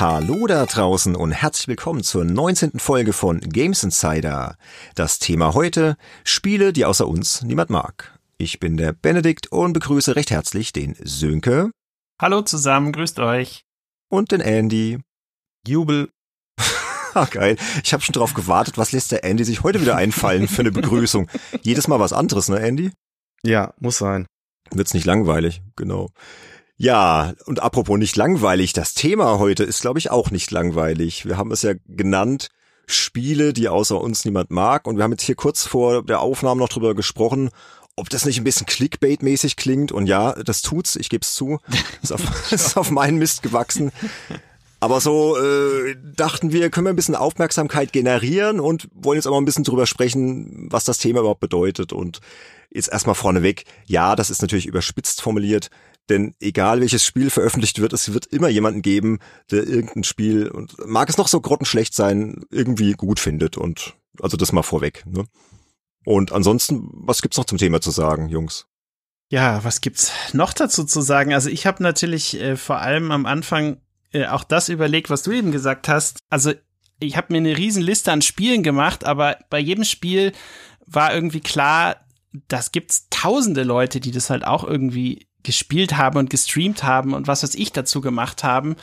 Hallo da draußen und herzlich willkommen zur 19. Folge von Games Insider. Das Thema heute, Spiele, die außer uns niemand mag. Ich bin der Benedikt und begrüße recht herzlich den Sönke. Hallo zusammen, grüßt euch. Und den Andy. Jubel. ah, geil. Ich habe schon drauf gewartet, was lässt der Andy sich heute wieder einfallen für eine Begrüßung. Jedes Mal was anderes, ne Andy? Ja, muss sein. Wird's nicht langweilig, genau. Ja, und apropos nicht langweilig, das Thema heute ist, glaube ich, auch nicht langweilig. Wir haben es ja genannt, Spiele, die außer uns niemand mag. Und wir haben jetzt hier kurz vor der Aufnahme noch drüber gesprochen, ob das nicht ein bisschen Clickbait-mäßig klingt. Und ja, das tut's, ich gebe es zu. Ist auf, ist auf meinen Mist gewachsen. Aber so äh, dachten wir, können wir ein bisschen Aufmerksamkeit generieren und wollen jetzt aber ein bisschen drüber sprechen, was das Thema überhaupt bedeutet. Und jetzt erstmal vorneweg, ja, das ist natürlich überspitzt formuliert. Denn egal welches Spiel veröffentlicht wird, es wird immer jemanden geben, der irgendein Spiel, und mag es noch so grottenschlecht sein, irgendwie gut findet. Und also das mal vorweg. Ne? Und ansonsten, was gibt's noch zum Thema zu sagen, Jungs? Ja, was gibt's noch dazu zu sagen? Also ich habe natürlich äh, vor allem am Anfang äh, auch das überlegt, was du eben gesagt hast. Also ich habe mir eine riesen Liste an Spielen gemacht, aber bei jedem Spiel war irgendwie klar, das gibt's tausende Leute, die das halt auch irgendwie gespielt haben und gestreamt haben und was was ich dazu gemacht haben.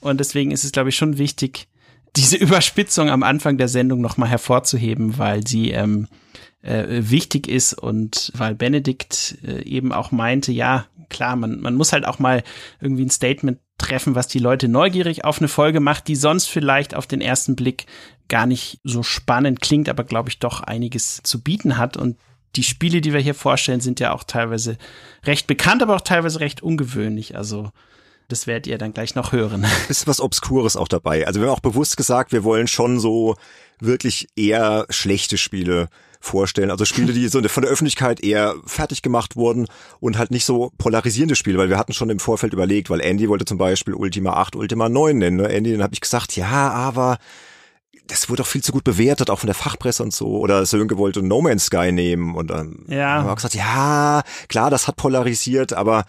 Und deswegen ist es, glaube ich, schon wichtig, diese Überspitzung am Anfang der Sendung nochmal hervorzuheben, weil sie ähm, äh, wichtig ist und weil Benedikt äh, eben auch meinte, ja, klar, man, man muss halt auch mal irgendwie ein Statement treffen, was die Leute neugierig auf eine Folge macht, die sonst vielleicht auf den ersten Blick gar nicht so spannend klingt, aber glaube ich doch einiges zu bieten hat. Und die Spiele, die wir hier vorstellen, sind ja auch teilweise recht bekannt, aber auch teilweise recht ungewöhnlich. Also das werdet ihr dann gleich noch hören. Ist was Obskures auch dabei. Also wir haben auch bewusst gesagt, wir wollen schon so wirklich eher schlechte Spiele vorstellen. Also Spiele, die so von der Öffentlichkeit eher fertig gemacht wurden und halt nicht so polarisierende Spiele, weil wir hatten schon im Vorfeld überlegt, weil Andy wollte zum Beispiel Ultima 8, Ultima 9 nennen. Ne? Andy, dann habe ich gesagt, ja, aber das wurde doch viel zu gut bewertet, auch von der Fachpresse und so. Oder Sönke wollte No Man's Sky nehmen und dann ja. haben wir gesagt, ja, klar, das hat polarisiert, aber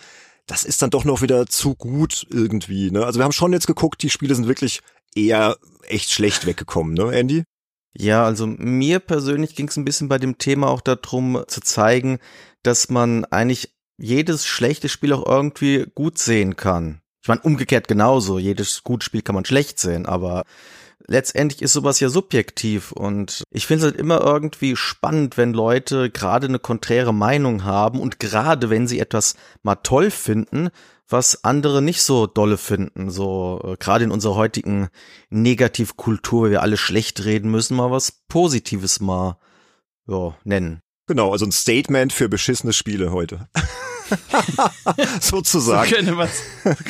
das ist dann doch noch wieder zu gut irgendwie. Ne? Also wir haben schon jetzt geguckt, die Spiele sind wirklich eher echt schlecht weggekommen, ne, Andy? Ja, also mir persönlich ging es ein bisschen bei dem Thema auch darum zu zeigen, dass man eigentlich jedes schlechte Spiel auch irgendwie gut sehen kann. Ich meine, umgekehrt genauso. Jedes gute Spiel kann man schlecht sehen, aber letztendlich ist sowas ja subjektiv und ich finde es halt immer irgendwie spannend, wenn Leute gerade eine konträre Meinung haben und gerade wenn sie etwas mal toll finden, was andere nicht so dolle finden, so äh, gerade in unserer heutigen Negativkultur, wo wir alle schlecht reden müssen, mal was Positives mal ja, nennen. Genau, also ein Statement für beschissene Spiele heute. Sozusagen. So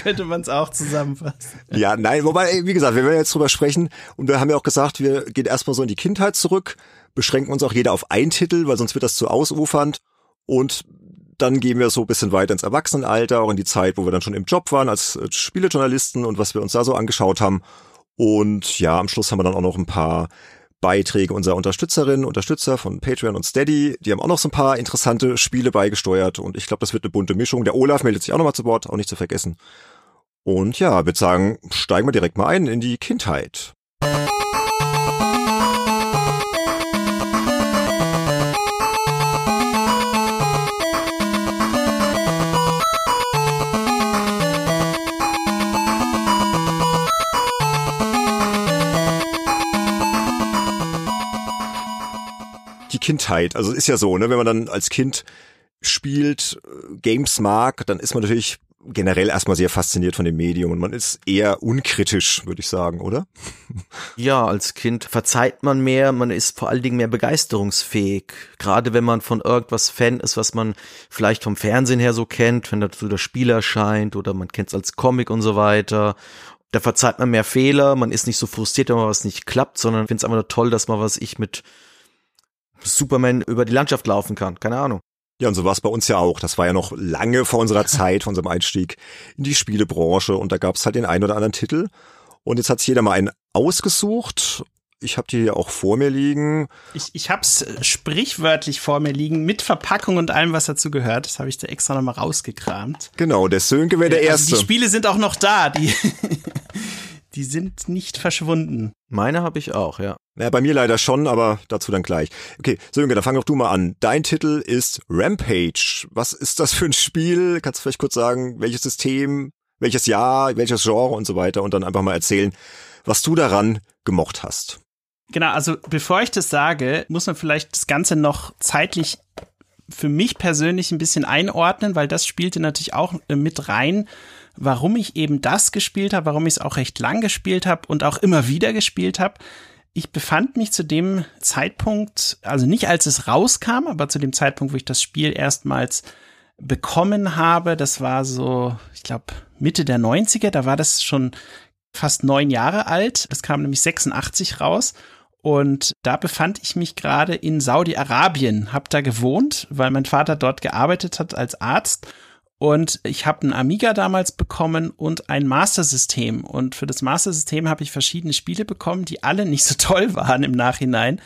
könnte man es auch zusammenfassen. Ja, nein, wobei, wie gesagt, wir werden jetzt drüber sprechen und wir haben ja auch gesagt, wir gehen erstmal so in die Kindheit zurück, beschränken uns auch jeder auf einen Titel, weil sonst wird das zu ausufernd und dann gehen wir so ein bisschen weiter ins Erwachsenenalter, auch in die Zeit, wo wir dann schon im Job waren als Spielejournalisten und was wir uns da so angeschaut haben. Und ja, am Schluss haben wir dann auch noch ein paar Beiträge unserer Unterstützerinnen, Unterstützer von Patreon und Steady. Die haben auch noch so ein paar interessante Spiele beigesteuert und ich glaube, das wird eine bunte Mischung. Der Olaf meldet sich auch nochmal zu Wort, auch nicht zu vergessen. Und ja, würde sagen, steigen wir direkt mal ein in die Kindheit. Kindheit. Also ist ja so, ne, wenn man dann als Kind spielt, äh, Games mag, dann ist man natürlich generell erstmal sehr fasziniert von dem Medium und man ist eher unkritisch, würde ich sagen, oder? Ja, als Kind verzeiht man mehr, man ist vor allen Dingen mehr begeisterungsfähig. Gerade wenn man von irgendwas Fan ist, was man vielleicht vom Fernsehen her so kennt, wenn dazu das Spiel erscheint oder man kennt es als Comic und so weiter. Da verzeiht man mehr Fehler, man ist nicht so frustriert, wenn mal was nicht klappt, sondern findet es einfach nur toll, dass man was ich mit Superman über die Landschaft laufen kann. Keine Ahnung. Ja, und so war es bei uns ja auch. Das war ja noch lange vor unserer Zeit, vor unserem Einstieg in die Spielebranche. Und da gab es halt den einen oder anderen Titel. Und jetzt hat sich jeder mal einen ausgesucht. Ich habe die hier auch vor mir liegen. Ich, ich habe es sprichwörtlich vor mir liegen, mit Verpackung und allem, was dazu gehört. Das habe ich da extra nochmal rausgekramt. Genau, der Sönke wäre der also Erste. Die Spiele sind auch noch da. Die, Die sind nicht verschwunden. Meine habe ich auch, ja. Naja, bei mir leider schon, aber dazu dann gleich. Okay, so Junge, dann fang doch du mal an. Dein Titel ist Rampage. Was ist das für ein Spiel? Kannst du vielleicht kurz sagen, welches System, welches Jahr, welches Genre und so weiter und dann einfach mal erzählen, was du daran gemocht hast. Genau, also bevor ich das sage, muss man vielleicht das Ganze noch zeitlich für mich persönlich ein bisschen einordnen, weil das spielte natürlich auch mit rein, warum ich eben das gespielt habe, warum ich es auch recht lang gespielt habe und auch immer wieder gespielt habe. Ich befand mich zu dem Zeitpunkt, also nicht als es rauskam, aber zu dem Zeitpunkt, wo ich das Spiel erstmals bekommen habe, das war so, ich glaube, Mitte der 90er, da war das schon fast neun Jahre alt. Das kam nämlich 86 raus. Und da befand ich mich gerade in Saudi-Arabien, hab da gewohnt, weil mein Vater dort gearbeitet hat als Arzt. Und ich habe ein Amiga damals bekommen und ein Master-System. Und für das Master-System habe ich verschiedene Spiele bekommen, die alle nicht so toll waren im Nachhinein.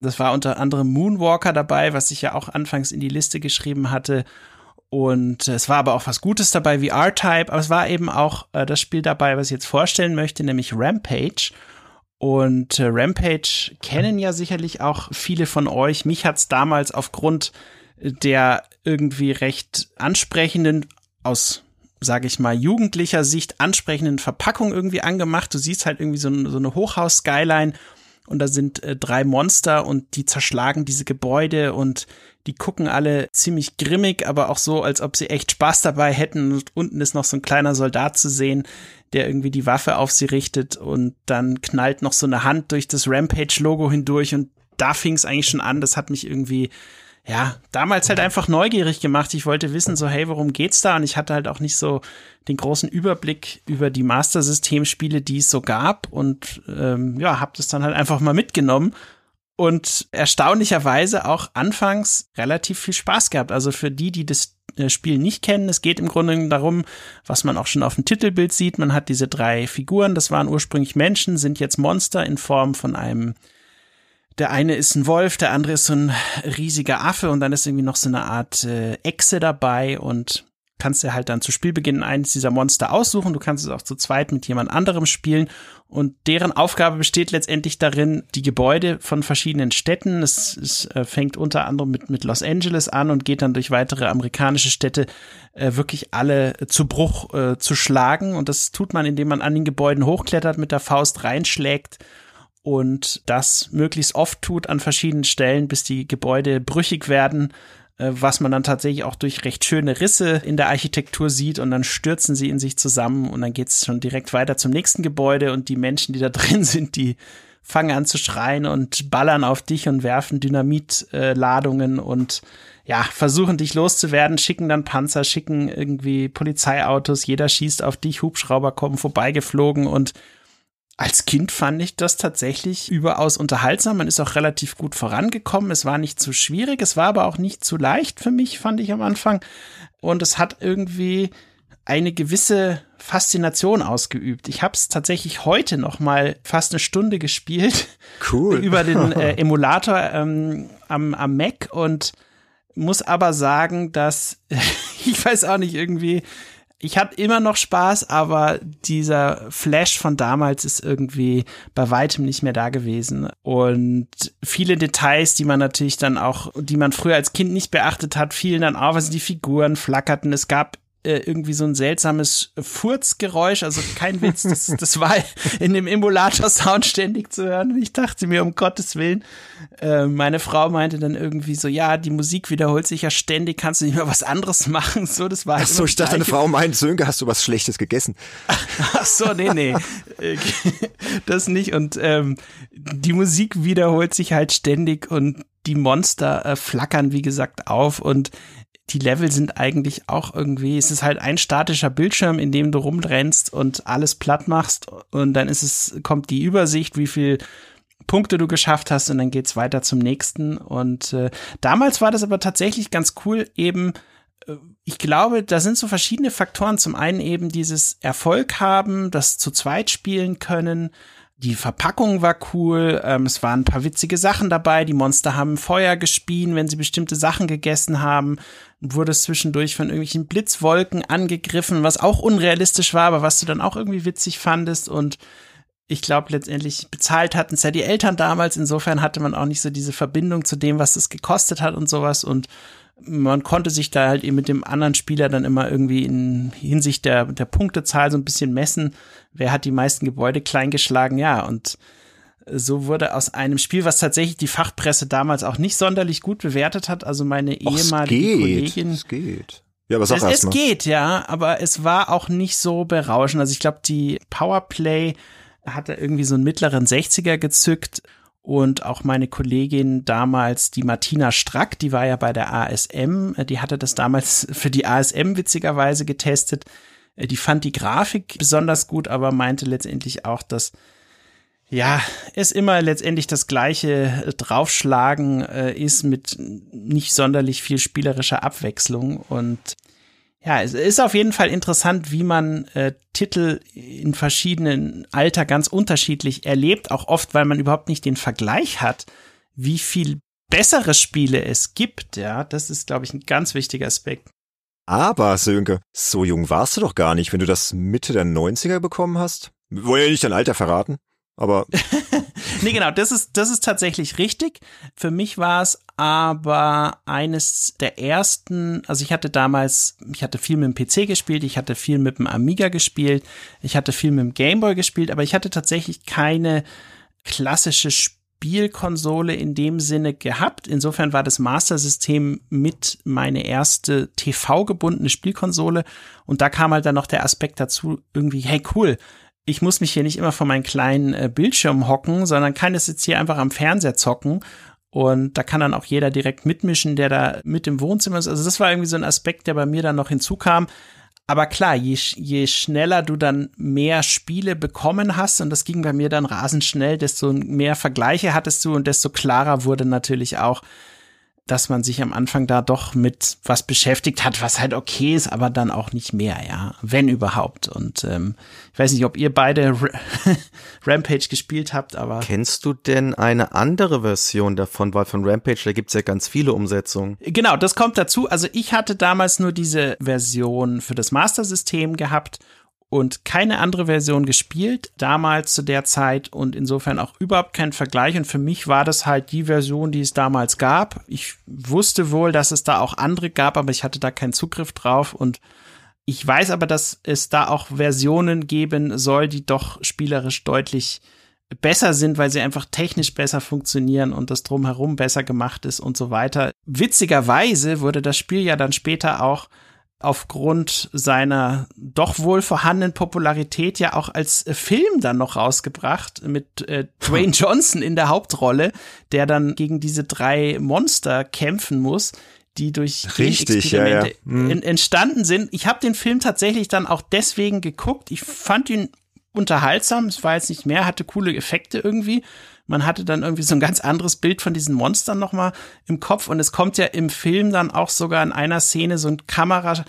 Das war unter anderem Moonwalker dabei, was ich ja auch anfangs in die Liste geschrieben hatte. Und es war aber auch was Gutes dabei wie R-Type, aber es war eben auch äh, das Spiel dabei, was ich jetzt vorstellen möchte, nämlich Rampage. Und äh, Rampage kennen ja sicherlich auch viele von euch. Mich hat's damals aufgrund der irgendwie recht ansprechenden, aus, sage ich mal, jugendlicher Sicht ansprechenden Verpackung irgendwie angemacht. Du siehst halt irgendwie so, so eine Hochhaus-Skyline und da sind äh, drei Monster und die zerschlagen diese Gebäude und die gucken alle ziemlich grimmig, aber auch so, als ob sie echt Spaß dabei hätten. Und unten ist noch so ein kleiner Soldat zu sehen, der irgendwie die Waffe auf sie richtet und dann knallt noch so eine Hand durch das Rampage-Logo hindurch und da fing es eigentlich schon an. Das hat mich irgendwie ja, damals halt einfach neugierig gemacht. Ich wollte wissen, so, hey, worum geht's da? Und ich hatte halt auch nicht so den großen Überblick über die Master-System-Spiele, die es so gab. Und ähm, ja, hab das dann halt einfach mal mitgenommen. Und erstaunlicherweise auch anfangs relativ viel Spaß gehabt. Also für die, die das äh, Spiel nicht kennen, es geht im Grunde darum, was man auch schon auf dem Titelbild sieht. Man hat diese drei Figuren, das waren ursprünglich Menschen, sind jetzt Monster in Form von einem der eine ist ein Wolf, der andere ist so ein riesiger Affe und dann ist irgendwie noch so eine Art äh, Echse dabei und kannst dir halt dann zu Spielbeginn eines dieser Monster aussuchen. Du kannst es auch zu zweit mit jemand anderem spielen und deren Aufgabe besteht letztendlich darin, die Gebäude von verschiedenen Städten, es, es äh, fängt unter anderem mit, mit Los Angeles an und geht dann durch weitere amerikanische Städte äh, wirklich alle zu Bruch äh, zu schlagen und das tut man, indem man an den Gebäuden hochklettert, mit der Faust reinschlägt und das möglichst oft tut an verschiedenen Stellen, bis die Gebäude brüchig werden, äh, was man dann tatsächlich auch durch recht schöne Risse in der Architektur sieht und dann stürzen sie in sich zusammen und dann geht's schon direkt weiter zum nächsten Gebäude und die Menschen, die da drin sind, die fangen an zu schreien und ballern auf dich und werfen Dynamitladungen äh, und ja, versuchen dich loszuwerden, schicken dann Panzer, schicken irgendwie Polizeiautos, jeder schießt auf dich, Hubschrauber kommen vorbeigeflogen und als Kind fand ich das tatsächlich überaus unterhaltsam. Man ist auch relativ gut vorangekommen. Es war nicht zu schwierig, es war aber auch nicht zu leicht für mich, fand ich am Anfang. Und es hat irgendwie eine gewisse Faszination ausgeübt. Ich habe es tatsächlich heute noch mal fast eine Stunde gespielt. Cool. über den äh, Emulator ähm, am, am Mac und muss aber sagen, dass ich weiß auch nicht irgendwie ich hatte immer noch Spaß, aber dieser Flash von damals ist irgendwie bei weitem nicht mehr da gewesen. Und viele Details, die man natürlich dann auch, die man früher als Kind nicht beachtet hat, fielen dann auf, also die Figuren flackerten. Es gab äh, irgendwie so ein seltsames Furzgeräusch, also kein Witz, das, das war in dem Emulator-Sound ständig zu hören. Und ich dachte mir, um Gottes Willen, äh, meine Frau meinte dann irgendwie so, ja, die Musik wiederholt sich ja ständig, kannst du nicht mehr was anderes machen? So, das war halt Ach so, ich dachte, deine Frau meint, Sönke, hast du was Schlechtes gegessen? Ach so, nee, nee, äh, das nicht. Und ähm, die Musik wiederholt sich halt ständig und die Monster äh, flackern, wie gesagt, auf und die Level sind eigentlich auch irgendwie, es ist halt ein statischer Bildschirm, in dem du rumrennst und alles platt machst und dann ist es, kommt die Übersicht, wie viel Punkte du geschafft hast und dann geht's weiter zum nächsten. Und äh, damals war das aber tatsächlich ganz cool, eben, äh, ich glaube, da sind so verschiedene Faktoren. Zum einen eben dieses Erfolg haben, das zu zweit spielen können, Die Verpackung war cool, ähm, es waren ein paar witzige Sachen dabei, die Monster haben Feuer gespien, wenn sie bestimmte Sachen gegessen haben, wurde es zwischendurch von irgendwelchen Blitzwolken angegriffen, was auch unrealistisch war, aber was du dann auch irgendwie witzig fandest und ich glaube, letztendlich bezahlt hatten es ja die Eltern damals. Insofern hatte man auch nicht so diese Verbindung zu dem, was es gekostet hat und sowas. Und man konnte sich da halt eben mit dem anderen Spieler dann immer irgendwie in Hinsicht der, der Punktezahl so ein bisschen messen. Wer hat die meisten Gebäude kleingeschlagen? Ja, und so wurde aus einem Spiel, was tatsächlich die Fachpresse damals auch nicht sonderlich gut bewertet hat, also meine Och, ehemalige es geht, Kollegin. Es geht. Ja, aber sag Es, erst es mal. geht, ja, aber es war auch nicht so berauschend. Also ich glaube, die Powerplay hatte irgendwie so einen mittleren 60er gezückt und auch meine Kollegin damals, die Martina Strack, die war ja bei der ASM, äh, die hatte das damals für die ASM witzigerweise getestet. Äh, Die fand die Grafik besonders gut, aber meinte letztendlich auch, dass ja, es immer letztendlich das gleiche äh, Draufschlagen äh, ist mit nicht sonderlich viel spielerischer Abwechslung und ja, es ist auf jeden Fall interessant, wie man äh, Titel in verschiedenen Alter ganz unterschiedlich erlebt, auch oft, weil man überhaupt nicht den Vergleich hat, wie viel bessere Spiele es gibt, ja, das ist glaube ich ein ganz wichtiger Aspekt. Aber, Sönke, so jung warst du doch gar nicht, wenn du das Mitte der 90er bekommen hast. Wir wollen ja nicht dein Alter verraten, aber nee, genau, das ist, das ist tatsächlich richtig. Für mich war es aber eines der ersten, also ich hatte damals, ich hatte viel mit dem PC gespielt, ich hatte viel mit dem Amiga gespielt, ich hatte viel mit dem Gameboy gespielt, aber ich hatte tatsächlich keine klassische Spielkonsole in dem Sinne gehabt. Insofern war das Master System mit meine erste TV-gebundene Spielkonsole und da kam halt dann noch der Aspekt dazu, irgendwie, hey cool, ich muss mich hier nicht immer vor meinen kleinen äh, Bildschirm hocken, sondern kann es jetzt hier einfach am Fernseher zocken. Und da kann dann auch jeder direkt mitmischen, der da mit im Wohnzimmer ist. Also das war irgendwie so ein Aspekt, der bei mir dann noch hinzukam. Aber klar, je, je schneller du dann mehr Spiele bekommen hast, und das ging bei mir dann rasend schnell, desto mehr Vergleiche hattest du und desto klarer wurde natürlich auch, dass man sich am Anfang da doch mit was beschäftigt hat, was halt okay ist, aber dann auch nicht mehr, ja, wenn überhaupt. Und ähm, ich weiß nicht, ob ihr beide R Rampage gespielt habt, aber Kennst du denn eine andere Version davon? Weil von Rampage, da gibt's ja ganz viele Umsetzungen. genau, das kommt dazu. Also ich hatte damals nur diese Version für das Master-System gehabt und keine andere Version gespielt, damals zu der Zeit und insofern auch überhaupt kein Vergleich. Und für mich war das halt die Version, die es damals gab. Ich wusste wohl, dass es da auch andere gab, aber ich hatte da keinen Zugriff drauf und ich weiß aber, dass es da auch Versionen geben soll, die doch spielerisch deutlich besser sind, weil sie einfach technisch besser funktionieren und das drumherum besser gemacht ist und so weiter. Witzigerweise wurde das Spiel ja dann später auch aufgrund seiner doch wohl vorhandenen Popularität ja auch als äh, Film dann noch rausgebracht mit äh, Dwayne Johnson in der Hauptrolle, der dann gegen diese drei Monster kämpfen muss, die durch Richtig, ja, ja. En- entstanden sind. Ich habe den Film tatsächlich dann auch deswegen geguckt. Ich fand ihn unterhaltsam. Es war jetzt nicht mehr, hatte coole Effekte irgendwie. Man hatte dann irgendwie so ein ganz anderes Bild von diesen Monstern nochmal im Kopf. Und es kommt ja im Film dann auch sogar in einer Szene so ein Kamera.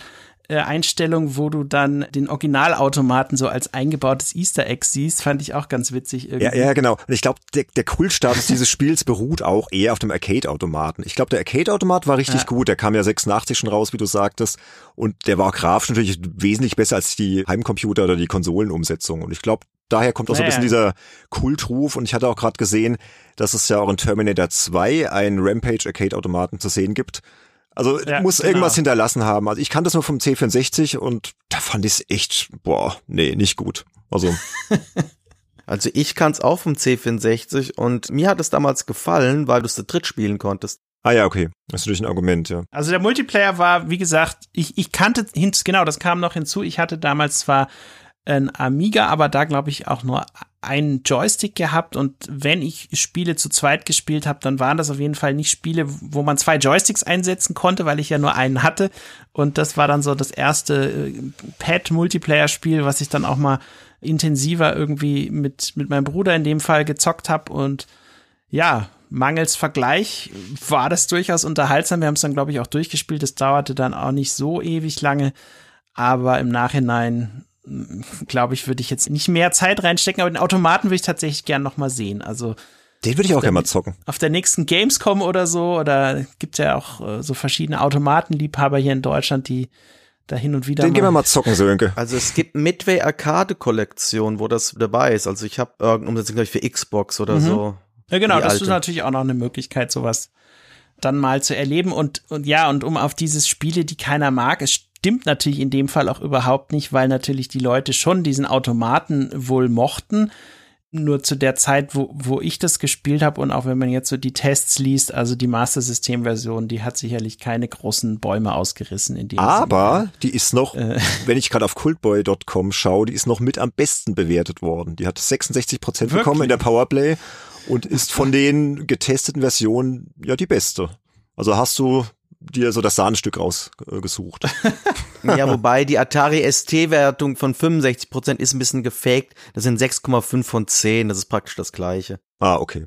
Äh, Einstellung, wo du dann den Originalautomaten so als eingebautes Easter Egg siehst, fand ich auch ganz witzig irgendwie. Ja, ja, genau. Und ich glaube, der, der Kultstatus dieses Spiels beruht auch eher auf dem Arcade-Automaten. Ich glaube, der Arcade-Automat war richtig Ja. gut. Der kam ja 86 schon raus, wie du sagtest. Und der war auch grafisch natürlich wesentlich besser als die Heimcomputer oder die Konsolenumsetzung. Und ich glaube, daher kommt auch so ein bisschen dieser Kultruf. Und ich hatte auch gerade gesehen, dass es ja auch in Terminator 2 einen Rampage-Arcade-Automaten zu sehen gibt. Also Ja, muss genau. irgendwas hinterlassen haben. Also ich kannte das nur vom C64 und da fand ich es echt, boah, nee, nicht gut. Also Also ich kann's auch vom C64 und mir hat es damals gefallen, weil du es zu dritt spielen konntest. Ah ja, okay. Das ist natürlich ein Argument, ja. Also der Multiplayer war, wie gesagt, ich, ich kannte hin, genau, das kam noch hinzu. Ich hatte damals zwar ein Amiga, aber da glaube ich auch nur einen Joystick gehabt und wenn ich Spiele zu zweit gespielt habe, dann waren das auf jeden Fall nicht Spiele, wo man zwei Joysticks einsetzen konnte, weil ich ja nur einen hatte und das war dann so das erste äh, Pad-Multiplayer-Spiel, was ich dann auch mal intensiver irgendwie mit, mit meinem Bruder in dem Fall gezockt habe und ja, mangels Vergleich war das durchaus unterhaltsam. Wir haben es dann, glaube ich, auch durchgespielt. Es dauerte dann auch nicht so ewig lange, aber im Nachhinein glaube ich, würde ich jetzt nicht mehr Zeit reinstecken, aber den Automaten würde ich tatsächlich gern noch mal sehen. Also den würde ich auch gerne mal zocken. Auf der nächsten Gamescom oder so, oder gibt ja auch äh, so verschiedene Automatenliebhaber hier in Deutschland, die da hin und wieder. Den gehen wir mal zocken, Sönke. Also es gibt Midway Arcade Kollektion, wo das dabei ist. Also ich habe irgendeine Umsetzung, glaube ich, für Xbox oder mhm. so. Ja, genau, das alte. ist natürlich auch noch eine Möglichkeit, sowas dann mal zu erleben. Und, und ja, und um auf dieses Spiele, die keiner mag, es stimmt natürlich in dem Fall auch überhaupt nicht, weil natürlich die Leute schon diesen Automaten wohl mochten nur zu der Zeit, wo, wo ich das gespielt habe und auch wenn man jetzt so die Tests liest, also die Master System Version, die hat sicherlich keine großen Bäume ausgerissen in dem Aber Sinne. die ist noch, äh. wenn ich gerade auf cultboy.com schaue, die ist noch mit am besten bewertet worden. Die hat 66 Prozent bekommen in der Powerplay und ist von den getesteten Versionen ja die beste. Also hast du dir so das Sahnenstück rausgesucht. ja, wobei die Atari ST-Wertung von 65 Prozent ist ein bisschen gefaked. Das sind 6,5 von 10. Das ist praktisch das gleiche. Ah, okay.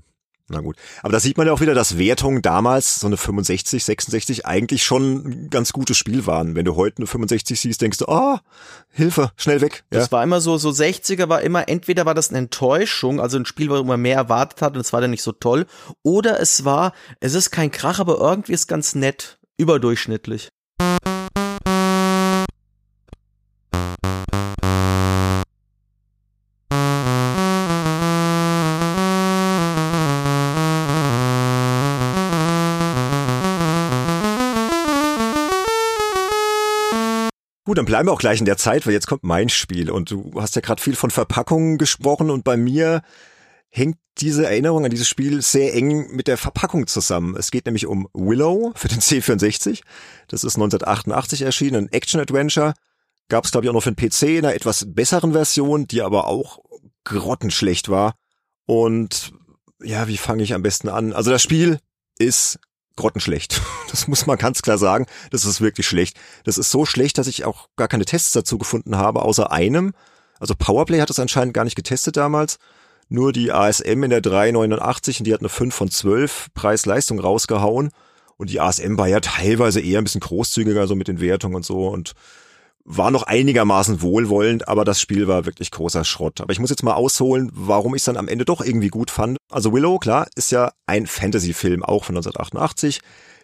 Na gut. Aber da sieht man ja auch wieder, dass Wertungen damals, so eine 65, 66, eigentlich schon ein ganz gutes Spiel waren. Wenn du heute eine 65 siehst, denkst du, ah, oh, Hilfe, schnell weg. Ja. Das war immer so, so 60er war immer, entweder war das eine Enttäuschung, also ein Spiel, wo man mehr erwartet hat und es war dann nicht so toll, oder es war, es ist kein Krach, aber irgendwie ist ganz nett, überdurchschnittlich. Gut, dann bleiben wir auch gleich in der Zeit, weil jetzt kommt mein Spiel und du hast ja gerade viel von Verpackungen gesprochen und bei mir hängt diese Erinnerung an dieses Spiel sehr eng mit der Verpackung zusammen. Es geht nämlich um Willow für den C64. Das ist 1988 erschienen, ein Action-Adventure. Gab es, glaube ich, auch noch für den PC in einer etwas besseren Version, die aber auch grottenschlecht war. Und ja, wie fange ich am besten an? Also das Spiel ist grottenschlecht. Das muss man ganz klar sagen. Das ist wirklich schlecht. Das ist so schlecht, dass ich auch gar keine Tests dazu gefunden habe, außer einem. Also Powerplay hat es anscheinend gar nicht getestet damals. Nur die ASM in der 389 und die hat eine 5 von 12 Preis-Leistung rausgehauen. Und die ASM war ja teilweise eher ein bisschen großzügiger so mit den Wertungen und so und war noch einigermaßen wohlwollend, aber das Spiel war wirklich großer Schrott. Aber ich muss jetzt mal ausholen, warum ich es dann am Ende doch irgendwie gut fand. Also Willow, klar, ist ja ein Fantasy-Film, auch von 1988.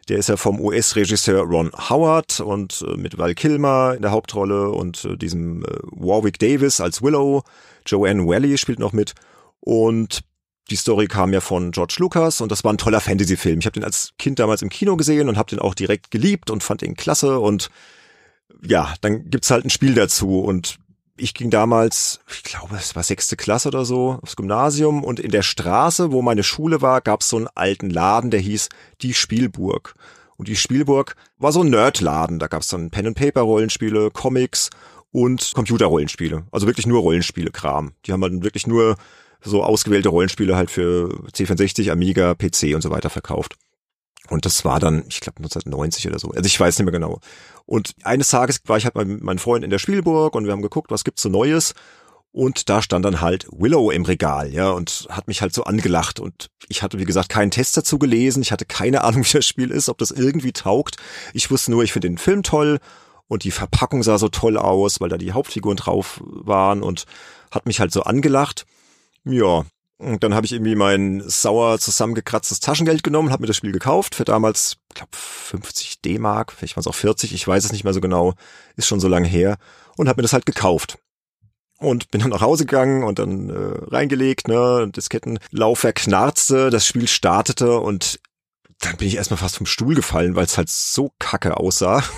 Der ist ja vom US-Regisseur Ron Howard und äh, mit Val Kilmer in der Hauptrolle und äh, diesem äh, Warwick Davis als Willow. Joanne Wally spielt noch mit. Und die Story kam ja von George Lucas und das war ein toller Fantasy-Film. Ich habe den als Kind damals im Kino gesehen und habe den auch direkt geliebt und fand ihn klasse und ja, dann gibt's halt ein Spiel dazu und ich ging damals, ich glaube, es war sechste Klasse oder so, aufs Gymnasium und in der Straße, wo meine Schule war, gab's so einen alten Laden, der hieß Die Spielburg. Und die Spielburg war so ein Nerdladen. Da gab's dann Pen-and-Paper-Rollenspiele, Comics und Computer-Rollenspiele. Also wirklich nur Rollenspiele-Kram. Die haben dann wirklich nur so ausgewählte Rollenspiele halt für C64, Amiga, PC und so weiter verkauft. Und das war dann, ich glaube, 1990 oder so. Also ich weiß nicht mehr genau. Und eines Tages war ich halt mit meinem Freund in der Spielburg und wir haben geguckt, was gibt's so Neues. Und da stand dann halt Willow im Regal, ja, und hat mich halt so angelacht. Und ich hatte, wie gesagt, keinen Test dazu gelesen. Ich hatte keine Ahnung, wie das Spiel ist, ob das irgendwie taugt. Ich wusste nur, ich finde den Film toll und die Verpackung sah so toll aus, weil da die Hauptfiguren drauf waren und hat mich halt so angelacht. Ja, und dann habe ich irgendwie mein sauer zusammengekratztes Taschengeld genommen, habe mir das Spiel gekauft für damals, glaube 50 D-Mark, vielleicht waren es auch 40, ich weiß es nicht mehr so genau, ist schon so lange her und habe mir das halt gekauft. Und bin dann nach Hause gegangen und dann äh, reingelegt, ne, Diskettenlaufwerk knarzte, das Spiel startete und dann bin ich erstmal fast vom Stuhl gefallen, weil es halt so kacke aussah.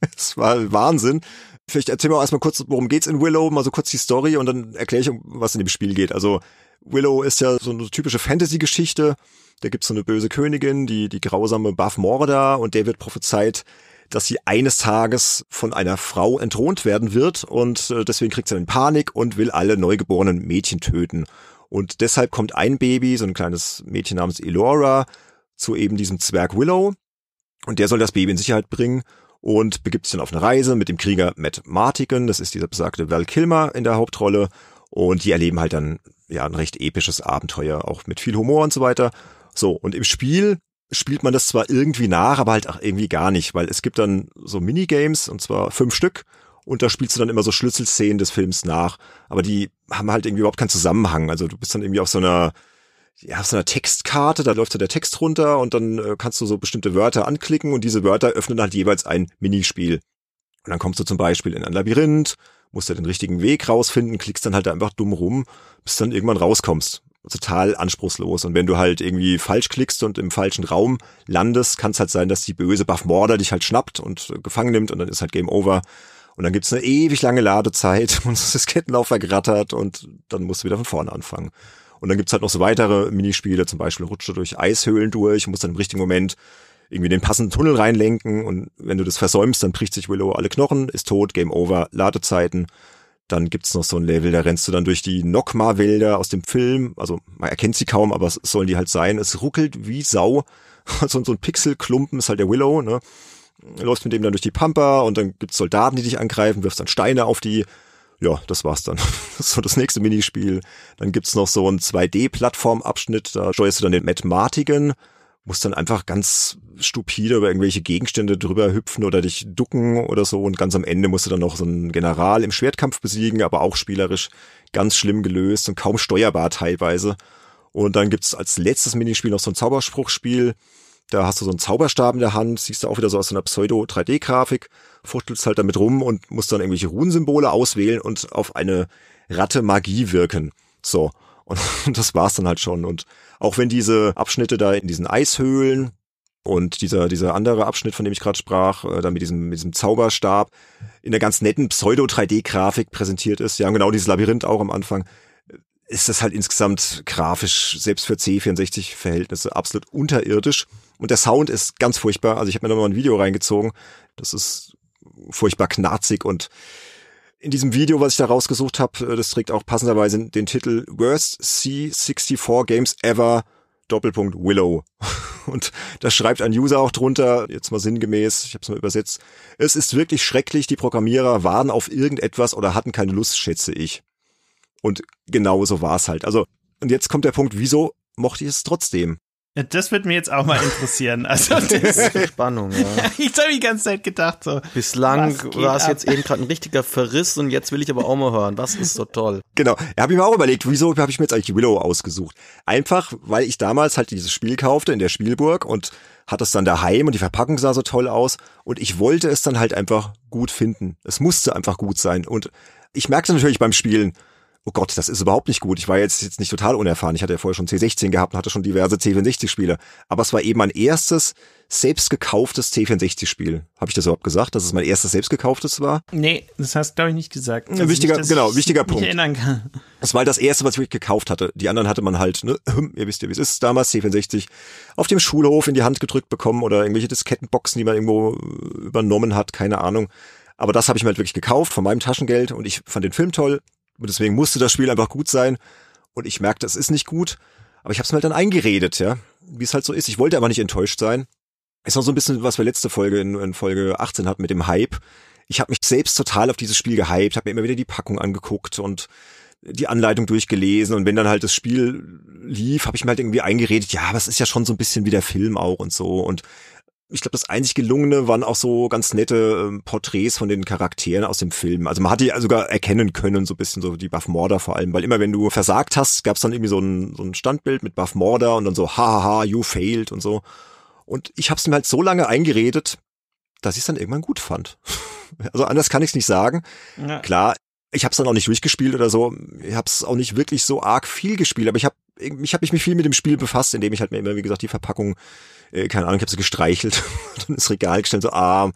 es war Wahnsinn. Vielleicht erzähl mal erstmal kurz, worum geht's in Willow, mal so kurz die Story und dann erkläre ich, um was in dem Spiel geht. Also Willow ist ja so eine typische Fantasy-Geschichte. Da gibt's so eine böse Königin, die, die grausame Buff Morda und der wird prophezeit, dass sie eines Tages von einer Frau entthront werden wird und äh, deswegen kriegt sie dann Panik und will alle neugeborenen Mädchen töten. Und deshalb kommt ein Baby, so ein kleines Mädchen namens Elora, zu eben diesem Zwerg Willow und der soll das Baby in Sicherheit bringen und begibt sich dann auf eine Reise mit dem Krieger Matt Martigan, das ist dieser besagte Val Kilmer in der Hauptrolle und die erleben halt dann ja ein recht episches Abenteuer, auch mit viel Humor und so weiter. So, und im Spiel spielt man das zwar irgendwie nach, aber halt auch irgendwie gar nicht, weil es gibt dann so Minigames, und zwar fünf Stück, und da spielst du dann immer so Schlüsselszenen des Films nach. Aber die haben halt irgendwie überhaupt keinen Zusammenhang. Also du bist dann irgendwie auf so einer, ja, auf so einer Textkarte, da läuft so der Text runter und dann äh, kannst du so bestimmte Wörter anklicken und diese Wörter öffnen halt jeweils ein Minispiel. Und dann kommst du zum Beispiel in ein Labyrinth, musst du den richtigen Weg rausfinden, klickst dann halt einfach dumm rum, bis dann irgendwann rauskommst. Total anspruchslos. Und wenn du halt irgendwie falsch klickst und im falschen Raum landest, kann es halt sein, dass die böse Buff Morder dich halt schnappt und äh, gefangen nimmt und dann ist halt Game Over. Und dann gibt's eine ewig lange Ladezeit und das Kettenlauf vergrattert und dann musst du wieder von vorne anfangen. Und dann gibt's halt noch so weitere Minispiele, zum Beispiel rutsche durch Eishöhlen durch, musst dann im richtigen Moment irgendwie den passenden Tunnel reinlenken und wenn du das versäumst, dann bricht sich Willow alle Knochen, ist tot, Game Over, Ladezeiten. Dann gibt's noch so ein Level, da rennst du dann durch die Nokma-Wälder aus dem Film. Also man erkennt sie kaum, aber es sollen die halt sein. Es ruckelt wie Sau. Also so ein Pixelklumpen ist halt der Willow, ne? läufst mit dem dann durch die Pampa und dann gibt's Soldaten, die dich angreifen, wirfst dann Steine auf die. Ja, das war's dann. So das nächste Minispiel. Dann gibt's noch so einen 2D-Plattformabschnitt, da steuerst du dann den Matt Martigan, musst dann einfach ganz stupide über irgendwelche Gegenstände drüber hüpfen oder dich ducken oder so und ganz am Ende musst du dann noch so einen General im Schwertkampf besiegen, aber auch spielerisch ganz schlimm gelöst und kaum steuerbar teilweise. Und dann gibt's als letztes Minispiel noch so ein Zauberspruchspiel, da hast du so einen Zauberstab in der Hand, siehst du auch wieder so aus einer Pseudo-3D-Grafik, fuchtelst halt damit rum und musst dann irgendwelche Runensymbole auswählen und auf eine Ratte Magie wirken. So. Und das war's dann halt schon. Und auch wenn diese Abschnitte da in diesen Eishöhlen und dieser, dieser andere Abschnitt, von dem ich gerade sprach, äh, da mit diesem, mit diesem Zauberstab in der ganz netten Pseudo-3D-Grafik präsentiert ist, ja, genau dieses Labyrinth auch am Anfang, ist das halt insgesamt grafisch, selbst für C64-Verhältnisse, absolut unterirdisch. Und der Sound ist ganz furchtbar. Also ich habe mir da mal ein Video reingezogen. Das ist furchtbar knarzig und in diesem Video, was ich da rausgesucht habe, äh, das trägt auch passenderweise den Titel Worst C64 Games Ever Doppelpunkt Willow. Und da schreibt ein User auch drunter, jetzt mal sinngemäß, ich habe es mal übersetzt, es ist wirklich schrecklich, die Programmierer waren auf irgendetwas oder hatten keine Lust, schätze ich. Und genau so war es halt. Also, und jetzt kommt der Punkt, wieso mochte ich es trotzdem? Das wird mir jetzt auch mal interessieren. Also das Spannung, ja. ich habe die ganze Zeit gedacht so. Bislang war es jetzt eben gerade ein richtiger Verriss und jetzt will ich aber auch mal hören. Was ist so toll? Genau. Ja, habe ich mir auch überlegt, wieso habe ich mir jetzt eigentlich Willow ausgesucht? Einfach, weil ich damals halt dieses Spiel kaufte in der Spielburg und hatte es dann daheim und die Verpackung sah so toll aus und ich wollte es dann halt einfach gut finden. Es musste einfach gut sein und ich merkte natürlich beim Spielen, oh Gott, das ist überhaupt nicht gut. Ich war jetzt, jetzt nicht total unerfahren. Ich hatte ja vorher schon C16 gehabt und hatte schon diverse C64-Spiele. Aber es war eben mein erstes selbst gekauftes C64-Spiel. Habe ich das überhaupt gesagt, dass es mein erstes selbst gekauftes war? Nee, das hast glaube ich nicht gesagt. Also wichtiger, nicht, genau, wichtiger Punkt. erinnern kann. Das war das erste, was ich wirklich gekauft hatte. Die anderen hatte man halt, ne, ihr wisst ja, wie es ist, damals C64 auf dem Schulhof in die Hand gedrückt bekommen oder irgendwelche Diskettenboxen, die man irgendwo äh, übernommen hat, keine Ahnung. Aber das habe ich mir halt wirklich gekauft von meinem Taschengeld und ich fand den Film toll. Und deswegen musste das Spiel einfach gut sein. Und ich merkte, es ist nicht gut. Aber ich habe es mir halt dann eingeredet, ja. Wie es halt so ist. Ich wollte aber nicht enttäuscht sein. Ist noch so ein bisschen, was wir letzte Folge in, in Folge 18 hatten mit dem Hype. Ich habe mich selbst total auf dieses Spiel gehypt, habe mir immer wieder die Packung angeguckt und die Anleitung durchgelesen und wenn dann halt das Spiel lief, habe ich mir halt irgendwie eingeredet, ja, aber es ist ja schon so ein bisschen wie der Film auch und so und ich glaube, das einzig gelungene waren auch so ganz nette ähm, Porträts von den Charakteren aus dem Film. Also man hat die sogar erkennen können, so ein bisschen so die Buff Morder vor allem, weil immer wenn du versagt hast, gab es dann irgendwie so ein, so ein Standbild mit Buff Morder und dann so, hahaha, you failed und so. Und ich habe es mir halt so lange eingeredet, dass ich es dann irgendwann gut fand. also anders kann ich es nicht sagen. Ja. Klar, ich habe es dann auch nicht durchgespielt oder so. Ich habe es auch nicht wirklich so arg viel gespielt, aber ich habe ich hab mich viel mit dem Spiel befasst, indem ich halt mir immer, wie gesagt, die Verpackung äh, keine Ahnung, ich habe sie gestreichelt dann ins Regal gestellt, so, ah,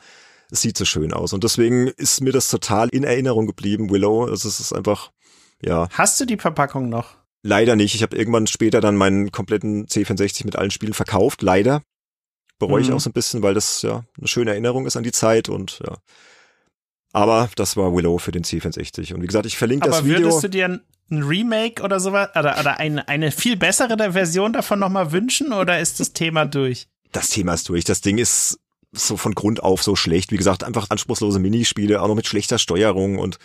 es sieht so schön aus. Und deswegen ist mir das total in Erinnerung geblieben, Willow. Also es ist einfach, ja. Hast du die Verpackung noch? Leider nicht. Ich habe irgendwann später dann meinen kompletten C64 mit allen Spielen verkauft. Leider. Bereue mhm. ich auch so ein bisschen, weil das ja eine schöne Erinnerung ist an die Zeit und ja. Aber das war Willow für den C64. Und wie gesagt, ich verlinke Aber das Video. Würdest du dir ein Remake oder sowas oder, oder eine, eine viel bessere Version davon nochmal wünschen oder ist das Thema durch? Das Thema ist durch. Das Ding ist so von Grund auf so schlecht. Wie gesagt, einfach anspruchslose Minispiele, auch noch mit schlechter Steuerung und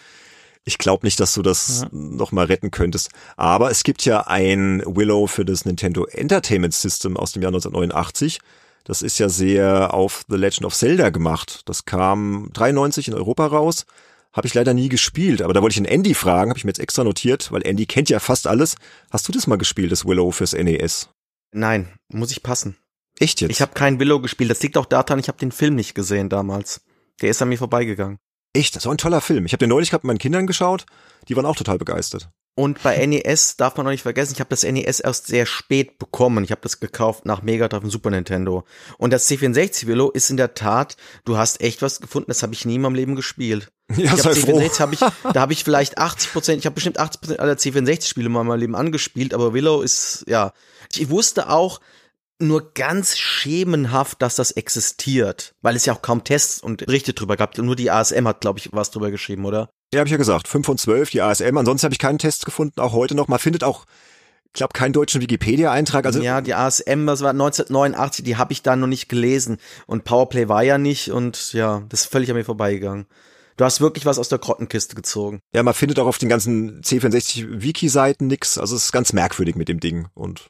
ich glaube nicht, dass du das ja. nochmal retten könntest. Aber es gibt ja ein Willow für das Nintendo Entertainment System aus dem Jahr 1989. Das ist ja sehr auf The Legend of Zelda gemacht. Das kam 93 in Europa raus Habe ich leider nie gespielt, aber da wollte ich einen Andy fragen, habe ich mir jetzt extra notiert, weil Andy kennt ja fast alles. Hast du das mal gespielt, das Willow fürs NES? Nein, muss ich passen. Echt jetzt? Ich habe kein Willow gespielt. Das liegt auch daran, ich habe den Film nicht gesehen damals. Der ist an mir vorbeigegangen. Echt, das war ein toller Film. Ich habe den neulich gehabt mit meinen Kindern geschaut, die waren auch total begeistert. Und bei NES darf man noch nicht vergessen, ich habe das NES erst sehr spät bekommen. Ich habe das gekauft nach Mega Drive und Super Nintendo. Und das C64 Willow ist in der Tat, du hast echt was gefunden, das habe ich nie in meinem Leben gespielt. Ja, ich hab froh. C64 habe ich, da habe ich vielleicht 80 Prozent, ich habe bestimmt 80 Prozent aller C64-Spiele in meinem Leben angespielt, aber Willow ist, ja. Ich wusste auch nur ganz schemenhaft, dass das existiert, weil es ja auch kaum Tests und Berichte drüber gab. Nur die ASM hat, glaube ich, was drüber geschrieben, oder? Ja, habe ich ja gesagt, 5 von 12, die ASM. Ansonsten habe ich keinen Test gefunden, auch heute noch. Man findet auch, ich glaube, keinen deutschen Wikipedia-Eintrag. Also ja, die ASM, das war 1989, die habe ich da noch nicht gelesen. Und Powerplay war ja nicht und ja, das ist völlig an mir vorbeigegangen. Du hast wirklich was aus der Grottenkiste gezogen. Ja, man findet auch auf den ganzen C64-Wiki-Seiten nix. Also es ist ganz merkwürdig mit dem Ding. Und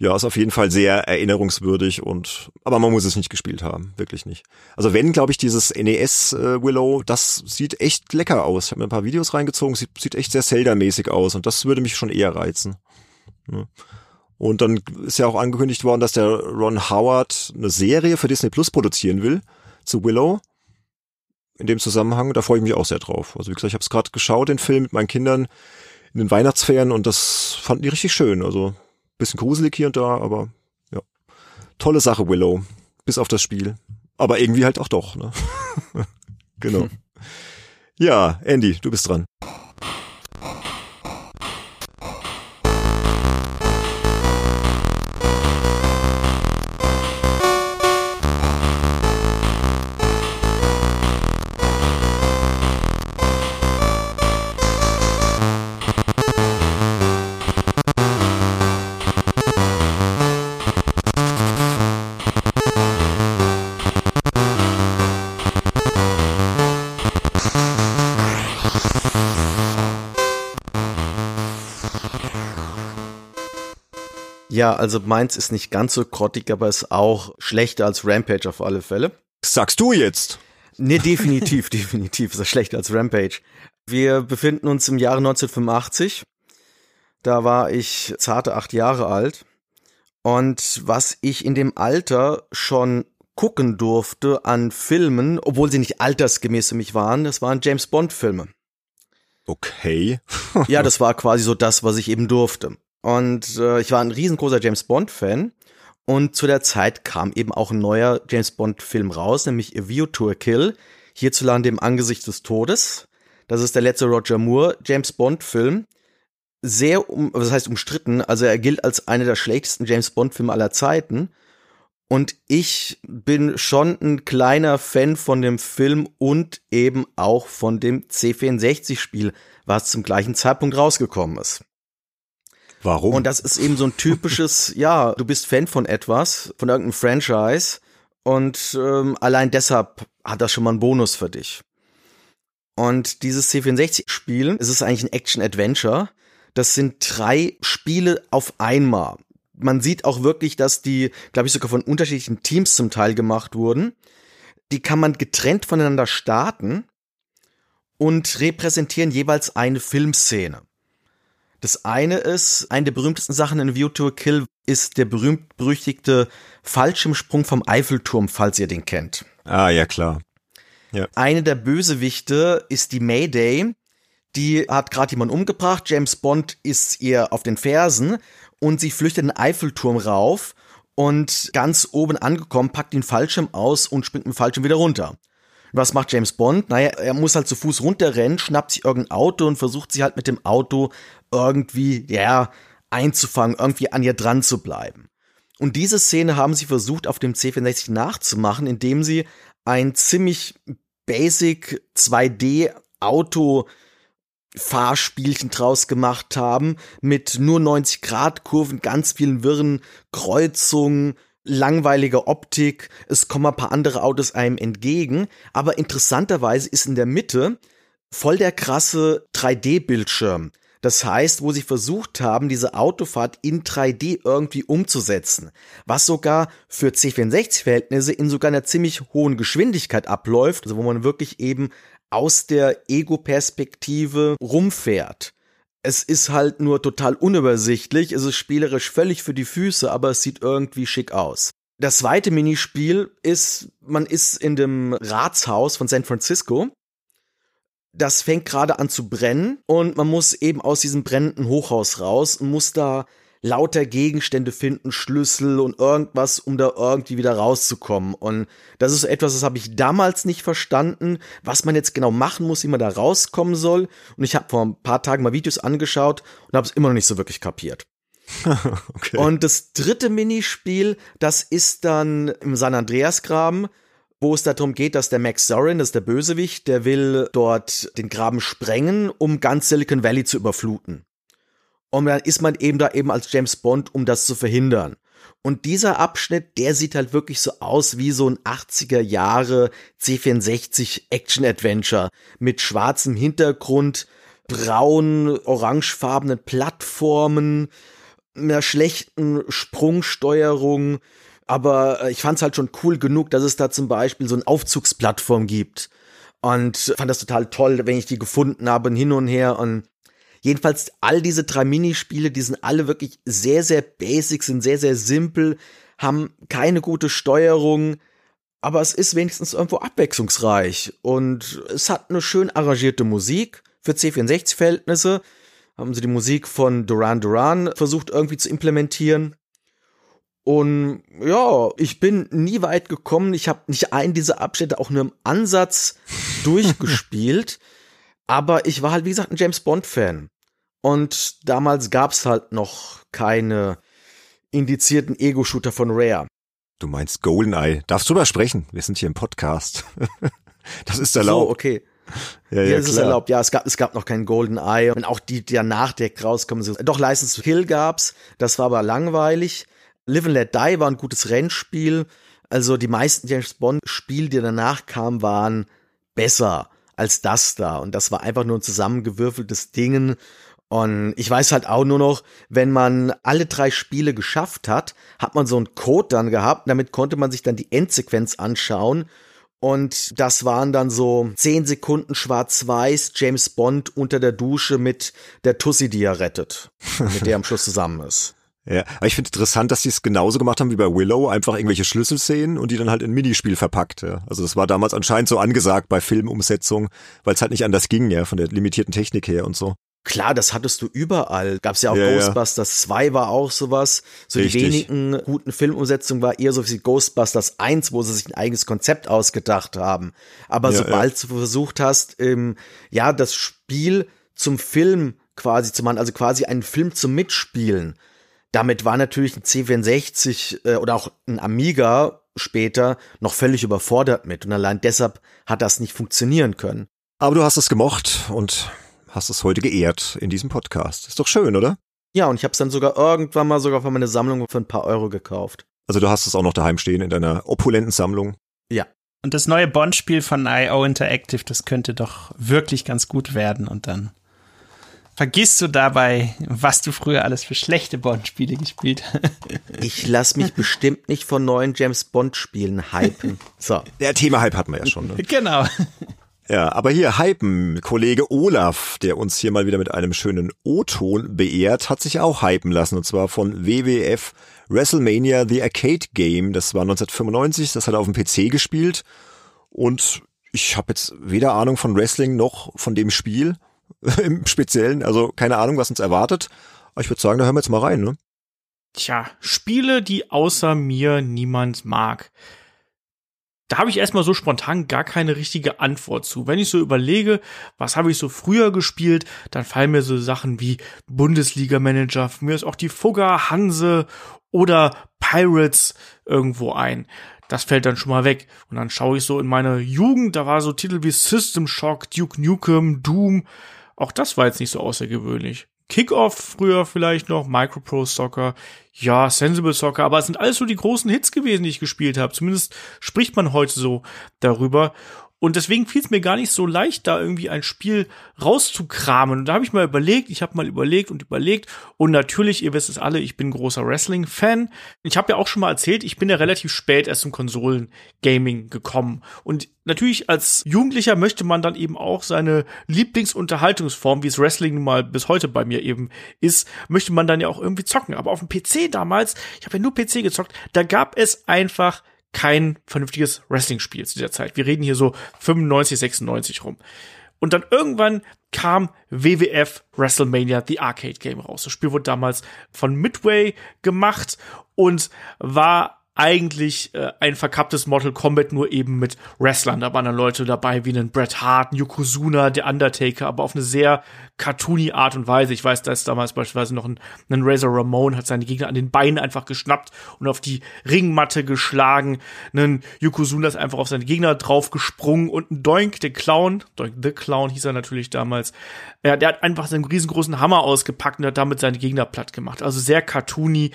ja, ist auf jeden Fall sehr erinnerungswürdig und aber man muss es nicht gespielt haben, wirklich nicht. Also wenn, glaube ich, dieses NES äh, Willow, das sieht echt lecker aus. Ich habe mir ein paar Videos reingezogen, sieht, sieht echt sehr Zelda-mäßig aus und das würde mich schon eher reizen. Ja. Und dann ist ja auch angekündigt worden, dass der Ron Howard eine Serie für Disney Plus produzieren will zu Willow. In dem Zusammenhang, da freue ich mich auch sehr drauf. Also wie gesagt, ich habe es gerade geschaut, den Film mit meinen Kindern in den Weihnachtsferien und das fanden die richtig schön. Also bisschen gruselig hier und da, aber ja. Tolle Sache, Willow. Bis auf das Spiel. Aber irgendwie halt auch doch, ne? genau. Ja, Andy, du bist dran. Ja, also meins ist nicht ganz so grottig, aber ist auch schlechter als Rampage auf alle Fälle. Sagst du jetzt? Nee, definitiv, definitiv ist er schlechter als Rampage. Wir befinden uns im Jahre 1985. Da war ich zarte acht Jahre alt. Und was ich in dem Alter schon gucken durfte an Filmen, obwohl sie nicht altersgemäß für mich waren, das waren James Bond Filme. Okay. ja, das war quasi so das, was ich eben durfte. Und äh, ich war ein riesengroßer James Bond-Fan. Und zu der Zeit kam eben auch ein neuer James Bond-Film raus, nämlich A View to a Kill, hierzulande im Angesicht des Todes. Das ist der letzte Roger Moore James Bond-Film. Sehr, um, was heißt umstritten, also er gilt als einer der schlechtesten James Bond-Filme aller Zeiten. Und ich bin schon ein kleiner Fan von dem Film und eben auch von dem C64-Spiel, was zum gleichen Zeitpunkt rausgekommen ist. Warum? Und das ist eben so ein typisches, ja, du bist Fan von etwas, von irgendeinem Franchise und ähm, allein deshalb hat das schon mal einen Bonus für dich. Und dieses C64-Spiel, es ist eigentlich ein Action-Adventure. Das sind drei Spiele auf einmal. Man sieht auch wirklich, dass die, glaube ich, sogar von unterschiedlichen Teams zum Teil gemacht wurden. Die kann man getrennt voneinander starten und repräsentieren jeweils eine Filmszene. Das eine ist, eine der berühmtesten Sachen in View to a Kill ist der berühmt-berüchtigte Fallschirmsprung vom Eiffelturm, falls ihr den kennt. Ah, ja, klar. Ja. Eine der Bösewichte ist die Mayday. Die hat gerade jemanden umgebracht. James Bond ist ihr auf den Fersen und sie flüchtet den Eiffelturm rauf und ganz oben angekommen, packt den Fallschirm aus und springt mit dem Fallschirm wieder runter. Was macht James Bond? Naja, er muss halt zu Fuß runterrennen, schnappt sich irgendein Auto und versucht sich halt mit dem Auto irgendwie, ja, einzufangen, irgendwie an ihr dran zu bleiben. Und diese Szene haben sie versucht auf dem C64 nachzumachen, indem sie ein ziemlich basic 2D Auto Fahrspielchen draus gemacht haben mit nur 90 Grad Kurven, ganz vielen wirren Kreuzungen, langweilige Optik, es kommen ein paar andere Autos einem entgegen, aber interessanterweise ist in der Mitte voll der krasse 3D-Bildschirm, Das heißt, wo sie versucht haben, diese Autofahrt in 3D irgendwie umzusetzen, was sogar für C64-Verhältnisse in sogar einer ziemlich hohen Geschwindigkeit abläuft, also wo man wirklich eben aus der Ego-Perspektive rumfährt. Es ist halt nur total unübersichtlich, es ist spielerisch völlig für die Füße, aber es sieht irgendwie schick aus. Das zweite Minispiel ist, man ist in dem Ratshaus von San Francisco das fängt gerade an zu brennen und man muss eben aus diesem brennenden Hochhaus raus und muss da lauter Gegenstände finden, Schlüssel und irgendwas, um da irgendwie wieder rauszukommen. Und das ist etwas, das habe ich damals nicht verstanden, was man jetzt genau machen muss, wie man da rauskommen soll. Und ich habe vor ein paar Tagen mal Videos angeschaut und habe es immer noch nicht so wirklich kapiert. okay. Und das dritte Minispiel, das ist dann im San Andreas Graben wo es darum geht, dass der Max Zorin, das ist der Bösewicht, der will dort den Graben sprengen, um ganz Silicon Valley zu überfluten. Und dann ist man eben da eben als James Bond, um das zu verhindern. Und dieser Abschnitt, der sieht halt wirklich so aus wie so ein 80er Jahre C64 Action Adventure mit schwarzem Hintergrund, braun, orangefarbenen Plattformen, einer schlechten Sprungsteuerung, aber äh, ich fand es halt schon cool genug, dass es da zum Beispiel so eine Aufzugsplattform gibt. Und fand das total toll, wenn ich die gefunden habe, hin und her. Und jedenfalls all diese drei Minispiele, die sind alle wirklich sehr, sehr basic, sind sehr, sehr simpel, haben keine gute Steuerung, aber es ist wenigstens irgendwo abwechslungsreich. Und es hat eine schön arrangierte Musik für C64-Verhältnisse. Haben sie die Musik von Duran Duran versucht irgendwie zu implementieren. Und ja, ich bin nie weit gekommen. Ich habe nicht einen dieser Abschnitte auch nur im Ansatz durchgespielt. aber ich war halt, wie gesagt, ein James Bond-Fan. Und damals gab's halt noch keine indizierten Ego-Shooter von Rare. Du meinst Goldeneye. Darfst du drüber sprechen? Wir sind hier im Podcast. das ist erlaubt. So, okay. Ja, ja, das ist erlaubt. Ja, es gab, es gab noch keinen Goldeneye. Und auch die, die danach direkt rauskommen sind. Doch, License to Kill gab's. Das war aber langweilig. Live and Let Die war ein gutes Rennspiel. Also die meisten James Bond Spiele, die danach kamen, waren besser als das da. Und das war einfach nur ein zusammengewürfeltes Ding. Und ich weiß halt auch nur noch, wenn man alle drei Spiele geschafft hat, hat man so einen Code dann gehabt. Damit konnte man sich dann die Endsequenz anschauen. Und das waren dann so zehn Sekunden schwarz-weiß James Bond unter der Dusche mit der Tussi, die er rettet. mit der am Schluss zusammen ist. Ja, aber ich finde interessant, dass die es genauso gemacht haben wie bei Willow, einfach irgendwelche Schlüsselszenen und die dann halt in Minispiel verpackt. Ja. Also das war damals anscheinend so angesagt bei Filmumsetzung, weil es halt nicht anders ging, ja, von der limitierten Technik her und so. Klar, das hattest du überall. Gab's ja auch ja, Ghostbusters ja. 2 war auch sowas. So Richtig. die wenigen guten Filmumsetzungen war eher so wie Ghostbusters 1, wo sie sich ein eigenes Konzept ausgedacht haben. Aber ja, sobald du versucht hast, ähm, ja, das Spiel zum Film quasi zu machen, also quasi einen Film zum Mitspielen, damit war natürlich ein C64 äh, oder auch ein Amiga später noch völlig überfordert mit und allein deshalb hat das nicht funktionieren können. Aber du hast es gemocht und hast es heute geehrt in diesem Podcast. Ist doch schön, oder? Ja, und ich habe es dann sogar irgendwann mal sogar für meine Sammlung für ein paar Euro gekauft. Also du hast es auch noch daheim stehen in deiner opulenten Sammlung. Ja. Und das neue Bond-Spiel von IO Interactive, das könnte doch wirklich ganz gut werden und dann Vergisst du dabei, was du früher alles für schlechte Bond-Spiele gespielt hast? ich lass mich bestimmt nicht von neuen James Bond-Spielen hypen. So. Der Thema-Hype hatten wir ja schon. Ne? Genau. Ja, aber hier hypen. Kollege Olaf, der uns hier mal wieder mit einem schönen O-Ton beehrt, hat sich auch hypen lassen. Und zwar von WWF WrestleMania The Arcade Game. Das war 1995. Das hat er auf dem PC gespielt. Und ich habe jetzt weder Ahnung von Wrestling noch von dem Spiel. im Speziellen. Also keine Ahnung, was uns erwartet. Aber ich würde sagen, da hören wir jetzt mal rein, ne? Tja, Spiele, die außer mir niemand mag. Da habe ich erstmal so spontan gar keine richtige Antwort zu. Wenn ich so überlege, was habe ich so früher gespielt, dann fallen mir so Sachen wie Bundesliga-Manager, mir ist auch die Fugger, Hanse oder Pirates irgendwo ein. Das fällt dann schon mal weg. Und dann schaue ich so in meine Jugend, da war so Titel wie System Shock, Duke Nukem, Doom, auch das war jetzt nicht so außergewöhnlich. Kickoff früher vielleicht noch, Micropro Soccer, ja, Sensible Soccer, aber es sind alles so die großen Hits gewesen, die ich gespielt habe. Zumindest spricht man heute so darüber. Und deswegen fiel es mir gar nicht so leicht, da irgendwie ein Spiel rauszukramen. Und da habe ich mal überlegt, ich habe mal überlegt und überlegt. Und natürlich, ihr wisst es alle, ich bin großer Wrestling-Fan. Ich habe ja auch schon mal erzählt, ich bin ja relativ spät erst zum Konsolen-Gaming gekommen. Und natürlich als Jugendlicher möchte man dann eben auch seine Lieblingsunterhaltungsform, wie es Wrestling nun mal bis heute bei mir eben ist, möchte man dann ja auch irgendwie zocken. Aber auf dem PC damals, ich habe ja nur PC gezockt, da gab es einfach kein vernünftiges Wrestling-Spiel zu der Zeit. Wir reden hier so 95, 96 rum. Und dann irgendwann kam WWF WrestleMania The Arcade Game raus. Das Spiel wurde damals von Midway gemacht und war eigentlich äh, ein verkapptes Mortal Kombat, nur eben mit Wrestlern. Da waren dann Leute dabei wie einen Bret Hart, Yokozuna, der Undertaker, aber auf eine sehr cartoony Art und Weise. Ich weiß, da ist damals beispielsweise noch ein, ein Razor Ramon, hat seine Gegner an den Beinen einfach geschnappt und auf die Ringmatte geschlagen. Ein Yokozuna ist einfach auf seine Gegner draufgesprungen und ein Doink, der Clown, Doink the Clown hieß er natürlich damals, ja, der hat einfach seinen riesengroßen Hammer ausgepackt und hat damit seine Gegner platt gemacht. Also sehr cartoony,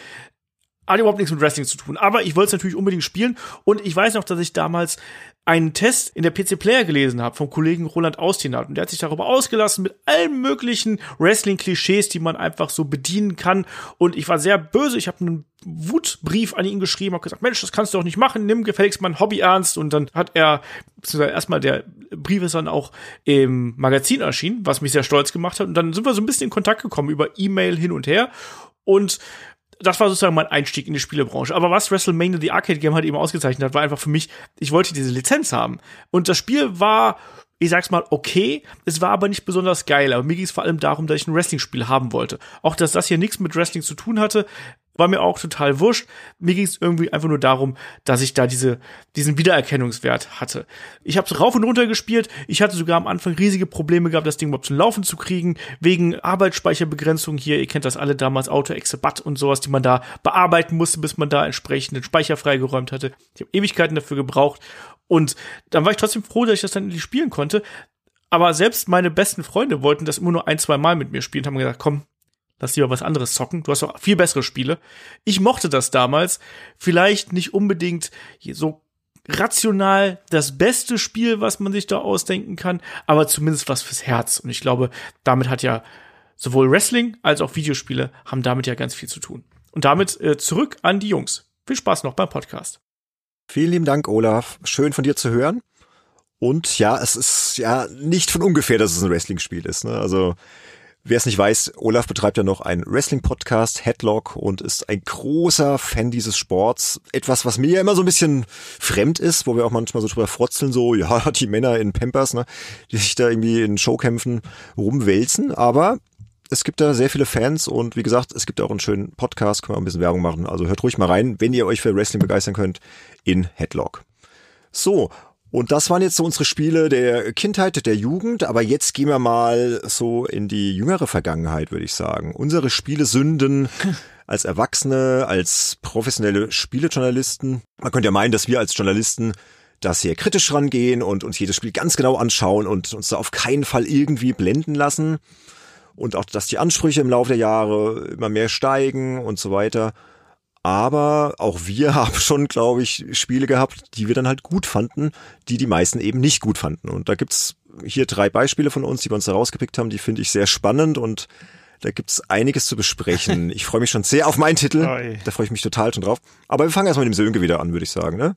hat überhaupt nichts mit Wrestling zu tun. Aber ich wollte es natürlich unbedingt spielen. Und ich weiß noch, dass ich damals einen Test in der PC Player gelesen habe vom Kollegen Roland Austinat. Und der hat sich darüber ausgelassen mit allen möglichen Wrestling-Klischees, die man einfach so bedienen kann. Und ich war sehr böse. Ich habe einen Wutbrief an ihn geschrieben, habe gesagt, Mensch, das kannst du doch nicht machen, nimm gefälligst mein Hobby ernst. Und dann hat er, beziehungsweise erstmal der Brief ist dann auch im Magazin erschienen, was mich sehr stolz gemacht hat. Und dann sind wir so ein bisschen in Kontakt gekommen über E-Mail hin und her. Und das war sozusagen mein Einstieg in die Spielebranche. Aber was WrestleMania The Arcade Game halt eben ausgezeichnet hat, war einfach für mich, ich wollte diese Lizenz haben. Und das Spiel war, ich sag's mal, okay. Es war aber nicht besonders geil. Aber mir ging es vor allem darum, dass ich ein Wrestling-Spiel haben wollte. Auch, dass das hier nichts mit Wrestling zu tun hatte, war mir auch total wurscht. Mir ging es irgendwie einfach nur darum, dass ich da diese, diesen Wiedererkennungswert hatte. Ich habe es rauf und runter gespielt. Ich hatte sogar am Anfang riesige Probleme gehabt, das Ding überhaupt zum Laufen zu kriegen, wegen Arbeitsspeicherbegrenzung hier. Ihr kennt das alle damals, Auto Exebat und sowas, die man da bearbeiten musste, bis man da entsprechenden Speicher freigeräumt hatte. Ich habe Ewigkeiten dafür gebraucht. Und dann war ich trotzdem froh, dass ich das dann endlich spielen konnte. Aber selbst meine besten Freunde wollten das immer nur ein, zwei Mal mit mir spielen, haben gesagt, komm, lass lieber was anderes zocken. Du hast doch viel bessere Spiele. Ich mochte das damals. Vielleicht nicht unbedingt so rational das beste Spiel, was man sich da ausdenken kann, aber zumindest was fürs Herz. Und ich glaube, damit hat ja sowohl Wrestling als auch Videospiele haben damit ja ganz viel zu tun. Und damit äh, zurück an die Jungs. Viel Spaß noch beim Podcast. Vielen lieben Dank, Olaf. Schön von dir zu hören. Und ja, es ist ja nicht von ungefähr, dass es ein Wrestling-Spiel ist. Ne? Also Wer es nicht weiß, Olaf betreibt ja noch einen Wrestling-Podcast, Headlock, und ist ein großer Fan dieses Sports. Etwas, was mir ja immer so ein bisschen fremd ist, wo wir auch manchmal so drüber frotzeln, so, ja, die Männer in Pampers, ne, die sich da irgendwie in Showkämpfen rumwälzen. Aber es gibt da sehr viele Fans und wie gesagt, es gibt auch einen schönen Podcast, können wir ein bisschen Werbung machen. Also hört ruhig mal rein, wenn ihr euch für Wrestling begeistern könnt, in Headlock. So, und das waren jetzt so unsere Spiele der Kindheit, der Jugend, aber jetzt gehen wir mal so in die jüngere Vergangenheit, würde ich sagen. Unsere Spielesünden als Erwachsene, als professionelle Spielejournalisten. Man könnte ja meinen, dass wir als Journalisten da sehr kritisch rangehen und uns jedes Spiel ganz genau anschauen und uns da auf keinen Fall irgendwie blenden lassen. Und auch, dass die Ansprüche im Laufe der Jahre immer mehr steigen und so weiter. Aber auch wir haben schon, glaube ich, Spiele gehabt, die wir dann halt gut fanden, die die meisten eben nicht gut fanden. Und da gibt's hier drei Beispiele von uns, die wir uns da rausgepickt haben, die finde ich sehr spannend und da gibt's einiges zu besprechen. Ich freue mich schon sehr auf meinen Titel. Da freue ich mich total schon drauf. Aber wir fangen erstmal mit dem Sönke wieder an, würde ich sagen, ne?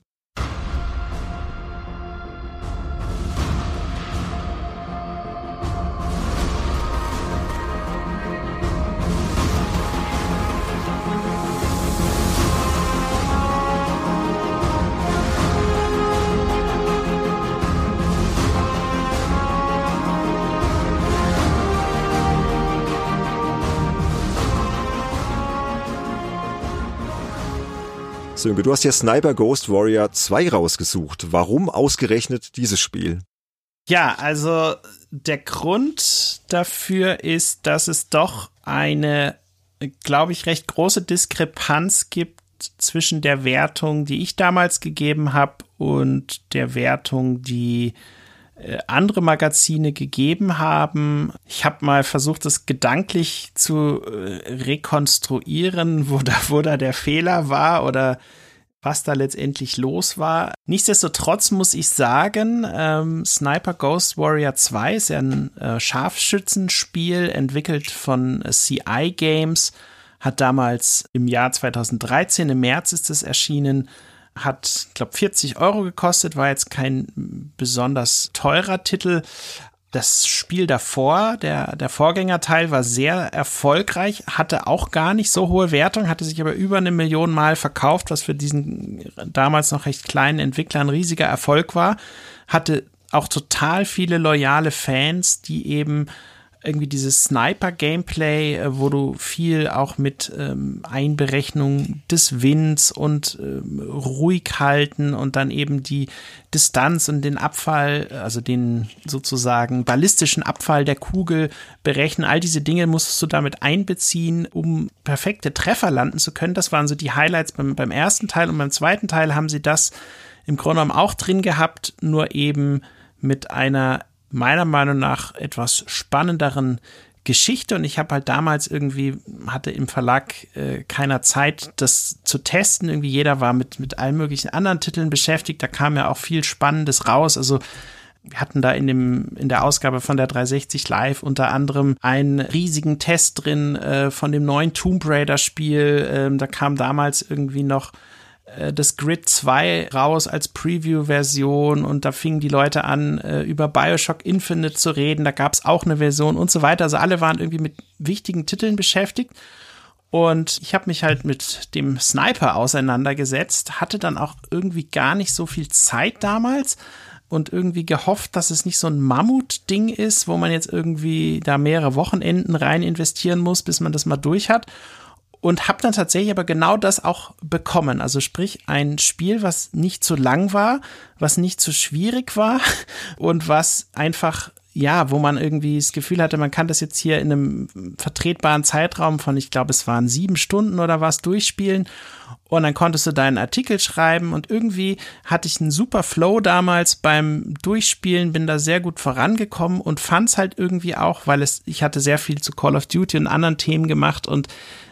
Sönke, du hast ja Sniper Ghost Warrior 2 rausgesucht. Warum ausgerechnet dieses Spiel? Ja, also der Grund dafür ist, dass es doch eine, glaube ich, recht große Diskrepanz gibt zwischen der Wertung, die ich damals gegeben habe und der Wertung, die andere Magazine gegeben haben. Ich habe mal versucht, das gedanklich zu äh, rekonstruieren, wo da, wo da der Fehler war oder was da letztendlich los war. Nichtsdestotrotz muss ich sagen, ähm, Sniper Ghost Warrior 2 ist ja ein äh, Scharfschützenspiel, entwickelt von äh, CI Games, hat damals im Jahr 2013, im März ist es erschienen, hat, glaube 40 Euro gekostet, war jetzt kein besonders teurer Titel, das Spiel davor, der, der Vorgängerteil, war sehr erfolgreich, hatte auch gar nicht so hohe Wertung, hatte sich aber über eine Million Mal verkauft, was für diesen damals noch recht kleinen Entwickler ein riesiger Erfolg war. Hatte auch total viele loyale Fans, die eben irgendwie dieses Sniper-Gameplay, äh, wo du viel auch mit ähm, Einberechnung des Winds und ähm, ruhig halten und dann eben die Distanz und den Abfall, also den sozusagen ballistischen Abfall der Kugel berechnen. All diese Dinge musstest du damit einbeziehen, um perfekte Treffer landen zu können. Das waren so die Highlights beim, beim ersten Teil und beim zweiten Teil haben sie das im Grunde genommen auch drin gehabt, nur eben mit einer meiner Meinung nach etwas spannenderen Geschichte und ich habe halt damals irgendwie, hatte im Verlag äh, keiner Zeit, das zu testen. Irgendwie jeder war mit, mit allen möglichen anderen Titeln beschäftigt. Da kam ja auch viel Spannendes raus. Also wir hatten da in dem in der Ausgabe von der 360 Live unter anderem einen riesigen Test drin äh, von dem neuen Tomb Raider Spiel. Ähm, da kam damals irgendwie noch äh, das Grid 2 raus als Preview-Version und da fingen die Leute an, äh, über Bioshock Infinite zu reden. Da gab es auch eine Version und so weiter. Also alle waren irgendwie mit wichtigen Titeln beschäftigt. Und ich habe mich halt mit dem Sniper auseinandergesetzt, hatte dann auch irgendwie gar nicht so viel Zeit damals und irgendwie gehofft, dass es nicht so ein Mammut-Ding ist, wo man jetzt irgendwie da mehrere Wochenenden rein investieren muss, bis man das mal durch hat und habe dann tatsächlich aber genau das auch bekommen. Also sprich ein Spiel, was nicht zu lang war, was nicht zu schwierig war und was einfach ja, wo man irgendwie das Gefühl hatte, man kann das jetzt hier in einem vertretbaren Zeitraum von, ich glaube, es waren sieben Stunden oder was durchspielen. Und dann konntest du deinen Artikel schreiben und irgendwie hatte ich einen super Flow damals beim Durchspielen, bin da sehr gut vorangekommen und fand es halt irgendwie auch, weil es, ich hatte sehr viel zu Call of Duty und anderen Themen gemacht und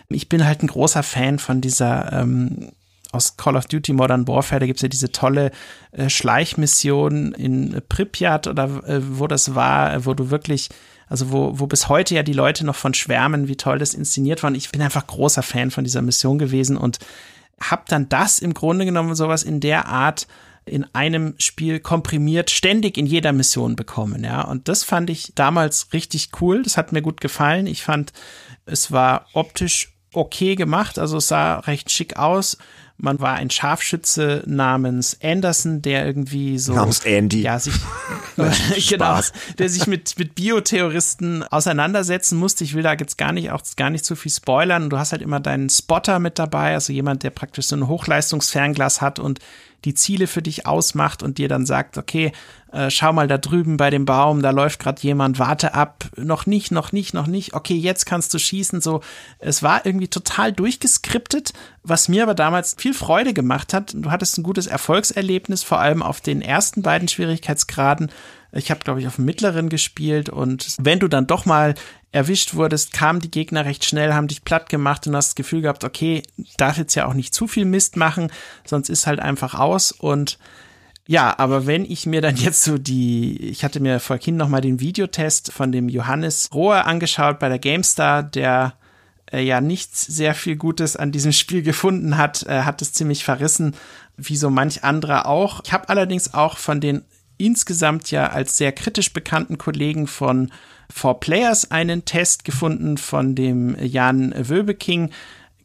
ich bin halt ein großer Fan von dieser ähm, aus Call of Duty Modern Warfare, da gibt es ja diese tolle äh, Schleichmission in Pripyat oder äh, wo das war, wo du wirklich, also wo, wo bis heute ja die Leute noch von schwärmen, wie toll das inszeniert war. Und ich bin einfach großer Fan von dieser Mission gewesen und hab dann das im Grunde genommen sowas in der Art in einem Spiel komprimiert ständig in jeder Mission bekommen, ja. Und das fand ich damals richtig cool. Das hat mir gut gefallen. Ich fand, es war optisch okay gemacht, also es sah recht schick aus. Man war ein Scharfschütze namens Anderson, der irgendwie so namens Andy. Ja, sich genau, der sich mit mit Bioterroristen auseinandersetzen musste. Ich will da jetzt gar nicht auch gar nicht zu viel spoilern. Du hast halt immer deinen Spotter mit dabei, also jemand, der praktisch so ein Hochleistungsfernglas hat und die Ziele für dich ausmacht und dir dann sagt, okay, äh, schau mal da drüben bei dem Baum, da läuft gerade jemand, warte ab, noch nicht, noch nicht, noch nicht, okay, jetzt kannst du schießen. So, es war irgendwie total durchgeskriptet, was mir aber damals viel Freude gemacht hat. Du hattest ein gutes Erfolgserlebnis, vor allem auf den ersten beiden Schwierigkeitsgraden. Ich habe, glaube ich, auf dem mittleren gespielt und wenn du dann doch mal erwischt wurdest, kamen die Gegner recht schnell, haben dich platt gemacht und hast das Gefühl gehabt, okay, darf jetzt ja auch nicht zu viel Mist machen, sonst ist halt einfach aus und ja, aber wenn ich mir dann jetzt so die, ich hatte mir vorhin noch mal den Videotest von dem Johannes Rohr angeschaut bei der GameStar, der äh, ja nicht sehr viel Gutes an diesem Spiel gefunden hat, äh, hat es ziemlich verrissen, wie so manch anderer auch. Ich habe allerdings auch von den insgesamt ja als sehr kritisch bekannten Kollegen von For Players einen Test gefunden von dem Jan Wöbeking,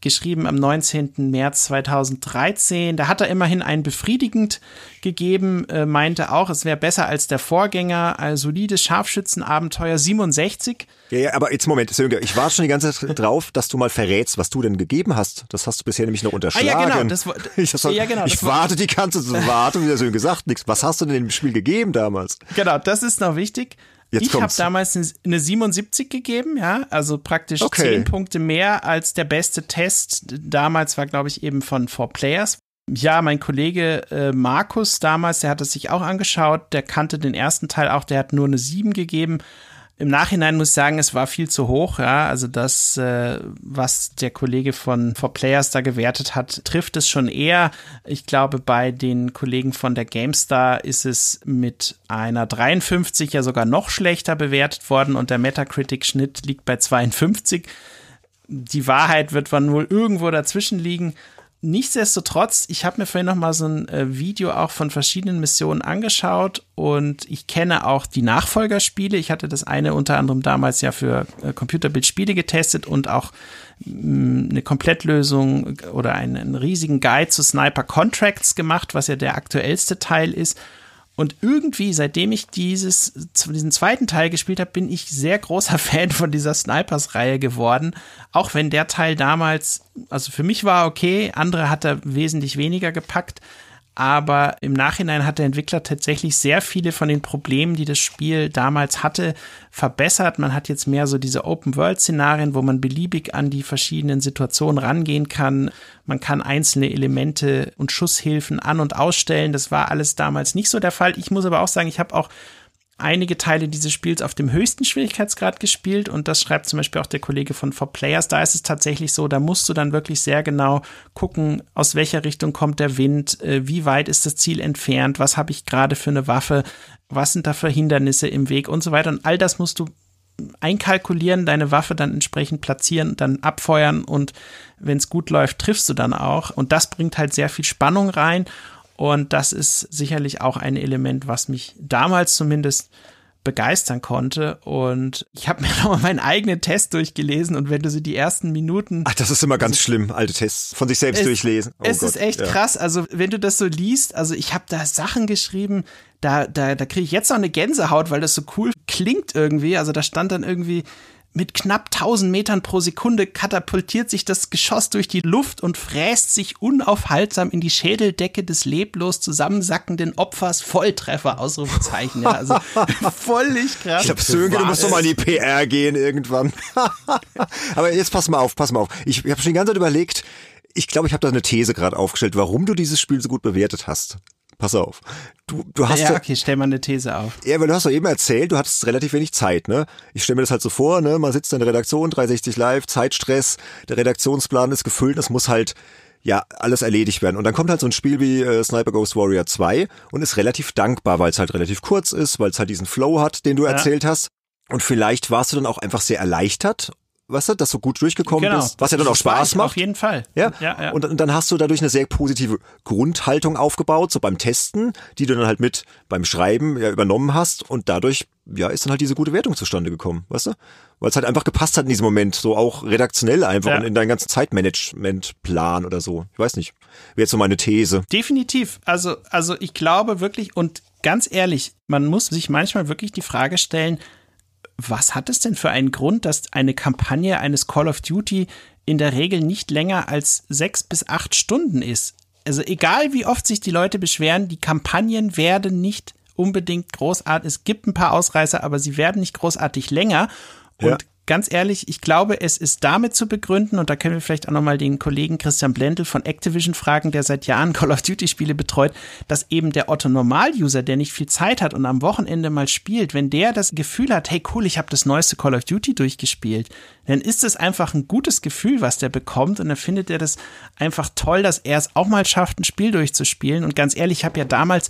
geschrieben am 19. März 2013. Da hat er immerhin ein befriedigend gegeben, äh, meinte auch, es wäre besser als der Vorgänger, ein solides Scharfschützenabenteuer 67. Ja, ja, aber jetzt Moment, Sönke, ich warte schon die ganze Zeit drauf, dass du mal verrätst, was du denn gegeben hast. Das hast du bisher nämlich noch unterschlagen. Ah, ja, genau. Das, ich, das, ja, genau, ich warte die ganze Zeit, warte, wie der Sönke sagt, nichts. Was hast du denn im Spiel gegeben damals? Genau, das ist noch wichtig. Jetzt ich habe damals eine 77 gegeben, ja, also praktisch okay. 10 Punkte mehr als der beste Test. Damals war, glaube ich, eben von Four Players. Ja, mein Kollege äh, Markus damals, der hat es sich auch angeschaut, der kannte den ersten Teil auch, der hat nur eine 7 gegeben. Im Nachhinein muss ich sagen, es war viel zu hoch. Ja, also das, äh, was der Kollege von For Players da gewertet hat, trifft es schon eher. Ich glaube, bei den Kollegen von der GameStar ist es mit einer 53 ja sogar noch schlechter bewertet worden und der Metacritic-Schnitt liegt bei 52. Die Wahrheit wird wohl irgendwo dazwischen liegen. Nichtsdestotrotz, ich habe mir vorhin noch mal so ein äh, Video auch von verschiedenen Missionen angeschaut und ich kenne auch die Nachfolgerspiele. Ich hatte das eine unter anderem damals ja für äh, Computerbildspiele getestet und auch mh, eine Komplettlösung oder einen riesigen Guide zu Sniper Contracts gemacht, was ja der aktuellste Teil ist. Und irgendwie, seitdem ich dieses, diesen zweiten Teil gespielt habe, bin ich sehr großer Fan von dieser Snipers-Reihe geworden. Auch wenn der Teil damals, also für mich war okay, andere hat er wesentlich weniger gepackt aber im Nachhinein hat der Entwickler tatsächlich sehr viele von den Problemen, die das Spiel damals hatte, verbessert. Man hat jetzt mehr so diese Open-World-Szenarien, wo man beliebig an die verschiedenen Situationen rangehen kann. Man kann einzelne Elemente und Schusshilfen an- und ausstellen. Das war alles damals nicht so der Fall. Ich muss aber auch sagen, ich habe auch einige Teile dieses Spiels auf dem höchsten Schwierigkeitsgrad gespielt und das schreibt zum Beispiel auch der Kollege von For Players. Da ist es tatsächlich so, da musst du dann wirklich sehr genau gucken, aus welcher Richtung kommt der Wind, äh, wie weit ist das Ziel entfernt, was habe ich gerade für eine Waffe, was sind da für Hindernisse im Weg und so weiter. Und all das musst du einkalkulieren, deine Waffe dann entsprechend platzieren, dann abfeuern und wenn es gut läuft, triffst du dann auch. Und das bringt halt sehr viel Spannung rein und das ist sicherlich auch ein Element, was mich damals zumindest begeistern konnte. Und ich habe mir nochmal meinen eigenen Test durchgelesen und wenn du so die ersten Minuten. Ach, das ist immer ganz schlimm, alte Tests von sich selbst es, durchlesen. Oh es Gott, ist echt ja. krass. Also, wenn du das so liest, also ich habe da Sachen geschrieben, da, da, da kriege ich jetzt noch eine Gänsehaut, weil das so cool klingt irgendwie. Also da stand dann irgendwie mit knapp 1000 Metern pro Sekunde katapultiert sich das Geschoss durch die Luft und fräst sich unaufhaltsam in die Schädeldecke des leblos zusammensackenden Opfers. Volltreffer, Ausrufezeichen. Ja, also völlig krass. Ich glaube, Sönke, du musst doch mal in die PR gehen irgendwann. Aber jetzt pass mal auf, pass mal auf. Ich, ich habe schon die ganze Zeit überlegt, ich glaube, ich habe da eine These gerade aufgestellt, warum du dieses Spiel so gut bewertet hast pass auf. Du, du hast ja, okay, stell mal eine These auf. Ja, weil du hast doch eben erzählt, du hattest relativ wenig Zeit, ne? Ich stelle mir das halt so vor, ne? Man sitzt in der Redaktion, 360 live, Zeitstress, der Redaktionsplan ist gefüllt, das muss halt ja, alles erledigt werden. Und dann kommt halt so ein Spiel wie äh, Sniper Ghost Warrior 2 und ist relativ dankbar, weil es halt relativ kurz ist, weil es halt diesen Flow hat, den du ja. erzählt hast. Und vielleicht warst du dann auch einfach sehr erleichtert weißt du, dass du gut durchgekommen genau. bist, was ja dann auch Spaß macht. Auf jeden Fall. Ja, ja, ja. Und, und, dann hast du dadurch eine sehr positive Grundhaltung aufgebaut, so beim Testen, die du dann halt mit beim Schreiben ja, übernommen hast und dadurch ja ist dann halt diese gute Wertung zustande gekommen, weißt du? Weil es halt einfach gepasst hat in diesem Moment, so auch redaktionell einfach ja. und in deinen ganzen Zeitmanagementplan oder so. Ich weiß nicht. Wäre jetzt so meine These. Definitiv. Also, also ich glaube wirklich und ganz ehrlich, man muss sich manchmal wirklich die Frage stellen, was hat es denn für einen Grund, dass eine Kampagne eines Call of Duty in der Regel nicht länger als sechs bis acht Stunden ist? Also egal wie oft sich die Leute beschweren, die Kampagnen werden nicht unbedingt großartig, es gibt ein paar Ausreißer, aber sie werden nicht großartig länger. Und ja ganz ehrlich, ich glaube, es ist damit zu begründen, und da können wir vielleicht auch nochmal den Kollegen Christian Blendl von Activision fragen, der seit Jahren Call of Duty Spiele betreut, dass eben der Otto Normal-User, der nicht viel Zeit hat und am Wochenende mal spielt, wenn der das Gefühl hat, hey cool, ich habe das neueste Call of Duty durchgespielt, dann ist es einfach ein gutes Gefühl, was der bekommt und dann findet er das einfach toll, dass er es auch mal schafft, ein Spiel durchzuspielen. Und ganz ehrlich, ich habe ja damals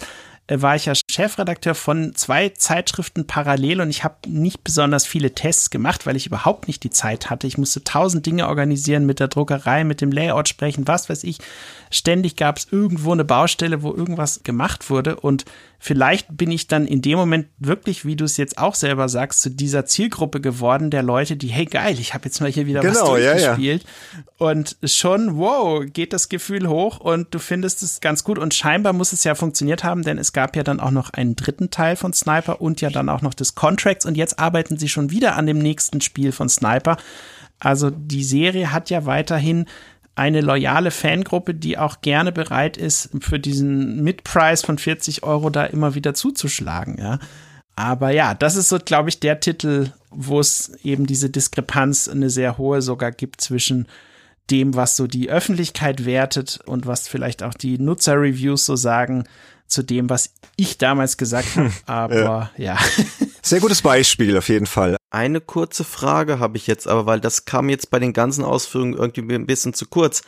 war ich ja Chefredakteur von zwei Zeitschriften parallel und ich habe nicht besonders viele Tests gemacht, weil ich überhaupt nicht die Zeit hatte. Ich musste tausend Dinge organisieren, mit der Druckerei, mit dem Layout sprechen, was weiß ich. Ständig gab es irgendwo eine Baustelle, wo irgendwas gemacht wurde und vielleicht bin ich dann in dem Moment wirklich, wie du es jetzt auch selber sagst, zu dieser Zielgruppe geworden der Leute, die, hey geil, ich habe jetzt mal hier wieder genau, was durchgespielt. Ja, ja. Und schon, wow, geht das Gefühl hoch und du findest es ganz gut. Und scheinbar muss es ja funktioniert haben, denn es gab ja dann auch noch einen dritten Teil von Sniper und ja dann auch noch des Contracts. Und jetzt arbeiten sie schon wieder an dem nächsten Spiel von Sniper. Also die Serie hat ja weiterhin eine loyale Fangruppe, die auch gerne bereit ist, für diesen Mid-Price von 40 Euro da immer wieder zuzuschlagen, ja. Aber ja, das ist so, glaube ich, der Titel, wo es eben diese Diskrepanz eine sehr hohe sogar gibt zwischen dem, was so die Öffentlichkeit wertet und was vielleicht auch die Nutzer-Reviews so sagen, zu dem, was ich damals gesagt habe. Aber ja. ja. Sehr gutes Beispiel auf jeden Fall. Eine kurze Frage habe ich jetzt aber, weil das kam jetzt bei den ganzen Ausführungen irgendwie ein bisschen zu kurz.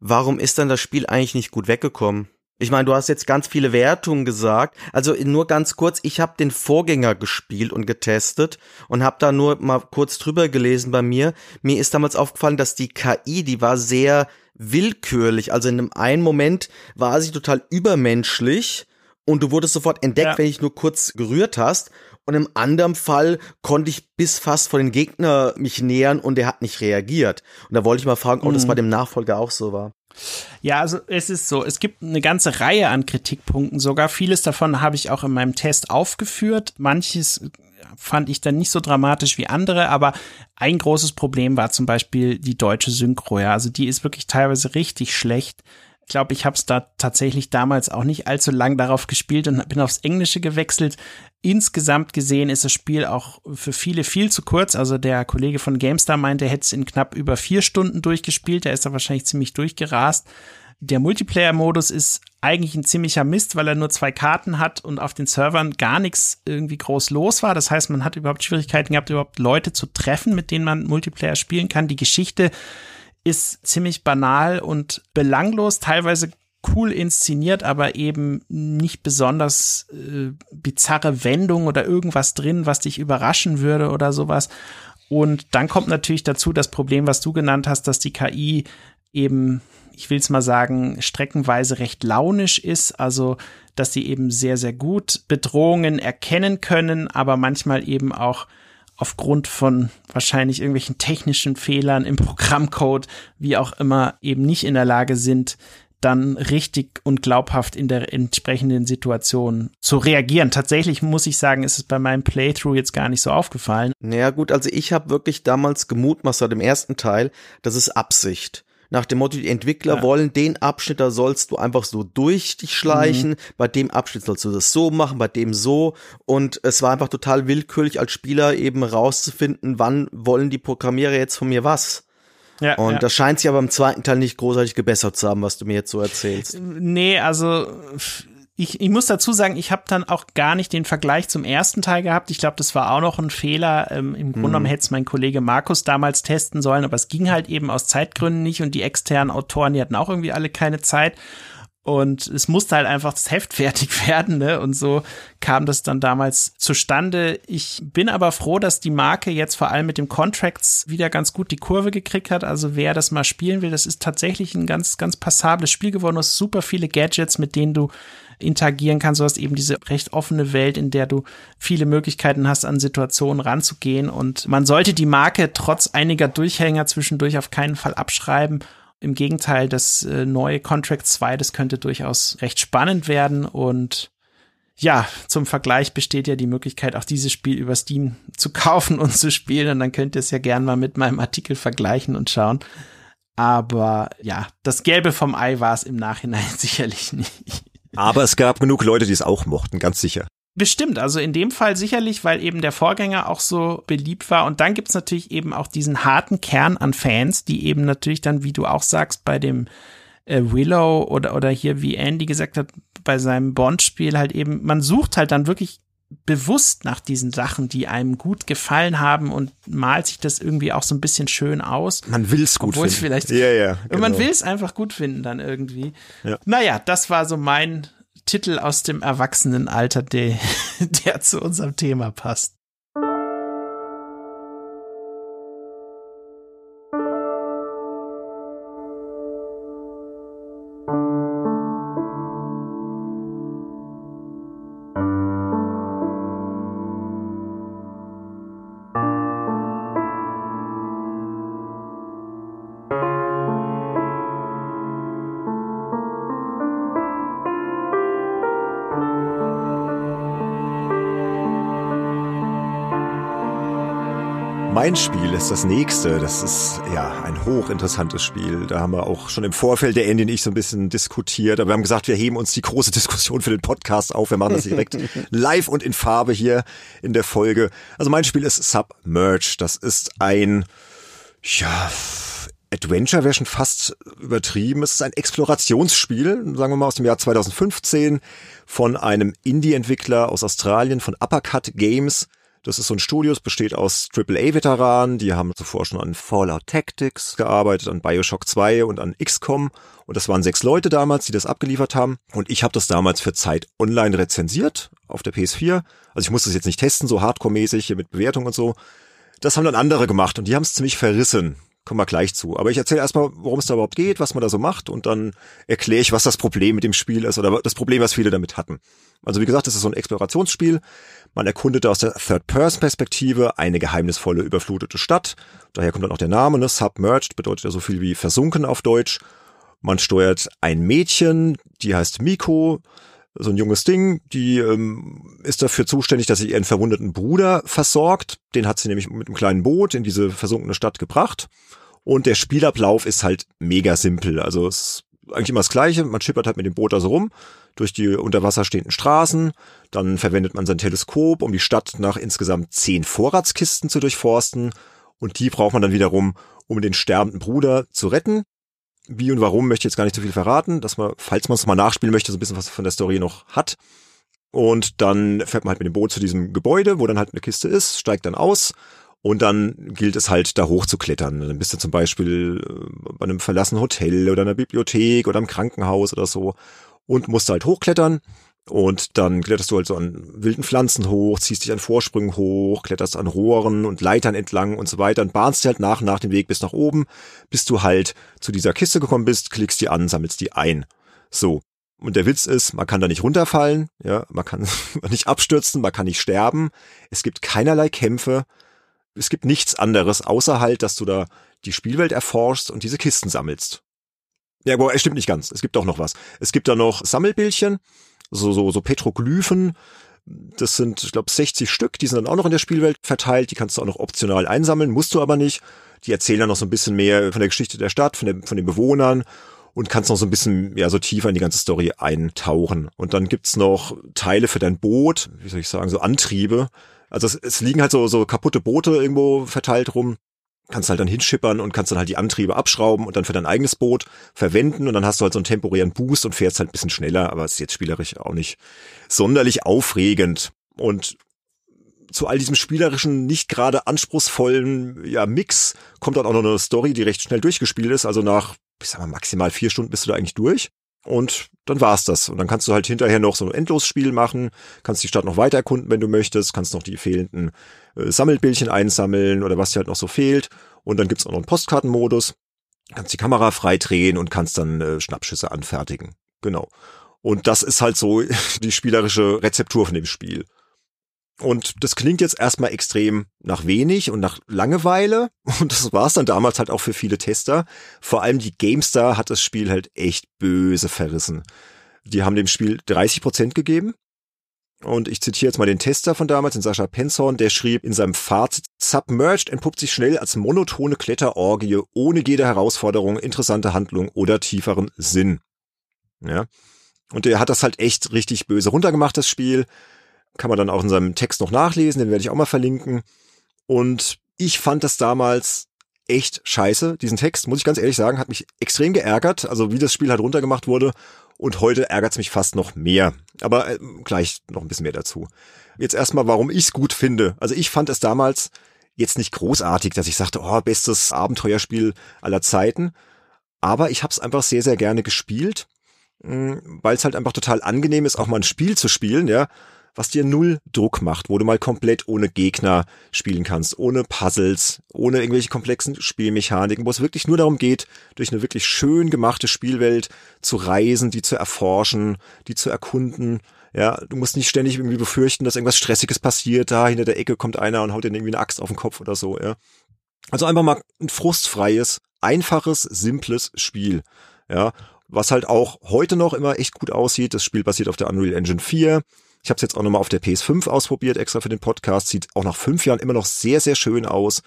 Warum ist dann das Spiel eigentlich nicht gut weggekommen? Ich meine, du hast jetzt ganz viele Wertungen gesagt. Also nur ganz kurz, ich habe den Vorgänger gespielt und getestet und habe da nur mal kurz drüber gelesen bei mir. Mir ist damals aufgefallen, dass die KI, die war sehr willkürlich. Also in einem einen Moment war sie total übermenschlich und du wurdest sofort entdeckt, ja. wenn ich nur kurz gerührt hast. Und im anderen Fall konnte ich bis fast vor den Gegner mich nähern und er hat nicht reagiert. Und da wollte ich mal fragen, ob mhm. das bei dem Nachfolger auch so war. Ja, also es ist so, es gibt eine ganze Reihe an Kritikpunkten sogar. Vieles davon habe ich auch in meinem Test aufgeführt. Manches fand ich dann nicht so dramatisch wie andere, aber ein großes Problem war zum Beispiel die deutsche Synchro. Ja, also die ist wirklich teilweise richtig schlecht. Ich glaube, ich habe es da tatsächlich damals auch nicht allzu lang darauf gespielt und bin aufs Englische gewechselt. Insgesamt gesehen ist das Spiel auch für viele viel zu kurz. Also der Kollege von GameStar meinte, er hätte es in knapp über vier Stunden durchgespielt. Der ist da wahrscheinlich ziemlich durchgerast. Der Multiplayer-Modus ist eigentlich ein ziemlicher Mist, weil er nur zwei Karten hat und auf den Servern gar nichts irgendwie groß los war. Das heißt, man hat überhaupt Schwierigkeiten gehabt, überhaupt Leute zu treffen, mit denen man Multiplayer spielen kann. Die Geschichte ist ziemlich banal und belanglos, teilweise cool inszeniert, aber eben nicht besonders äh, bizarre Wendung oder irgendwas drin, was dich überraschen würde oder sowas. Und dann kommt natürlich dazu das Problem, was du genannt hast, dass die KI eben, ich will es mal sagen, streckenweise recht launisch ist, also dass sie eben sehr, sehr gut Bedrohungen erkennen können, aber manchmal eben auch aufgrund von wahrscheinlich irgendwelchen technischen Fehlern im Programmcode, wie auch immer, eben nicht in der Lage sind, dann richtig und glaubhaft in der entsprechenden Situation zu reagieren. Tatsächlich muss ich sagen, ist es bei meinem Playthrough jetzt gar nicht so aufgefallen. Naja gut, also ich habe wirklich damals gemutmaßt im ersten Teil, das ist Absicht nach dem Motto, die Entwickler ja. wollen den Abschnitt, da sollst du einfach so durch dich schleichen, mhm. bei dem Abschnitt sollst du das so machen, bei dem so und es war einfach total willkürlich als Spieler eben rauszufinden, wann wollen die Programmierer jetzt von mir was. Ja, und ja. das scheint sich aber im zweiten Teil nicht großartig gebessert zu haben, was du mir jetzt so erzählst. Nee, also ich, ich muss dazu sagen, ich habe dann auch gar nicht den Vergleich zum ersten Teil gehabt. Ich glaube, das war auch noch ein Fehler. Ähm, Im Grunde genommen mhm. hätte es mein Kollege Markus damals testen sollen, aber es ging halt eben aus Zeitgründen nicht und die externen Autoren, die hatten auch irgendwie alle keine Zeit. Und es musste halt einfach das Heft fertig werden, ne? Und so kam das dann damals zustande. Ich bin aber froh, dass die Marke jetzt vor allem mit dem Contracts wieder ganz gut die Kurve gekriegt hat. Also wer das mal spielen will, das ist tatsächlich ein ganz, ganz passables Spiel geworden. Du hast super viele Gadgets, mit denen du interagieren kannst. Du hast eben diese recht offene Welt, in der du viele Möglichkeiten hast, an Situationen ranzugehen. Und man sollte die Marke trotz einiger Durchhänger zwischendurch auf keinen Fall abschreiben im Gegenteil, das äh, neue Contract 2, das könnte durchaus recht spannend werden und ja, zum Vergleich besteht ja die Möglichkeit, auch dieses Spiel über Steam zu kaufen und zu spielen. Und dann könnt ihr es ja gern mal mit meinem Artikel vergleichen und schauen. Aber ja, das Gelbe vom Ei war es im Nachhinein sicherlich nicht. Aber es gab genug Leute, die es auch mochten, ganz sicher. Bestimmt, also in dem Fall sicherlich, weil eben der Vorgänger auch so beliebt war. Und dann gibt's natürlich eben auch diesen harten Kern an Fans, die eben natürlich dann, wie du auch sagst, bei dem äh, Willow oder, oder hier, wie Andy gesagt hat, bei seinem Bond-Spiel halt eben, man sucht halt dann wirklich bewusst nach diesen Sachen, die einem gut gefallen haben und malt sich das irgendwie auch so ein bisschen schön aus. Man will's gut finden. Vielleicht, ja, ja, genau. Man will's einfach gut finden dann irgendwie. Ja. Naja, das war so mein Titel aus dem Erwachsenenalter, der, der zu unserem Thema passt. Mein Spiel ist das nächste. Das ist ja ein hochinteressantes Spiel. Da haben wir auch schon im Vorfeld der Andy und ich so ein bisschen diskutiert. Aber wir haben gesagt, wir heben uns die große Diskussion für den Podcast auf. Wir machen das direkt live und in Farbe hier in der Folge. Also mein Spiel ist Submerge. Das ist ein, ja, Adventure wäre schon fast übertrieben. Es ist ein Explorationsspiel, sagen wir mal aus dem Jahr 2015 von einem Indie-Entwickler aus Australien, von Uppercut Games. Das ist so ein Studio, es besteht aus AAA-Veteranen, die haben zuvor schon an Fallout Tactics gearbeitet, an Bioshock 2 und an XCOM. Und das waren sechs Leute damals, die das abgeliefert haben. Und ich habe das damals für Zeit online rezensiert auf der PS4. Also ich musste es jetzt nicht testen, so hardcore-mäßig hier mit Bewertung und so. Das haben dann andere gemacht und die haben es ziemlich verrissen. Kommen wir gleich zu. Aber ich erzähle erstmal, worum es da überhaupt geht, was man da so macht und dann erkläre ich, was das Problem mit dem Spiel ist oder das Problem, was viele damit hatten. Also wie gesagt, es ist so ein Explorationsspiel. Man erkundet aus der Third-Person-Perspektive eine geheimnisvolle, überflutete Stadt. Daher kommt dann auch der Name, ne? Submerged bedeutet ja so viel wie versunken auf Deutsch. Man steuert ein Mädchen, die heißt Miko, so ein junges Ding, die ähm, ist dafür zuständig, dass sie ihren verwundeten Bruder versorgt. Den hat sie nämlich mit einem kleinen Boot in diese versunkene Stadt gebracht. Und der Spielablauf ist halt mega simpel. Also es ist eigentlich immer das Gleiche. Man schippert halt mit dem Boot da so rum durch die unter Wasser stehenden Straßen. Dann verwendet man sein Teleskop, um die Stadt nach insgesamt zehn Vorratskisten zu durchforsten. Und die braucht man dann wiederum, um den sterbenden Bruder zu retten. Wie und warum möchte ich jetzt gar nicht zu viel verraten, dass man, falls man es mal nachspielen möchte, so ein bisschen was von der Story noch hat. Und dann fährt man halt mit dem Boot zu diesem Gebäude, wo dann halt eine Kiste ist, steigt dann aus und dann gilt es halt, da hoch zu klettern. Dann bist du zum Beispiel äh, bei einem verlassenen Hotel oder einer Bibliothek oder einem Krankenhaus oder so und musst halt hochklettern. Und dann kletterst du halt so an wilden Pflanzen hoch, ziehst dich an Vorsprüngen hoch, kletterst an Rohren und Leitern entlang und so weiter und bahnst dir halt nach und nach den Weg bis nach oben, bis du halt zu dieser Kiste gekommen bist, klickst die an, sammelst die ein. So. Und der Witz ist, man kann da nicht runterfallen, ja, man kann nicht abstürzen, man kann nicht sterben. Es gibt keinerlei Kämpfe. Es gibt nichts anderes, außer halt, dass du da die Spielwelt erforschst und diese Kisten sammelst. Ja, aber es stimmt nicht ganz. Es gibt auch noch was. Es gibt da noch Sammelbildchen, so, so, so Petroglyphen. Das sind, ich glaube, 60 Stück, die sind dann auch noch in der Spielwelt verteilt. Die kannst du auch noch optional einsammeln, musst du aber nicht. Die erzählen dann noch so ein bisschen mehr von der Geschichte der Stadt, von, der, von den Bewohnern und kannst noch so ein bisschen ja so tiefer in die ganze Story eintauchen. Und dann gibt's noch Teile für dein Boot, wie soll ich sagen, so Antriebe. Also es, es liegen halt so, so kaputte Boote irgendwo verteilt rum kannst halt dann hinschippern und kannst dann halt die Antriebe abschrauben und dann für dein eigenes Boot verwenden und dann hast du halt so einen temporären Boost und fährst halt ein bisschen schneller, aber es ist jetzt spielerisch auch nicht sonderlich aufregend. Und zu all diesem spielerischen, nicht gerade anspruchsvollen ja, Mix kommt dann auch noch eine Story, die recht schnell durchgespielt ist. Also nach, ich sag mal, maximal vier Stunden bist du da eigentlich durch. Und dann war's das. Und dann kannst du halt hinterher noch so ein Endlosspiel machen, kannst die Stadt noch weiter erkunden, wenn du möchtest, kannst noch die fehlenden äh, Sammelbildchen einsammeln oder was dir halt noch so fehlt. Und dann gibt's auch noch einen Postkartenmodus, kannst die Kamera freidrehen und kannst dann äh, Schnappschüsse anfertigen. Genau. Und das ist halt so die spielerische Rezeptur von dem Spiel. Und das klingt jetzt erstmal extrem nach wenig und nach Langeweile. Und das war es dann damals halt auch für viele Tester. Vor allem die GameStar hat das Spiel halt echt böse verrissen. Die haben dem Spiel 30 Prozent gegeben. Und ich zitiere jetzt mal den Tester von damals, den Sascha Penshorn, der schrieb in seinem Fazit, Submerged entpuppt sich schnell als monotone Kletterorgie ohne jede Herausforderung, interessante Handlung oder tieferen Sinn. Ja. Und der hat das halt echt richtig böse runtergemacht, das Spiel kann man dann auch in seinem Text noch nachlesen, den werde ich auch mal verlinken. Und ich fand das damals echt scheiße. Diesen Text, muss ich ganz ehrlich sagen, hat mich extrem geärgert, also wie das Spiel halt runtergemacht wurde. Und heute ärgert es mich fast noch mehr. Aber äh, gleich noch ein bisschen mehr dazu. Jetzt erstmal, warum ich es gut finde. Also ich fand es damals jetzt nicht großartig, dass ich sagte, oh, bestes Abenteuerspiel aller Zeiten. Aber ich habe es einfach sehr, sehr gerne gespielt, hm, weil es halt einfach total angenehm ist, auch mal ein Spiel zu spielen, ja was dir null Druck macht, wo du mal komplett ohne Gegner spielen kannst, ohne Puzzles, ohne irgendwelche komplexen Spielmechaniken, wo es wirklich nur darum geht, durch eine wirklich schön gemachte Spielwelt zu reisen, die zu erforschen, die zu erkunden. Ja, du musst nicht ständig irgendwie befürchten, dass irgendwas Stressiges passiert, da hinter der Ecke kommt einer und haut dir irgendwie eine Axt auf den Kopf oder so, ja. Also einfach mal ein frustfreies, einfaches, simples Spiel. Ja, was halt auch heute noch immer echt gut aussieht. Das Spiel basiert auf der Unreal Engine 4. Ich habe es jetzt auch nochmal auf der PS5 ausprobiert, extra für den Podcast. Sieht auch nach fünf Jahren immer noch sehr, sehr schön aus.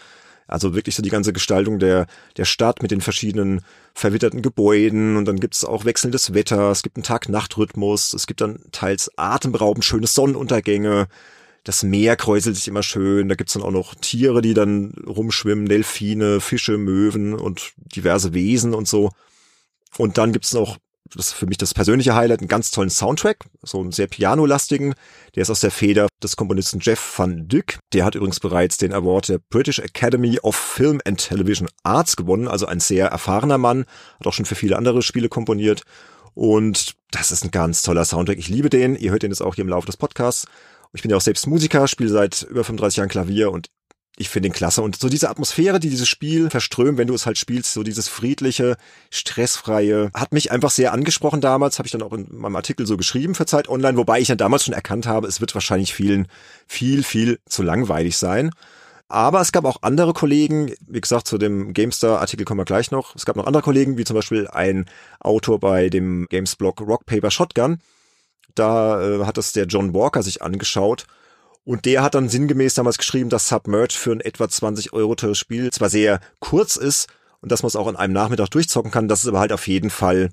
Also wirklich so die ganze Gestaltung der, der Stadt mit den verschiedenen verwitterten Gebäuden und dann gibt es auch wechselndes Wetter, es gibt einen Tag-Nacht-Rhythmus, es gibt dann teils atemberaubend schöne Sonnenuntergänge. Das Meer kräuselt sich immer schön. Da gibt's dann auch noch Tiere, die dann rumschwimmen, Delfine, Fische, Möwen und diverse Wesen und so. Und dann gibt's noch das ist für mich das persönliche Highlight, einen ganz tollen Soundtrack, so einen sehr pianolastigen. Der ist aus der Feder des Komponisten Jeff van Dyck. Der hat übrigens bereits den Award der British Academy of Film and Television Arts gewonnen, also ein sehr erfahrener Mann, hat auch schon für viele andere Spiele komponiert. Und das ist ein ganz toller Soundtrack. Ich liebe den. Ihr hört den jetzt auch hier im Laufe des Podcasts. Ich bin ja auch selbst Musiker, spiele seit über 35 Jahren Klavier und ich finde ihn klasse. Und so diese Atmosphäre, die dieses Spiel verströmt, wenn du es halt spielst, so dieses friedliche, stressfreie, hat mich einfach sehr angesprochen damals, habe ich dann auch in meinem Artikel so geschrieben für Zeit Online, wobei ich ja damals schon erkannt habe, es wird wahrscheinlich vielen viel, viel zu langweilig sein. Aber es gab auch andere Kollegen, wie gesagt, zu dem GameStar-Artikel kommen wir gleich noch. Es gab noch andere Kollegen, wie zum Beispiel ein Autor bei dem Games-Blog Rock Paper Shotgun. Da äh, hat es der John Walker sich angeschaut und der hat dann sinngemäß damals geschrieben, dass Submerge für ein etwa 20 Euro teures Spiel zwar sehr kurz ist und dass man es auch in einem Nachmittag durchzocken kann, dass es aber halt auf jeden Fall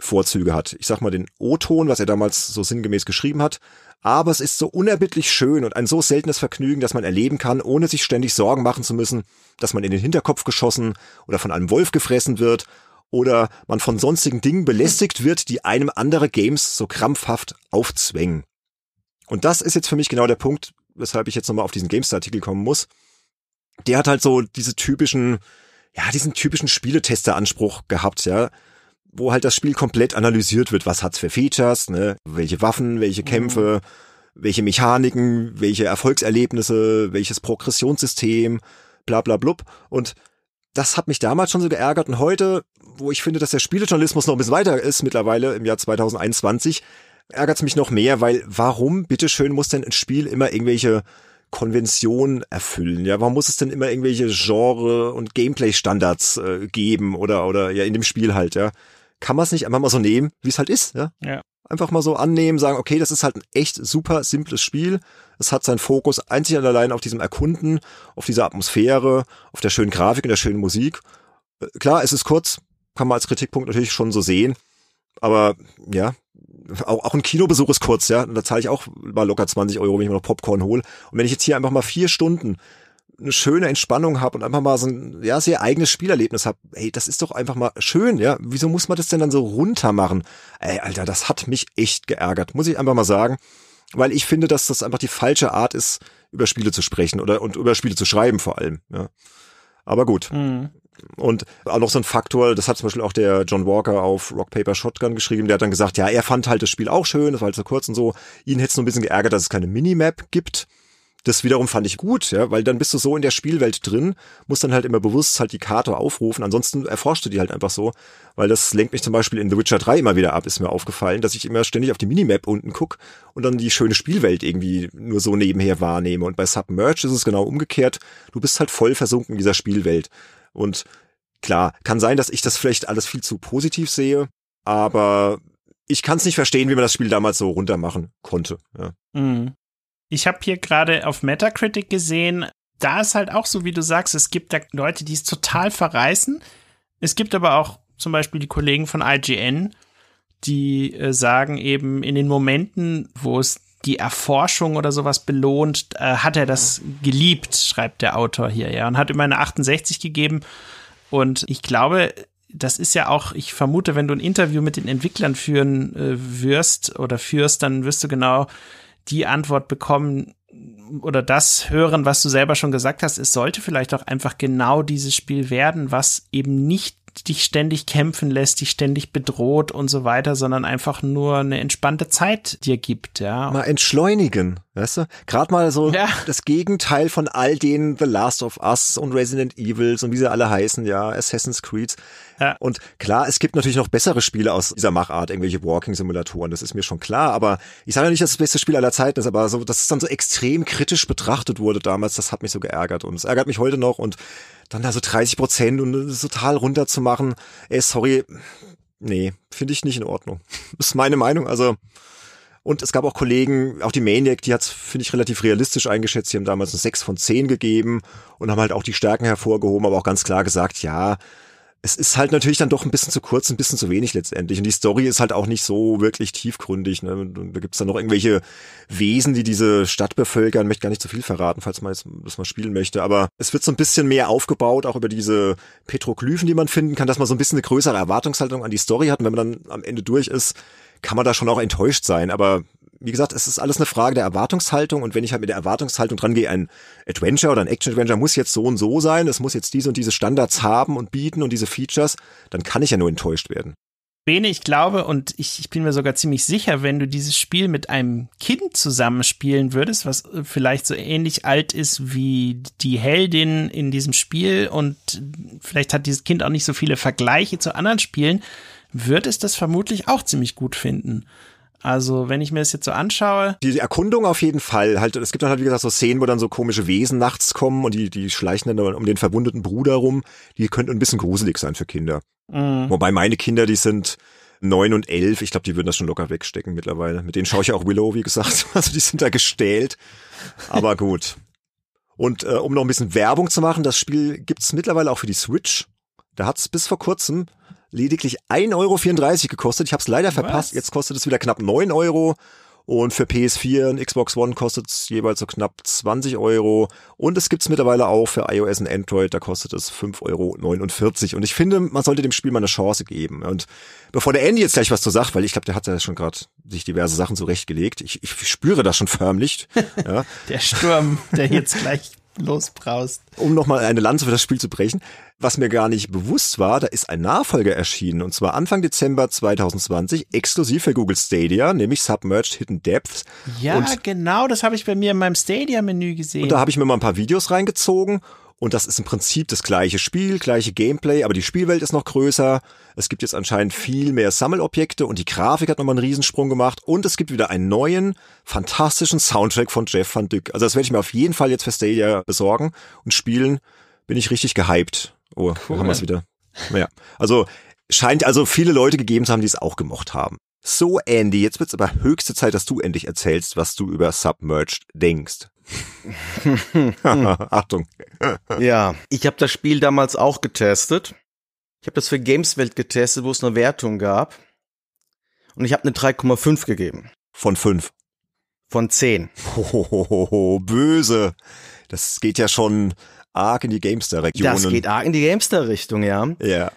Vorzüge hat. Ich sag mal den O-Ton, was er damals so sinngemäß geschrieben hat. Aber es ist so unerbittlich schön und ein so seltenes Vergnügen, dass man erleben kann, ohne sich ständig Sorgen machen zu müssen, dass man in den Hinterkopf geschossen oder von einem Wolf gefressen wird oder man von sonstigen Dingen belästigt wird, die einem andere Games so krampfhaft aufzwängen. Und das ist jetzt für mich genau der Punkt, weshalb ich jetzt nochmal auf diesen GameStar-Artikel kommen muss. Der hat halt so diese typischen, ja, diesen typischen Spieletester-Anspruch gehabt, ja, wo halt das Spiel komplett analysiert wird. Was hat's für Features, ne? Welche Waffen, welche Kämpfe, mhm. welche Mechaniken, welche Erfolgserlebnisse, welches Progressionssystem, bla bla blub. Und das hat mich damals schon so geärgert und heute, wo ich finde, dass der Spielejournalismus noch ein bisschen weiter ist mittlerweile im Jahr 2021, ärgert es mich noch mehr, weil warum, bitteschön, muss denn ein Spiel immer irgendwelche Konventionen erfüllen? Ja, warum muss es denn immer irgendwelche Genre- und Gameplay-Standards äh, geben oder, oder ja, in dem Spiel halt, ja? Kann man es nicht einfach mal so nehmen, wie es halt ist, ja? Ja. Einfach mal so annehmen, sagen, okay, das ist halt ein echt super simples Spiel. Es hat seinen Fokus einzig und allein auf diesem Erkunden, auf dieser Atmosphäre, auf der schönen Grafik und der schönen Musik. Äh, klar, es ist kurz, kann man als Kritikpunkt natürlich schon so sehen. Aber ja, auch, auch ein Kinobesuch ist kurz, ja. Da zahle ich auch mal locker 20 Euro, wenn ich mir noch Popcorn hole. Und wenn ich jetzt hier einfach mal vier Stunden eine schöne Entspannung habe und einfach mal so ein ja sehr eigenes Spielerlebnis habe, ey, das ist doch einfach mal schön, ja. Wieso muss man das denn dann so runter machen? Ey, Alter, das hat mich echt geärgert, muss ich einfach mal sagen, weil ich finde, dass das einfach die falsche Art ist, über Spiele zu sprechen oder und über Spiele zu schreiben vor allem, ja. Aber gut. Mhm. Und auch noch so ein Faktor, das hat zum Beispiel auch der John Walker auf Rock Paper Shotgun geschrieben, der hat dann gesagt, ja, er fand halt das Spiel auch schön, das war halt so kurz und so. Ihn hätte es nur ein bisschen geärgert, dass es keine Minimap gibt. Das wiederum fand ich gut, ja, weil dann bist du so in der Spielwelt drin, musst dann halt immer bewusst halt die Karte aufrufen, ansonsten erforschst du die halt einfach so, weil das lenkt mich zum Beispiel in The Witcher 3 immer wieder ab, ist mir aufgefallen, dass ich immer ständig auf die Minimap unten guck und dann die schöne Spielwelt irgendwie nur so nebenher wahrnehme. Und bei Submerge ist es genau umgekehrt, du bist halt voll versunken in dieser Spielwelt und klar, kann sein, dass ich das vielleicht alles viel zu positiv sehe, aber ich kann es nicht verstehen, wie man das Spiel damals so runtermachen konnte. Ja. Mhm. Ich habe hier gerade auf Metacritic gesehen, da ist halt auch so, wie du sagst, es gibt da Leute, die es total verreißen. Es gibt aber auch zum Beispiel die Kollegen von IGN, die äh, sagen eben in den Momenten, wo es die Erforschung oder sowas belohnt, äh, hat er das geliebt, schreibt der Autor hier, ja, und hat immer eine 68 gegeben. Und ich glaube, das ist ja auch, ich vermute, wenn du ein Interview mit den Entwicklern führen äh, wirst oder führst, dann wirst du genau die Antwort bekommen oder das hören, was du selber schon gesagt hast. Es sollte vielleicht auch einfach genau dieses Spiel werden, was eben nicht dich ständig kämpfen lässt, dich ständig bedroht und so weiter, sondern einfach nur eine entspannte Zeit dir gibt, ja. Mal entschleunigen, weißt du? Gerade mal so ja. das Gegenteil von all den The Last of Us und Resident Evils und wie sie alle heißen, ja, Assassin's Creed. Ja. Und klar, es gibt natürlich noch bessere Spiele aus dieser Machart, irgendwelche Walking-Simulatoren, das ist mir schon klar, aber ich sage ja nicht, dass das beste Spiel aller Zeiten ist, aber so, dass es dann so extrem kritisch betrachtet wurde damals, das hat mich so geärgert und es ärgert mich heute noch und dann da so 30 Prozent und das total runter zu machen, ey, sorry, nee, finde ich nicht in Ordnung. Ist meine Meinung, also und es gab auch Kollegen, auch die Maniac, die hat finde ich, relativ realistisch eingeschätzt. Die haben damals eine 6 von 10 gegeben und haben halt auch die Stärken hervorgehoben, aber auch ganz klar gesagt, ja, es ist halt natürlich dann doch ein bisschen zu kurz, ein bisschen zu wenig letztendlich. Und die Story ist halt auch nicht so wirklich tiefgründig. Ne? Und da gibt's dann noch irgendwelche Wesen, die diese Stadt bevölkern. Ich möchte gar nicht zu viel verraten, falls man jetzt das mal spielen möchte. Aber es wird so ein bisschen mehr aufgebaut, auch über diese Petroglyphen, die man finden kann, dass man so ein bisschen eine größere Erwartungshaltung an die Story hat. Und wenn man dann am Ende durch ist, kann man da schon auch enttäuscht sein. Aber wie gesagt, es ist alles eine Frage der Erwartungshaltung und wenn ich halt mit der Erwartungshaltung dran gehe, ein Adventure oder ein Action-Adventure muss jetzt so und so sein, es muss jetzt diese und diese Standards haben und bieten und diese Features, dann kann ich ja nur enttäuscht werden. Bene, ich glaube und ich, ich bin mir sogar ziemlich sicher, wenn du dieses Spiel mit einem Kind zusammenspielen würdest, was vielleicht so ähnlich alt ist wie die Heldin in diesem Spiel und vielleicht hat dieses Kind auch nicht so viele Vergleiche zu anderen Spielen, wird es das vermutlich auch ziemlich gut finden. Also, wenn ich mir das jetzt so anschaue. Die Erkundung auf jeden Fall. Halt, es gibt dann halt, wie gesagt, so Szenen, wo dann so komische Wesen nachts kommen und die, die schleichen dann um den verwundeten Bruder rum. Die könnten ein bisschen gruselig sein für Kinder. Mhm. Wobei meine Kinder, die sind neun und elf. Ich glaube, die würden das schon locker wegstecken mittlerweile. Mit denen schaue ich auch Willow, wie gesagt. Also, die sind da gestählt. Aber gut. Und äh, um noch ein bisschen Werbung zu machen, das Spiel gibt's mittlerweile auch für die Switch. Da hat's bis vor kurzem lediglich 1,34 Euro gekostet. Ich habe es leider verpasst. Was? Jetzt kostet es wieder knapp 9 Euro. Und für PS4 und Xbox One kostet es jeweils so knapp 20 Euro. Und es gibt's mittlerweile auch für iOS und Android, da kostet es 5,49 Euro. Und ich finde, man sollte dem Spiel mal eine Chance geben. Und bevor der Andy jetzt gleich was zu sagt, weil ich glaube, der hat ja schon gerade sich diverse Sachen zurechtgelegt. Ich, ich spüre das schon förmlich. Ja. der Sturm, der jetzt gleich losbraust. Um nochmal eine Lanze für das Spiel zu brechen. Was mir gar nicht bewusst war, da ist ein Nachfolger erschienen und zwar Anfang Dezember 2020 exklusiv für Google Stadia, nämlich Submerged Hidden Depths. Ja, und, genau, das habe ich bei mir in meinem Stadia-Menü gesehen. Und da habe ich mir mal ein paar Videos reingezogen und das ist im Prinzip das gleiche Spiel, gleiche Gameplay, aber die Spielwelt ist noch größer. Es gibt jetzt anscheinend viel mehr Sammelobjekte und die Grafik hat nochmal einen Riesensprung gemacht. Und es gibt wieder einen neuen, fantastischen Soundtrack von Jeff Van Dyck. Also das werde ich mir auf jeden Fall jetzt für Stadia besorgen und spielen. Bin ich richtig gehypt. Oh, cool. haben wir es wieder. Ja, also scheint also viele Leute gegeben zu haben, die es auch gemocht haben. So, Andy, jetzt wird es aber höchste Zeit, dass du endlich erzählst, was du über Submerged denkst. Achtung. ja, ich habe das Spiel damals auch getestet. Ich habe das für Gameswelt getestet, wo es eine Wertung gab. Und ich habe eine 3,5 gegeben. Von 5. Von 10. Hohoho, böse. Das geht ja schon arg in die Gamester-Region. Das geht arg in die Gamester-Richtung, ja. Ja.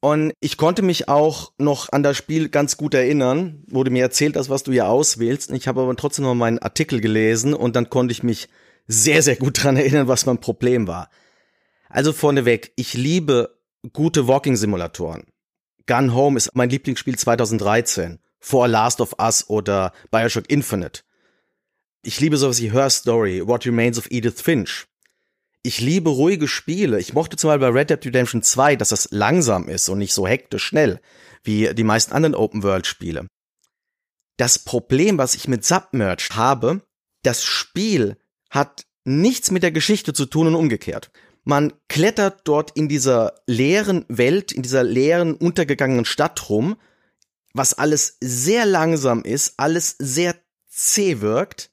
Und ich konnte mich auch noch an das Spiel ganz gut erinnern, wurde mir erzählt, das, was du hier auswählst. Ich habe aber trotzdem noch meinen Artikel gelesen und dann konnte ich mich sehr, sehr gut dran erinnern, was mein Problem war. Also vorneweg, ich liebe gute Walking-Simulatoren. Gun Home ist mein Lieblingsspiel 2013. For Last of Us oder Bioshock Infinite. Ich liebe sowas wie Her Story, What Remains of Edith Finch ich liebe ruhige Spiele. Ich mochte zum Beispiel bei Red Dead Redemption 2, dass das langsam ist und nicht so hektisch schnell, wie die meisten anderen Open-World-Spiele. Das Problem, was ich mit Submerged habe, das Spiel hat nichts mit der Geschichte zu tun und umgekehrt. Man klettert dort in dieser leeren Welt, in dieser leeren, untergegangenen Stadt rum, was alles sehr langsam ist, alles sehr zäh wirkt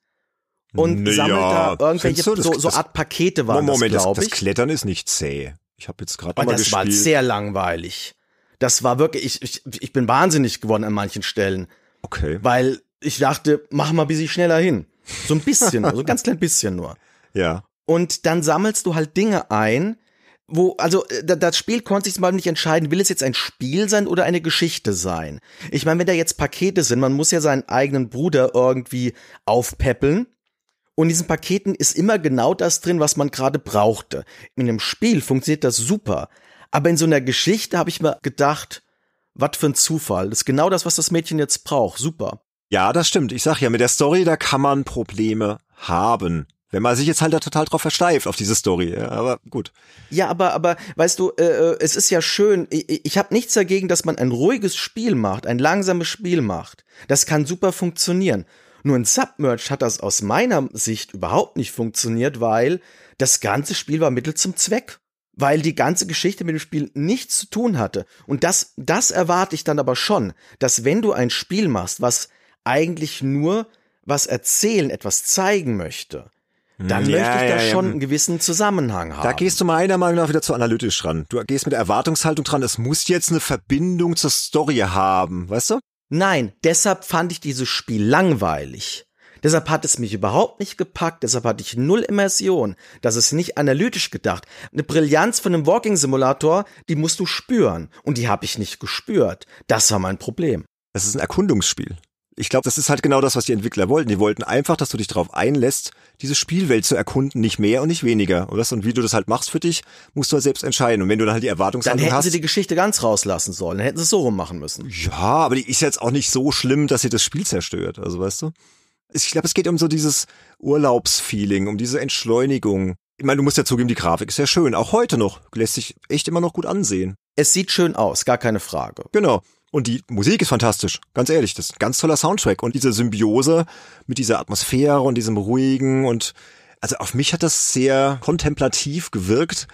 und naja, sammelt da irgendwelche so, so, so Art Pakete waren Moment, das, glaube ich. Das Klettern ist nicht zäh. Ich habe jetzt gerade mal das gespielt. war sehr langweilig. Das war wirklich, ich, ich, ich bin wahnsinnig geworden an manchen Stellen. Okay. Weil ich dachte, mach mal ein bisschen schneller hin. So ein bisschen, so ein ganz klein bisschen nur. Ja. Und dann sammelst du halt Dinge ein, wo, also das Spiel konnte sich mal nicht entscheiden, will es jetzt ein Spiel sein oder eine Geschichte sein. Ich meine, wenn da jetzt Pakete sind, man muss ja seinen eigenen Bruder irgendwie aufpäppeln und in diesen Paketen ist immer genau das drin, was man gerade brauchte. In einem Spiel funktioniert das super. Aber in so einer Geschichte habe ich mir gedacht, was für ein Zufall. Das ist genau das, was das Mädchen jetzt braucht. Super. Ja, das stimmt. Ich sag ja, mit der Story, da kann man Probleme haben. Wenn man sich jetzt halt da total drauf versteift, auf diese Story. Ja, aber gut. Ja, aber, aber, weißt du, äh, äh es ist ja schön. Ich, ich habe nichts dagegen, dass man ein ruhiges Spiel macht, ein langsames Spiel macht. Das kann super funktionieren. Nur in Submerged hat das aus meiner Sicht überhaupt nicht funktioniert, weil das ganze Spiel war Mittel zum Zweck. Weil die ganze Geschichte mit dem Spiel nichts zu tun hatte. Und das, das erwarte ich dann aber schon, dass wenn du ein Spiel machst, was eigentlich nur was erzählen, etwas zeigen möchte, dann Ja, möchte ich da ja, ja. schon einen gewissen Zusammenhang haben. Da gehst du meiner Meinung nach wieder zu analytisch ran. Du gehst mit der Erwartungshaltung dran, es muss jetzt eine Verbindung zur Story haben, weißt du? Nein, deshalb fand ich dieses Spiel langweilig. Deshalb hat es mich überhaupt nicht gepackt, deshalb hatte ich null Immersion. Das ist nicht analytisch gedacht. Eine Brillanz von einem Walking-Simulator, die musst du spüren. Und die habe ich nicht gespürt. Das war mein Problem. Das ist ein Erkundungsspiel. Ich glaube, das ist halt genau das, was die Entwickler wollten. Die wollten einfach, dass du dich darauf einlässt, diese Spielwelt zu erkunden, nicht mehr und nicht weniger. Und, das, und wie du das halt machst für dich, musst du halt selbst entscheiden. Und wenn du dann halt die Dann Erwartungshaltung hätten hast. sie die Geschichte ganz rauslassen sollen. Dann hätten sie es so rum machen müssen. Ja, aber die ist jetzt auch nicht so schlimm, dass sie das Spiel zerstört. Also weißt du? Ich glaube, es geht um so dieses Urlaubsfeeling, um diese Entschleunigung. Ich meine, du musst ja zugeben, die Grafik ist ja schön. Auch heute noch. Lässt sich echt immer noch gut ansehen. Es sieht schön aus, gar keine Frage. Genau. Und die Musik ist fantastisch. Ganz ehrlich, das ist ein ganz toller Soundtrack. Und diese Symbiose mit dieser Atmosphäre und diesem ruhigen und also auf mich hat das sehr kontemplativ gewirkt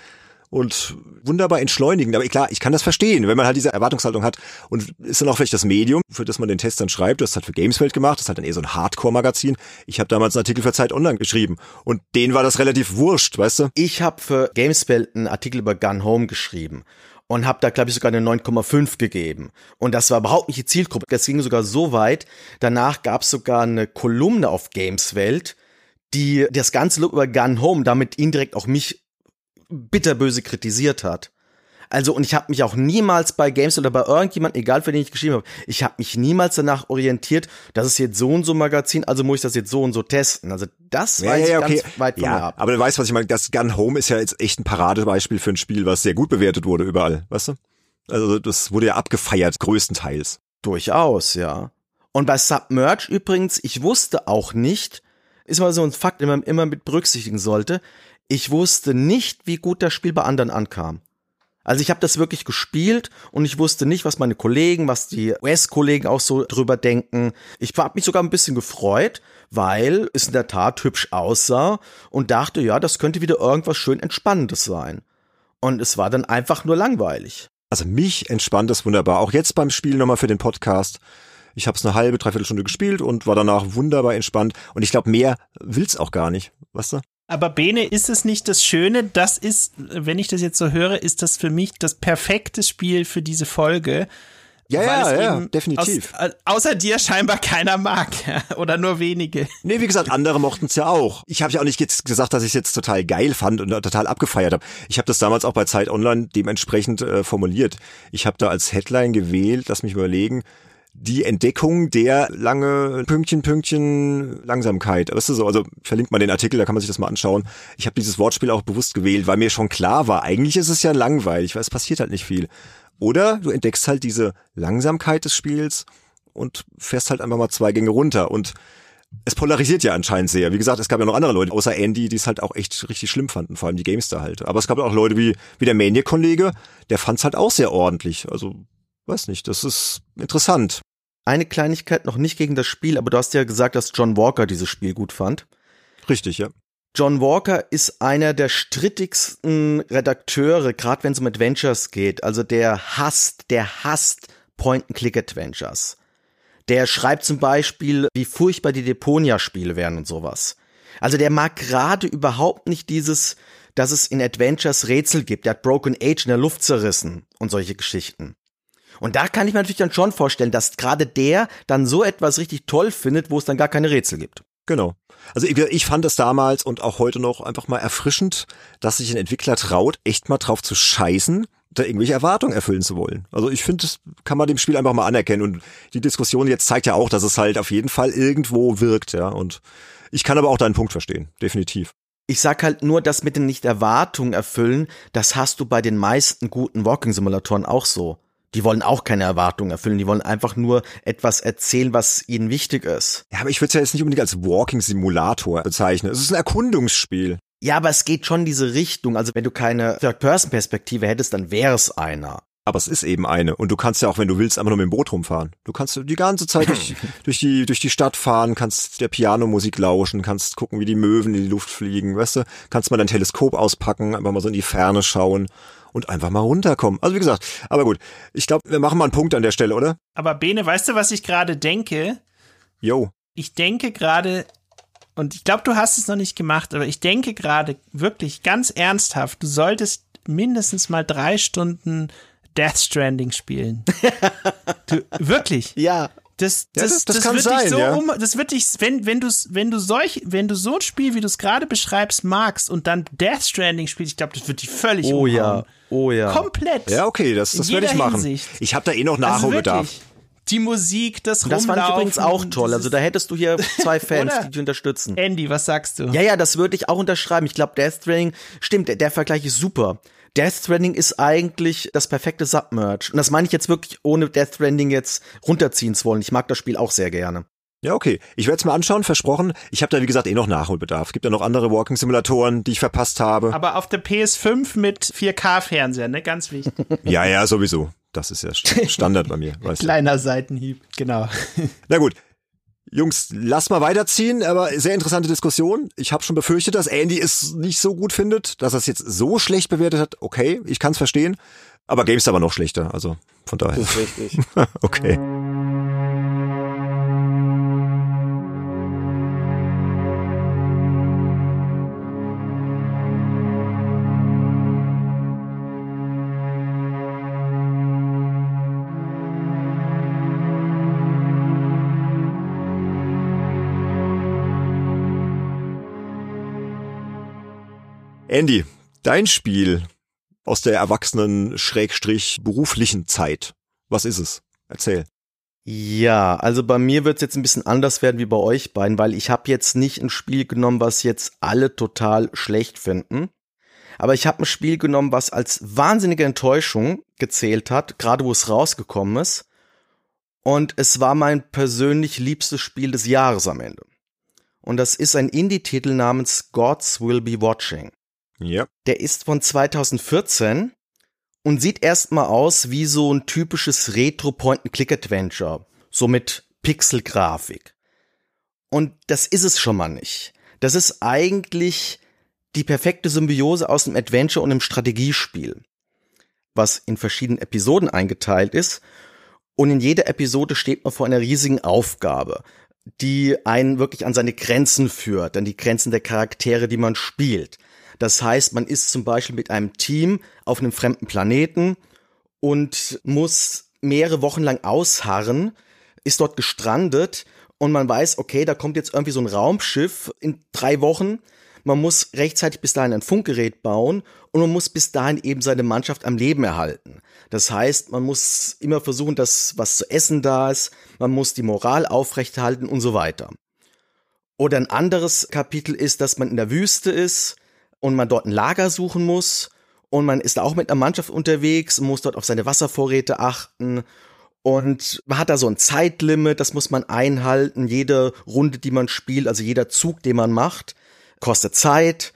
und wunderbar entschleunigend. Aber klar, ich kann das verstehen, wenn man halt diese Erwartungshaltung hat und ist dann auch vielleicht das Medium, für das man den Test dann schreibt. Das hat für Gameswelt gemacht, das halt dann eher so ein Hardcore-Magazin. Ich habe damals einen Artikel für Zeit Online geschrieben und denen war das relativ wurscht, weißt du? Ich habe für Gamespell einen Artikel über Gun Home geschrieben und habe da, glaube ich, sogar eine 9,5 gegeben. Und das war überhaupt nicht die Zielgruppe. Das ging sogar so weit. Danach gab es sogar eine Kolumne auf Gameswelt, die das ganze Look über Gun Home, damit indirekt auch mich bitterböse kritisiert hat. Also, und ich habe mich auch niemals bei Games oder bei irgendjemand, egal für den ich geschrieben habe, ich habe mich niemals danach orientiert, das ist jetzt so und so Magazin, also muss ich das jetzt so und so testen. Also das war ja, ganz weit von mir ja, ab. aber du weißt, was ich meine. Das Gun Home ist ja jetzt echt ein Paradebeispiel für ein Spiel, was sehr gut bewertet wurde überall, weißt du? Also das wurde ja abgefeiert, größtenteils. Durchaus, ja. Und bei Submerge übrigens, ich wusste auch nicht, ist mal so ein Fakt, den man immer mit berücksichtigen sollte, ich wusste nicht, wie gut das Spiel bei anderen ankam. Also ich habe das wirklich gespielt und ich wusste nicht, was meine Kollegen, was die US-Kollegen auch so drüber denken. Ich habe mich sogar ein bisschen gefreut, weil es in der Tat hübsch aussah und dachte, ja, das könnte wieder irgendwas schön Entspannendes sein. Und es war dann einfach nur langweilig. Also mich entspannt das wunderbar. Auch jetzt beim Spiel nochmal für den Podcast. Ich habe es eine halbe, dreiviertel Stunde gespielt und war danach wunderbar entspannt. Und ich glaube, mehr will's auch gar nicht, weißt du? Aber Bene, ist es nicht das Schöne? Das ist, wenn ich das jetzt so höre, ist das für mich das perfekte Spiel für diese Folge. Ja, ja, es ja, definitiv. Aus, äh, außer dir scheinbar keiner mag oder nur wenige. Nee, wie gesagt, andere mochten's ja auch. Ich habe ja auch nicht jetzt gesagt, dass ich jetzt total geil fand und total abgefeiert habe. Ich habe das damals auch bei Zeit Online dementsprechend äh, formuliert. Ich habe da als Headline gewählt, lass mich überlegen, die Entdeckung der lange Pünktchen, Pünktchen Langsamkeit. Weißt du so, also verlinkt mal den Artikel, da kann man sich das mal anschauen. Ich habe dieses Wortspiel auch bewusst gewählt, weil mir schon klar war, eigentlich ist es ja langweilig, weil es passiert halt nicht viel. Oder du entdeckst halt diese Langsamkeit des Spiels und fährst halt einfach mal zwei Gänge runter und es polarisiert ja anscheinend sehr. Wie gesagt, es gab ja noch andere Leute, außer Andy, die es halt auch echt richtig schlimm fanden, vor allem die Gamester halt. Aber es gab auch Leute wie, wie der Maniac-Kollege, der fand es halt auch sehr ordentlich. Also, weiß nicht, das ist interessant. Eine Kleinigkeit noch nicht gegen das Spiel, aber du hast ja gesagt, dass John Walker dieses Spiel gut fand. Richtig, ja. John Walker ist einer der strittigsten Redakteure, gerade wenn es um Adventures geht. Also der hasst, der hasst Point-and-Click-Adventures. Der schreibt zum Beispiel, wie furchtbar die Deponia-Spiele wären und sowas. Also der mag gerade überhaupt nicht dieses, dass es in Adventures Rätsel gibt. Der hat Broken Age in der Luft zerrissen und solche Geschichten. Und da kann ich mir natürlich dann schon vorstellen, dass gerade der dann so etwas richtig toll findet, wo es dann gar keine Rätsel gibt. Genau. Also ich, ich fand es damals und auch heute noch einfach mal erfrischend, dass sich ein Entwickler traut, echt mal drauf zu scheißen, da irgendwelche Erwartungen erfüllen zu wollen. Also ich finde, das kann man dem Spiel einfach mal anerkennen. Und die Diskussion jetzt zeigt ja auch, dass es halt auf jeden Fall irgendwo wirkt, ja. Und ich kann aber auch deinen Punkt verstehen, definitiv. Ich sag halt nur, dass mit den nicht Erwartungen erfüllen, das hast du bei den meisten guten Walking-Simulatoren auch so. Die wollen auch keine Erwartungen erfüllen, die wollen einfach nur etwas erzählen, was ihnen wichtig ist. Ja, aber ich würde es ja jetzt nicht unbedingt als Walking-Simulator bezeichnen. Es ist ein Erkundungsspiel. Ja, aber es geht schon in diese Richtung. Also wenn du keine Third-Person-Perspektive hättest, dann wäre es einer. Aber es ist eben eine. Und du kannst ja auch, wenn du willst, einfach nur mit dem Boot rumfahren. Du kannst die ganze Zeit durch, durch, die, durch die Stadt fahren, kannst der Pianomusik lauschen, kannst gucken, wie die Möwen in die Luft fliegen, weißt du? Kannst mal dein Teleskop auspacken, einfach mal so in die Ferne schauen und einfach mal runterkommen. Also wie gesagt, aber gut. Ich glaube, wir machen mal einen Punkt an der Stelle, oder? Aber Bene, weißt du, was ich gerade denke? Yo. Ich denke gerade, und ich glaube, du hast es noch nicht gemacht, aber ich denke gerade wirklich ganz ernsthaft, du solltest mindestens mal drei Stunden Death Stranding spielen. du, wirklich. Ja. Das, Ja, das, das- das das, kann wird sein, dich so ja. um, das wird dich, wenn, wenn du, wenn du solch, wenn du so ein Spiel, wie du es gerade beschreibst, magst und dann Death Stranding spielst, ich glaube, das wird dich völlig Oh umhauen. ja. Oh ja. Komplett. Ja, okay, das, das werde ich machen. Hinsicht. Ich habe da eh noch Also Nachholbedarf. wirklich, Die Musik, das Und das fand ich Rumlaufen, übrigens auch toll. Also da hättest du hier zwei Fans, die dich unterstützen. Andy, was sagst du? Ja, ja, das würde ich auch unterschreiben. Ich glaube, Death Stranding, stimmt, der, der Vergleich ist super. Death Stranding ist eigentlich das perfekte Submerge. Und das meine ich jetzt wirklich, ohne Death Stranding jetzt runterziehen zu wollen. Ich mag das Spiel auch sehr gerne. Ja, okay. Ich werde es mir anschauen, versprochen. Ich habe da, wie gesagt, eh noch Nachholbedarf. Es gibt ja noch andere Walking-Simulatoren, die ich verpasst habe. Aber auf der PS5 mit 4K-Fernseher, ne? Ganz wichtig. Ja, ja, sowieso. Das ist ja St- Standard bei mir. Weißt du. Kleiner Seitenhieb, genau. Na gut. Jungs, lass mal weiterziehen, aber sehr interessante Diskussion. Ich habe schon befürchtet, dass Andy es nicht so gut findet, dass er es jetzt so schlecht bewertet hat. Okay, ich kann es verstehen. Aber GameStar war noch schlechter, also von daher. ist richtig. Okay. Andy, dein Spiel aus der erwachsenen Schrägstrich beruflichen Zeit. Was ist es? Erzähl. Ja, also bei mir wird es jetzt ein bisschen anders werden wie bei euch beiden, weil ich habe jetzt nicht ein Spiel genommen, was jetzt alle total schlecht finden. Aber ich habe ein Spiel genommen, was als wahnsinnige Enttäuschung gezählt hat, gerade wo es rausgekommen ist. Und es war mein persönlich liebstes Spiel des Jahres am Ende. Und das ist ein Indie-Titel namens Gods Will Be Watching. Ja. Der ist von 2014 und sieht erstmal aus wie so ein typisches Retro-Point-and-Click-Adventure. So mit Pixel-Grafik. Und das ist es schon mal nicht. Das ist eigentlich die perfekte Symbiose aus einem Adventure und einem Strategiespiel. Was in verschiedenen Episoden eingeteilt ist. Und in jeder Episode steht man vor einer riesigen Aufgabe, die einen wirklich an seine Grenzen führt, an die Grenzen der Charaktere, die man spielt. Das heißt, man ist zum Beispiel mit einem Team auf einem fremden Planeten und muss mehrere Wochen lang ausharren, ist dort gestrandet und man weiß, okay, da kommt jetzt irgendwie so ein Raumschiff in drei Wochen. Man muss rechtzeitig bis dahin ein Funkgerät bauen und man muss bis dahin eben seine Mannschaft am Leben erhalten. Das heißt, man muss immer versuchen, dass was zu essen da ist, man muss die Moral aufrechterhalten und so weiter. Oder ein anderes Kapitel ist, dass man in der Wüste ist und man dort ein Lager suchen muss und man ist da auch mit einer Mannschaft unterwegs muss dort auf seine Wasservorräte achten und man hat da so ein Zeitlimit, das muss man einhalten. Jede Runde, die man spielt, also jeder Zug, den man macht, kostet Zeit.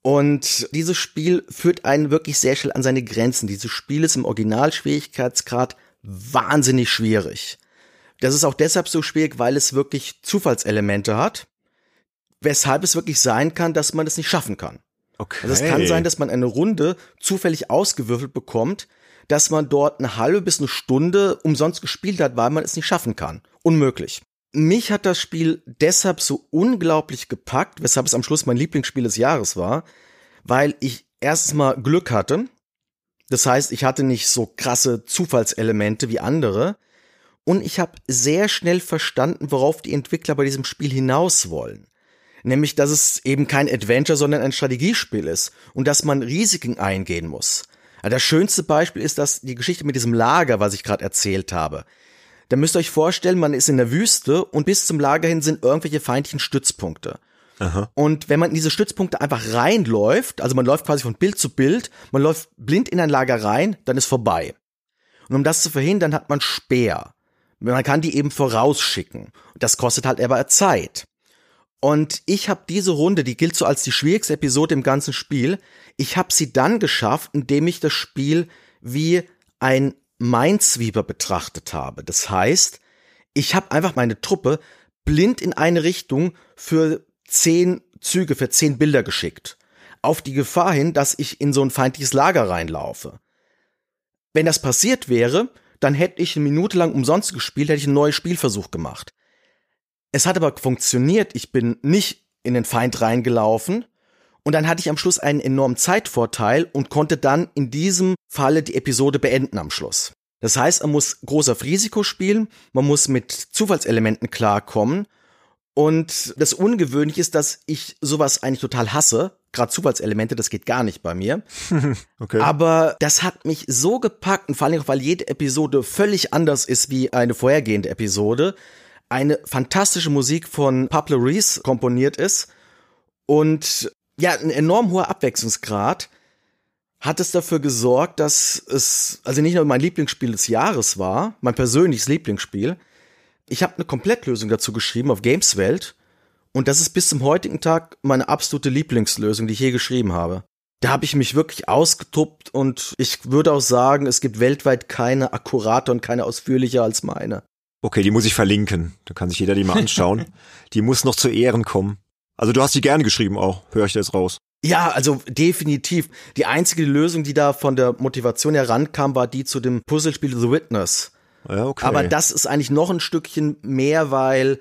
Und dieses Spiel führt einen wirklich sehr schnell an seine Grenzen. Dieses Spiel ist im Originalschwierigkeitsgrad wahnsinnig schwierig. Das ist auch deshalb so schwierig, weil es wirklich Zufallselemente hat, weshalb es wirklich sein kann, dass man es nicht schaffen kann. Okay. Also es kann sein, dass man eine Runde zufällig ausgewürfelt bekommt, dass man dort eine halbe bis eine Stunde umsonst gespielt hat, weil man es nicht schaffen kann. Unmöglich. Mich hat das Spiel deshalb so unglaublich gepackt, weshalb es am Schluss mein Lieblingsspiel des Jahres war, weil ich erstens mal Glück hatte. Das heißt, ich hatte nicht so krasse Zufallselemente wie andere. Und ich habe sehr schnell verstanden, worauf die Entwickler bei diesem Spiel hinaus wollen. Nämlich, dass es eben kein Adventure, sondern ein Strategiespiel ist und dass man Risiken eingehen muss. Ja, Das schönste Beispiel ist das die Geschichte mit diesem Lager, was ich gerade erzählt habe. Da müsst ihr euch vorstellen, man ist in der Wüste und bis zum Lager hin sind irgendwelche feindlichen Stützpunkte. Und wenn man in diese Stützpunkte einfach reinläuft, also man läuft quasi von Bild zu Bild, man läuft blind in ein Lager rein, dann ist vorbei. Und um das zu verhindern, hat man Speer. Man kann die eben vorausschicken. Das kostet halt aber Zeit. Und ich habe diese Runde, die gilt so als die schwierigste Episode im ganzen Spiel, ich habe sie dann geschafft, indem ich das Spiel wie ein Minesweeper betrachtet habe. Das heißt, ich habe einfach meine Truppe blind in eine Richtung für zehn Züge, für zehn Bilder geschickt. Auf die Gefahr hin, dass ich in so ein feindliches Lager reinlaufe. Wenn das passiert wäre, dann hätte ich eine Minute lang umsonst gespielt, hätte ich einen neuen Spielversuch gemacht. Es hat aber funktioniert. Ich bin nicht in den Feind reingelaufen. Und dann hatte ich am Schluss einen enormen Zeitvorteil und konnte dann in diesem Falle die Episode beenden am Schluss. Das heißt, man muss groß auf Risiko spielen, man muss mit Zufallselementen klarkommen. Und das Ungewöhnliche ist, dass ich sowas eigentlich total hasse. Gerade Zufallselemente, das geht gar nicht bei mir. Okay. Aber das hat mich so gepackt und vor allem auch, weil jede Episode völlig anders ist wie eine vorhergehende Episode. Eine fantastische Musik von Pablo Reese komponiert ist und ja, ein enorm hoher Abwechslungsgrad hat es dafür gesorgt, dass es also nicht nur mein Lieblingsspiel des Jahres war, mein persönliches Lieblingsspiel. Ich habe eine Komplettlösung dazu geschrieben auf Gameswelt und das ist bis zum heutigen Tag meine absolute Lieblingslösung, die ich je geschrieben habe. Da habe ich mich wirklich ausgetobt und ich würde auch sagen, es gibt weltweit keine akkurate und keine ausführlicher als meine. Okay, die muss ich verlinken. Da kann sich jeder die mal anschauen. die muss noch zu Ehren kommen. Also du hast die gerne geschrieben auch, höre ich jetzt raus. Ja, also definitiv. Die einzige Lösung, die da von der Motivation herankam, war die zu dem Puzzlespiel The Witness. Ja, okay. Aber das ist eigentlich noch ein Stückchen mehr, weil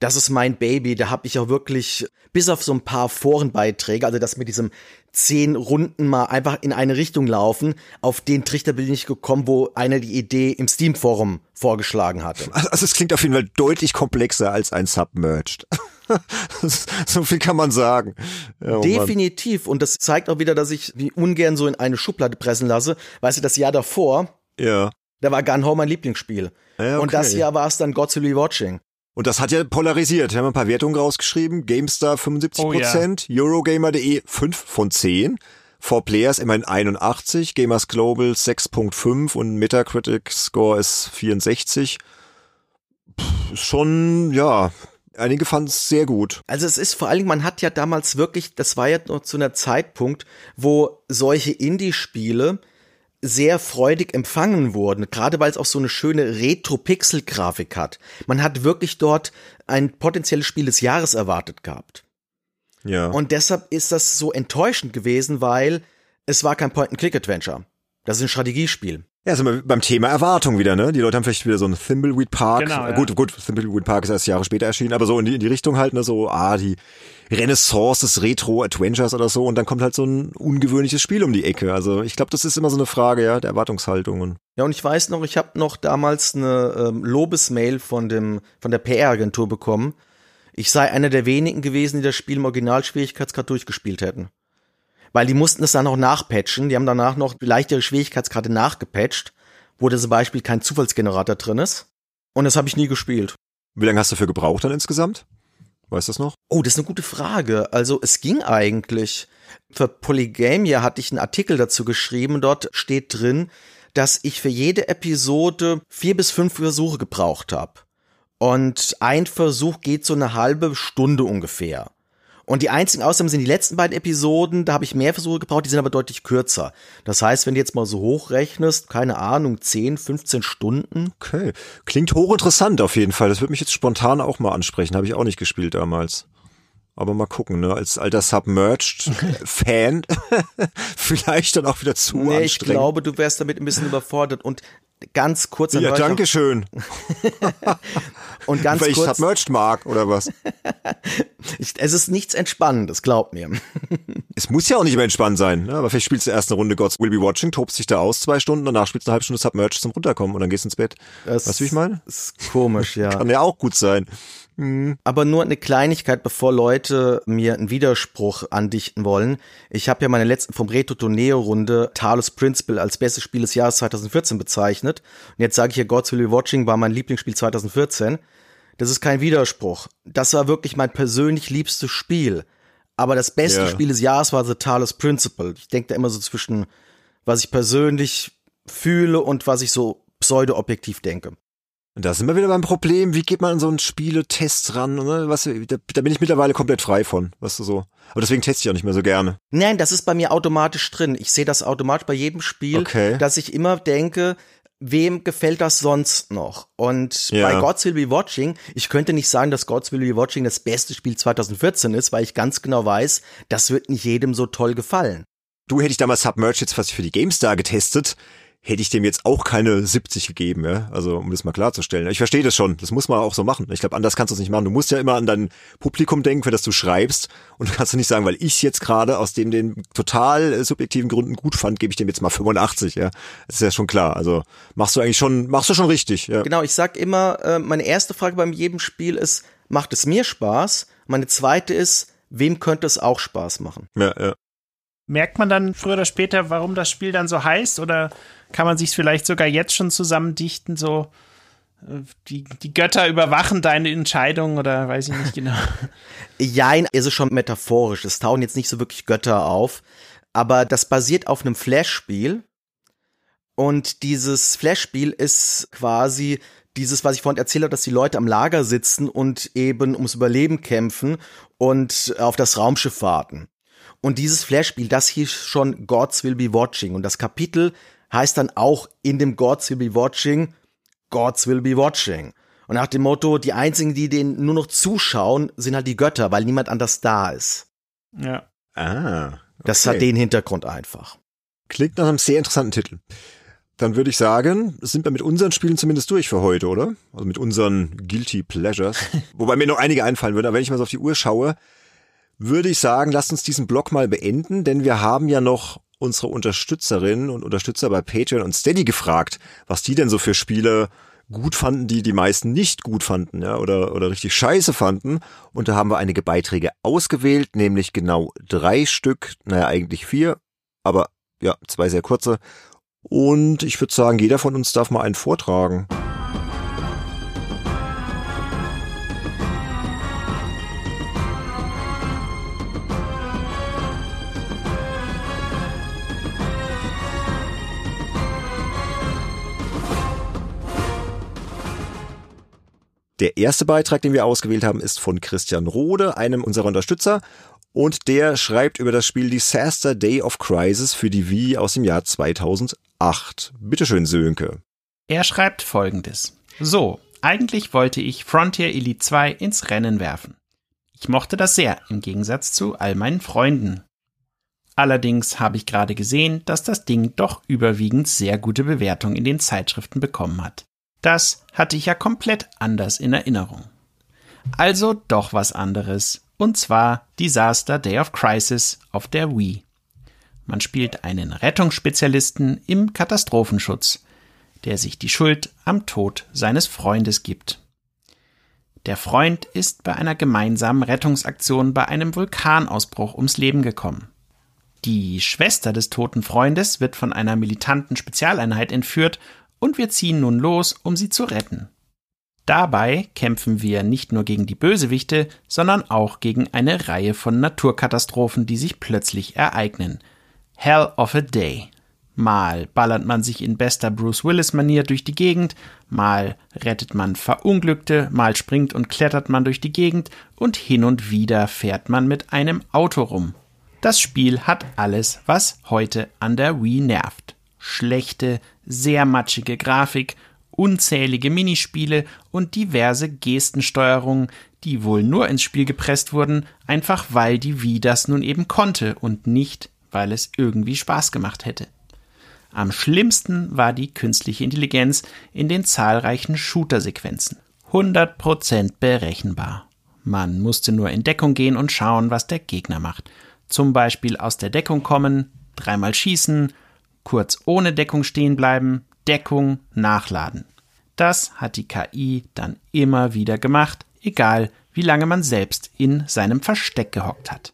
das ist mein Baby. Da habe ich auch wirklich, bis auf so ein paar Forenbeiträge, also das mit diesem zehn Runden mal einfach in eine Richtung laufen, auf den Trichter bin ich gekommen, wo einer die Idee im Steam-Forum vorgeschlagen hatte. Also es klingt auf jeden Fall deutlich komplexer als ein Submerged. so viel kann man sagen. Oh Definitiv. Und das zeigt auch wieder, dass ich wie ungern so in eine Schublade pressen lasse. Weißt du, das Jahr davor, ja. da war Gun Home mein Lieblingsspiel. Ja, okay. Und das Jahr war es dann Be Watching. Und das hat ja polarisiert. Wir haben ein paar Wertungen rausgeschrieben. GameStar 75%, oh, ja. Eurogamer.de 5 von 10. For Players immerhin 81, Gamers Global 6.5 und Metacritic Score ist 64. Pff, schon, ja, einige fanden es sehr gut. Also es ist vor allen Dingen, man hat ja damals wirklich, das war ja noch zu einer Zeitpunkt, wo solche Indie-Spiele sehr freudig empfangen wurden, gerade weil es auch so eine schöne Retro-Pixel-Grafik hat. Man hat wirklich dort ein potenzielles Spiel des Jahres erwartet gehabt. Ja. Und deshalb ist das so enttäuschend gewesen, weil es war kein Point-and-Click-Adventure. Das ist ein Strategiespiel. Ja, sind wir beim Thema Erwartung wieder, ne? Die Leute haben vielleicht wieder so ein Thimbleweed Park. Genau, ja. Gut, gut, Thimbleweed Park ist erst Jahre später erschienen, aber so in die, in die Richtung halt, ne? So, ah, die Renaissance des Retro-Adventures oder so und dann kommt halt so ein ungewöhnliches Spiel um die Ecke. Also ich glaube, das ist immer so eine Frage, ja, der Erwartungshaltungen. Ja, und ich weiß noch, ich habe noch damals eine ähm, Lobesmail von dem von der PR-Agentur bekommen. Ich sei einer der wenigen gewesen, die das Spiel im Originalschwierigkeitsgrad durchgespielt hätten weil die mussten es dann noch nachpatchen. Die haben danach noch leichtere Schwierigkeitsgrade nachgepatcht, wo da zum Beispiel kein Zufallsgenerator drin ist. Und das habe ich nie gespielt. Wie lange hast du dafür gebraucht dann insgesamt? Weißt du das noch? Oh, das ist eine gute Frage. Also es ging eigentlich. Für Polygamia hatte ich einen Artikel dazu geschrieben. Dort steht drin, dass ich für jede Episode vier bis fünf Versuche gebraucht habe. Und ein Versuch geht so eine halbe Stunde ungefähr. Und die einzigen Ausnahmen sind die letzten beiden Episoden, da habe ich mehr Versuche gebraucht, die sind aber deutlich kürzer. Das heißt, wenn du jetzt mal so hochrechnest, keine Ahnung, 10, 15 Stunden. Okay. Klingt hochinteressant auf jeden Fall. Das würde mich jetzt spontan auch mal ansprechen. Habe ich auch nicht gespielt damals. Aber mal gucken, ne? Als alter Submerged-Fan vielleicht dann auch wieder zu nee. Ich glaube, du wärst damit ein bisschen überfordert. Und ganz kurz. Ja, danke schön. und ganz Weil kurz. ich Submerged mag, oder was? es ist nichts Entspannendes, glaub mir. es muss ja auch nicht mehr entspannt sein, ne? aber vielleicht spielst du erst eine Runde Gods Will Be Watching, tobst dich da aus zwei Stunden, danach spielst du eine halbe Stunde Submerged zum Runterkommen und dann gehst ins Bett. Das weißt du, wie ich meine? Ist komisch, ja. Kann ja auch gut sein. Mhm. Aber nur eine Kleinigkeit, bevor Leute mir einen Widerspruch andichten wollen. Ich habe ja meine letzten vom Reto Torneo Runde Talos Principle als bestes Spiel des Jahres 2014 bezeichnet. Und jetzt sage ich ja, God's Will Be Watching war mein Lieblingsspiel 2014. Das ist kein Widerspruch. Das war wirklich mein persönlich liebstes Spiel. Aber das beste ja. Spiel des Jahres war The Talos Principle. Ich denke da immer so zwischen, was ich persönlich fühle und was ich so pseudo-objektiv denke. Und da sind wir wieder beim Problem, wie geht man an so einen Spieletest ran? Ne? Was, da, da bin ich mittlerweile komplett frei von, weißt du so. Aber deswegen teste ich auch nicht mehr so gerne. Nein, das ist bei mir automatisch drin. Ich sehe das automatisch bei jedem Spiel, okay. dass ich immer denke, wem gefällt das sonst noch? Und ja. bei Gods Will Be Watching, ich könnte nicht sagen, dass Gods Will Be Watching das beste Spiel 2014 ist, weil ich ganz genau weiß, das wird nicht jedem so toll gefallen. Du hätte ich damals Submerged jetzt fast für die GameStar getestet hätte ich dem jetzt auch keine 70 gegeben, ja. Also um das mal klarzustellen. Ich verstehe das schon. Das muss man auch so machen. Ich glaube, anders kannst du es nicht machen. Du musst ja immer an dein Publikum denken, für das du schreibst. Und du kannst du nicht sagen, weil ich jetzt gerade aus dem den total äh, subjektiven Gründen gut fand, gebe ich dem jetzt mal 85, ja. Das ist ja schon klar. Also machst du eigentlich schon, machst du schon richtig, ja. Genau, ich sag immer, äh, meine erste Frage beim jedem Spiel ist, macht es mir Spaß? Meine zweite ist, wem könnte es auch Spaß machen? Ja, ja. Merkt man dann früher oder später, warum das Spiel dann so heißt? Oder kann man sich vielleicht sogar jetzt schon zusammendichten, so äh, die, die Götter überwachen deine Entscheidung oder weiß ich nicht genau. Jein, ist es schon metaphorisch. Es tauchen jetzt nicht so wirklich Götter auf. Aber das basiert auf einem Flash-Spiel. Und dieses Flash-Spiel ist quasi dieses, was ich vorhin erzählt habe, dass die Leute am Lager sitzen und eben ums Überleben kämpfen und auf das Raumschiff warten. Und dieses Flash-Spiel, das hieß schon Gods Will Be Watching. Und das Kapitel heißt dann auch in dem Gods Will Be Watching, Gods Will Be Watching. Und nach dem Motto, die einzigen, die den nur noch zuschauen, sind halt die Götter, weil niemand anders da ist. Ja. Ah. Okay. Das hat den Hintergrund einfach. Klingt nach einem sehr interessanten Titel. Dann würde ich sagen, sind wir mit unseren Spielen zumindest durch für heute, oder? Also mit unseren Guilty Pleasures. Wobei mir noch einige einfallen würden, aber wenn ich mal so auf die Uhr schaue, würde ich sagen, lasst uns diesen Blog mal beenden, denn wir haben ja noch unsere Unterstützerinnen und Unterstützer bei Patreon und Steady gefragt, was die denn so für Spiele gut fanden, die die meisten nicht gut fanden, ja, oder, oder richtig scheiße fanden. Und da haben wir einige Beiträge ausgewählt, nämlich genau drei Stück, naja, eigentlich vier, aber ja, zwei sehr kurze. Und ich würde sagen, jeder von uns darf mal einen vortragen. Der erste Beitrag, den wir ausgewählt haben, ist von Christian Rode, einem unserer Unterstützer. Und der schreibt über das Spiel Disaster Day of Crisis für die Wii aus dem Jahr 2008. Bitteschön, Sönke. Er schreibt folgendes. So, eigentlich wollte ich Frontier Elite 2 ins Rennen werfen. Ich mochte das sehr, im Gegensatz zu all meinen Freunden. Allerdings habe ich gerade gesehen, dass das Ding doch überwiegend sehr gute Bewertungen in den Zeitschriften bekommen hat. Das hatte ich ja komplett anders in Erinnerung. Also doch was anderes, und zwar Disaster Day of Crisis auf der Wii. Man spielt einen Rettungsspezialisten im Katastrophenschutz, der sich die Schuld am Tod seines Freundes gibt. Der Freund ist bei einer gemeinsamen Rettungsaktion bei einem Vulkanausbruch ums Leben gekommen. Die Schwester des toten Freundes wird von einer militanten Spezialeinheit entführt und wir ziehen nun los, um sie zu retten. Dabei kämpfen wir nicht nur gegen die Bösewichte, sondern auch gegen eine Reihe von Naturkatastrophen, die sich plötzlich ereignen. Hell of a Day. Mal ballert man sich in bester Bruce Willis-Manier durch die Gegend, mal rettet man Verunglückte, mal springt und klettert man durch die Gegend und hin und wieder fährt man mit einem Auto rum. Das Spiel hat alles, was heute an der Wii nervt. Schlechte, sehr matschige Grafik, unzählige Minispiele und diverse Gestensteuerungen, die wohl nur ins Spiel gepresst wurden, einfach weil die Wii das nun eben konnte und nicht, weil es irgendwie Spaß gemacht hätte. Am schlimmsten war die künstliche Intelligenz in den zahlreichen Shooter-Sequenzen. 100% berechenbar. Man musste nur in Deckung gehen und schauen, was der Gegner macht. Zum Beispiel aus der Deckung kommen, dreimal schießen, kurz ohne Deckung stehen bleiben, Deckung nachladen. Das hat die KI dann immer wieder gemacht, egal wie lange man selbst in seinem Versteck gehockt hat.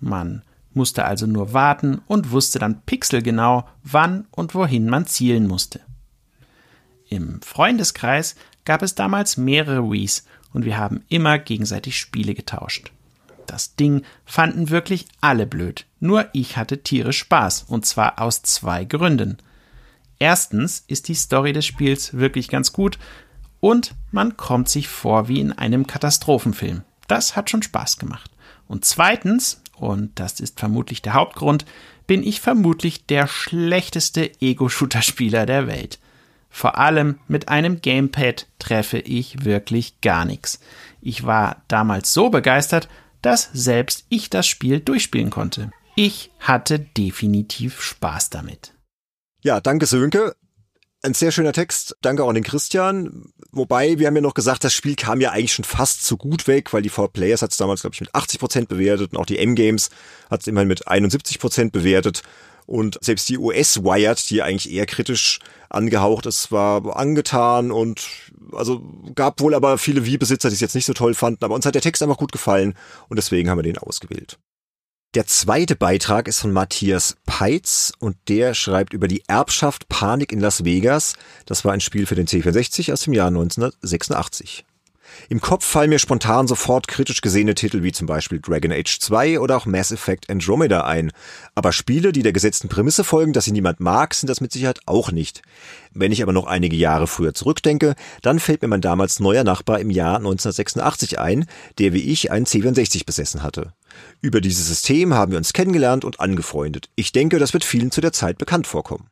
Man musste also nur warten und wusste dann pixelgenau, wann und wohin man zielen musste. Im Freundeskreis gab es damals mehrere Wiis und wir haben immer gegenseitig Spiele getauscht. Das Ding fanden wirklich alle blöd. Nur ich hatte tierisch Spaß. Und zwar aus zwei Gründen. Erstens ist die Story des Spiels wirklich ganz gut und man kommt sich vor wie in einem Katastrophenfilm. Das hat schon Spaß gemacht. Und zweitens, und das ist vermutlich der Hauptgrund, bin ich vermutlich der schlechteste Ego-Shooter-Spieler der Welt. Vor allem mit einem Gamepad treffe ich wirklich gar nichts. Ich war damals so begeistert, dass selbst ich das Spiel durchspielen konnte. Ich hatte definitiv Spaß damit. Ja, danke Sönke. Ein sehr schöner Text. Danke auch an den Christian. Wobei, wir haben ja noch gesagt, das Spiel kam ja eigentlich schon fast zu gut weg, weil die 4Players hat es damals, glaube ich, mit 80 Prozent bewertet und auch die M-Games hat es immerhin mit 71 Prozent bewertet. Und selbst die US-Wired, die eigentlich eher kritisch angehaucht ist, war angetan und also gab wohl aber viele Wii-Besitzer, die es jetzt nicht so toll fanden. Aber uns hat der Text einfach gut gefallen und deswegen haben wir den ausgewählt. Der zweite Beitrag ist von Matthias Peitz und der schreibt über die Erbschaft Panik in Las Vegas. Das war ein Spiel für den C64 aus dem Jahr 1986. Im Kopf fallen mir spontan sofort kritisch gesehene Titel wie zum Beispiel Dragon Age 2 oder auch Mass Effect Andromeda ein. Aber Spiele, die der gesetzten Prämisse folgen, dass sie niemand mag, sind das mit Sicherheit auch nicht. Wenn ich aber noch einige Jahre früher zurückdenke, dann fällt mir mein damals neuer Nachbar im Jahr 1986 ein, der wie ich einen C64 besessen hatte. Über dieses System haben wir uns kennengelernt und angefreundet. Ich denke, das wird vielen zu der Zeit bekannt vorkommen.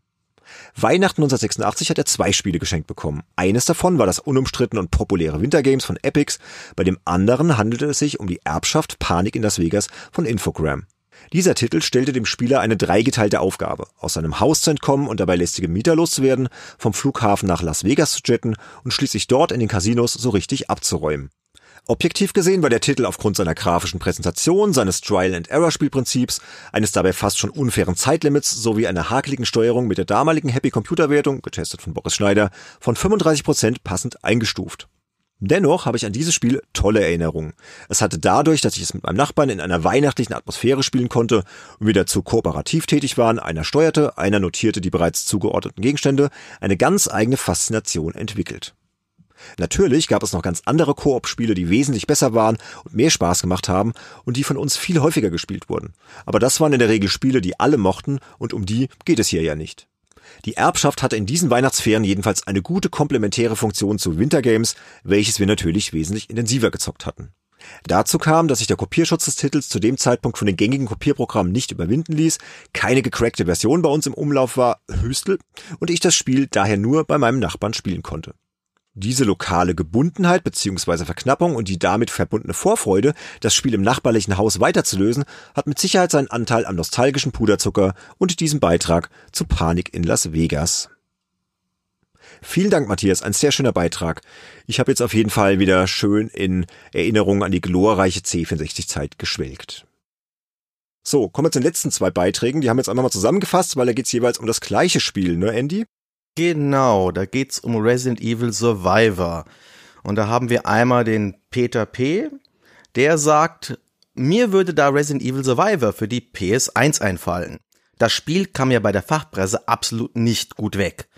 Weihnachten 1986 hat er zwei Spiele geschenkt bekommen. Eines davon war das unumstritten und populäre Wintergames von Epics, bei dem anderen handelte es sich um die Erbschaft Panik in Las Vegas von Infogram. Dieser Titel stellte dem Spieler eine dreigeteilte Aufgabe, aus seinem Haus zu entkommen und dabei lästige Mieter loszuwerden, vom Flughafen nach Las Vegas zu jetten und schließlich dort in den Casinos so richtig abzuräumen. Objektiv gesehen war der Titel aufgrund seiner grafischen Präsentation, seines Trial-and-Error-Spielprinzips, eines dabei fast schon unfairen Zeitlimits sowie einer hakeligen Steuerung mit der damaligen Happy-Computer-Wertung, getestet von Boris Schneider, von 35% passend eingestuft. Dennoch habe ich an dieses Spiel tolle Erinnerungen. Es hatte dadurch, dass ich es mit meinem Nachbarn in einer weihnachtlichen Atmosphäre spielen konnte und wir dazu kooperativ tätig waren, einer steuerte, einer notierte die bereits zugeordneten Gegenstände, eine ganz eigene Faszination entwickelt. Natürlich gab es noch ganz andere Koop-Spiele, die wesentlich besser waren und mehr Spaß gemacht haben und die von uns viel häufiger gespielt wurden. Aber das waren in der Regel Spiele, die alle mochten und um die geht es hier ja nicht. Die Erbschaft hatte in diesen Weihnachtsferien jedenfalls eine gute komplementäre Funktion zu Wintergames, welches wir natürlich wesentlich intensiver gezockt hatten. Dazu kam, dass sich der Kopierschutz des Titels zu dem Zeitpunkt von den gängigen Kopierprogrammen nicht überwinden ließ, keine gecrackte Version bei uns im Umlauf war, Hüstel, und ich das Spiel daher nur bei meinem Nachbarn spielen konnte. Diese lokale Gebundenheit bzw. Verknappung und die damit verbundene Vorfreude, das Spiel im nachbarlichen Haus weiterzulösen, hat mit Sicherheit seinen Anteil am nostalgischen Puderzucker und diesem Beitrag zu Panik in Las Vegas. Vielen Dank, Matthias, ein sehr schöner Beitrag. Ich habe jetzt auf jeden Fall wieder schön in Erinnerung an die glorreiche C64-Zeit geschwelgt. So, kommen wir zu den letzten zwei Beiträgen. Die haben wir jetzt einmal mal zusammengefasst, weil da geht's jeweils um das gleiche Spiel, ne, Andy? Genau, da geht's um Resident Evil Survivor. Und da haben wir einmal den Peter P., der sagt, mir würde da Resident Evil Survivor für die PS1 einfallen. Das Spiel kam ja bei der Fachpresse absolut nicht gut weg.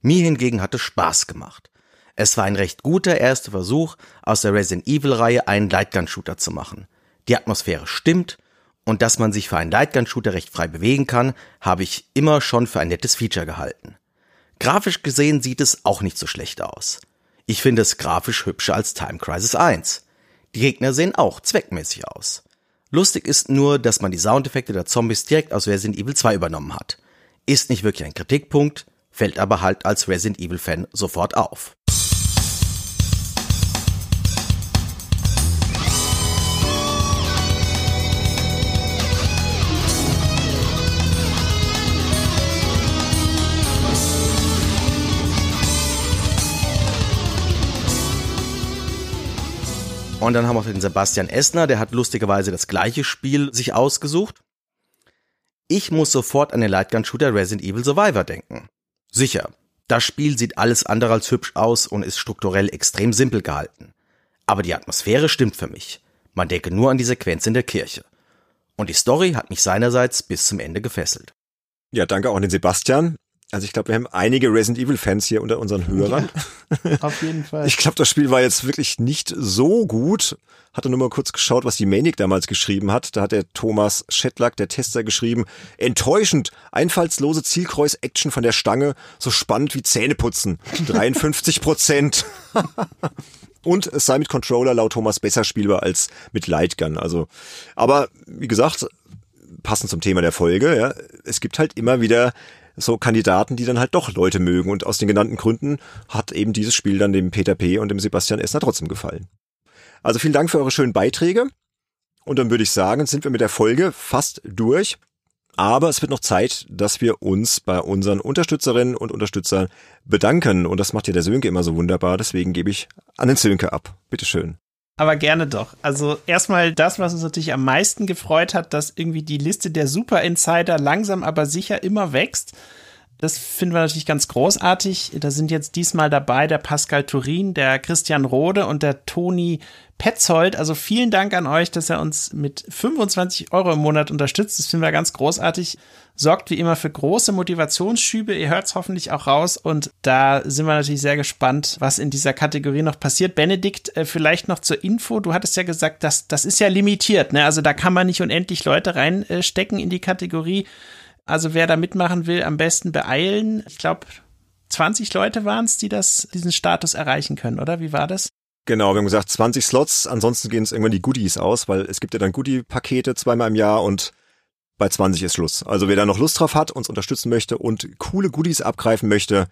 Mir hingegen hat es Spaß gemacht. Es war ein recht guter erster Versuch, aus der Resident Evil-Reihe einen Lightgun-Shooter zu machen. Die Atmosphäre stimmt und dass man sich für einen Lightgun-Shooter recht frei bewegen kann, habe ich immer schon für ein nettes Feature gehalten. Grafisch gesehen sieht es auch nicht so schlecht aus. Ich finde es grafisch hübscher als Time Crisis 1. Die Gegner sehen auch zweckmäßig aus. Lustig ist nur, dass man die Soundeffekte der Zombies direkt aus Resident Evil 2 übernommen hat. Ist nicht wirklich ein Kritikpunkt, fällt aber halt als Resident Evil Fan sofort auf. Und dann haben wir den Sebastian Essner, der hat lustigerweise das gleiche Spiel sich ausgesucht. Ich muss sofort an den Lightgun-Shooter Resident Evil Survivor denken. Sicher, das Spiel sieht alles andere als hübsch aus und ist strukturell extrem simpel gehalten. Aber die Atmosphäre stimmt für mich. Man denke nur an die Sequenz in der Kirche. Und die Story hat mich seinerseits bis zum Ende gefesselt. Ja, danke auch an den Sebastian. Also ich glaube, wir haben einige Resident Evil Fans hier unter unseren Hörern. Ja, auf jeden Fall. Ich glaube, das Spiel war jetzt wirklich nicht so gut. Hatte nur mal kurz geschaut, was die Manic damals geschrieben hat. Da hat der Thomas Shetlack, der Tester, geschrieben, enttäuschend, einfallslose Zielkreuz-Action von der Stange, so spannend wie Zähneputzen. 53 Prozent. Und es sei mit Controller laut Thomas besser spielbar als mit Lightgun. Also, aber wie gesagt, passend zum Thema der Folge, ja, es gibt halt immer wieder so Kandidaten, die dann halt doch Leute mögen. Und aus den genannten Gründen hat eben dieses Spiel dann dem Peter P. und dem Sebastian Essner trotzdem gefallen. Also vielen Dank für eure schönen Beiträge. Und dann würde ich sagen, sind wir mit der Folge fast durch. Aber es wird noch Zeit, dass wir uns bei unseren Unterstützerinnen und Unterstützern bedanken. Und das macht ja der Sönke immer so wunderbar. Deswegen gebe ich an den Sönke ab. Bitteschön. Aber gerne doch. Also erstmal das, was uns natürlich am meisten gefreut hat, dass irgendwie die Liste der Super Insider langsam aber sicher immer wächst. Das finden wir natürlich ganz großartig. Da sind jetzt diesmal dabei der Pascal Turin, der Christian Rode und der Toni Petzold. Also vielen Dank an euch, dass er uns mit 25 Euro im Monat unterstützt. Das finden wir ganz großartig. Sorgt wie immer für große Motivationsschübe. Ihr hört es hoffentlich auch raus. Und da sind wir natürlich sehr gespannt, was in dieser Kategorie noch passiert. Benedikt, äh, vielleicht noch zur Info. Du hattest ja gesagt, dass das ist ja limitiert. Ne? Also da kann man nicht unendlich Leute reinstecken in die Kategorie. Also wer da mitmachen will, am besten beeilen. Ich glaube, 20 Leute waren es, die das, diesen Status erreichen können, oder? Wie war das? Genau, wir haben gesagt 20 Slots, ansonsten gehen es irgendwann die Goodies aus, weil es gibt ja dann Goodie-Pakete zweimal im Jahr und bei 20 ist Schluss. Also wer da noch Lust drauf hat, uns unterstützen möchte und coole Goodies abgreifen möchte,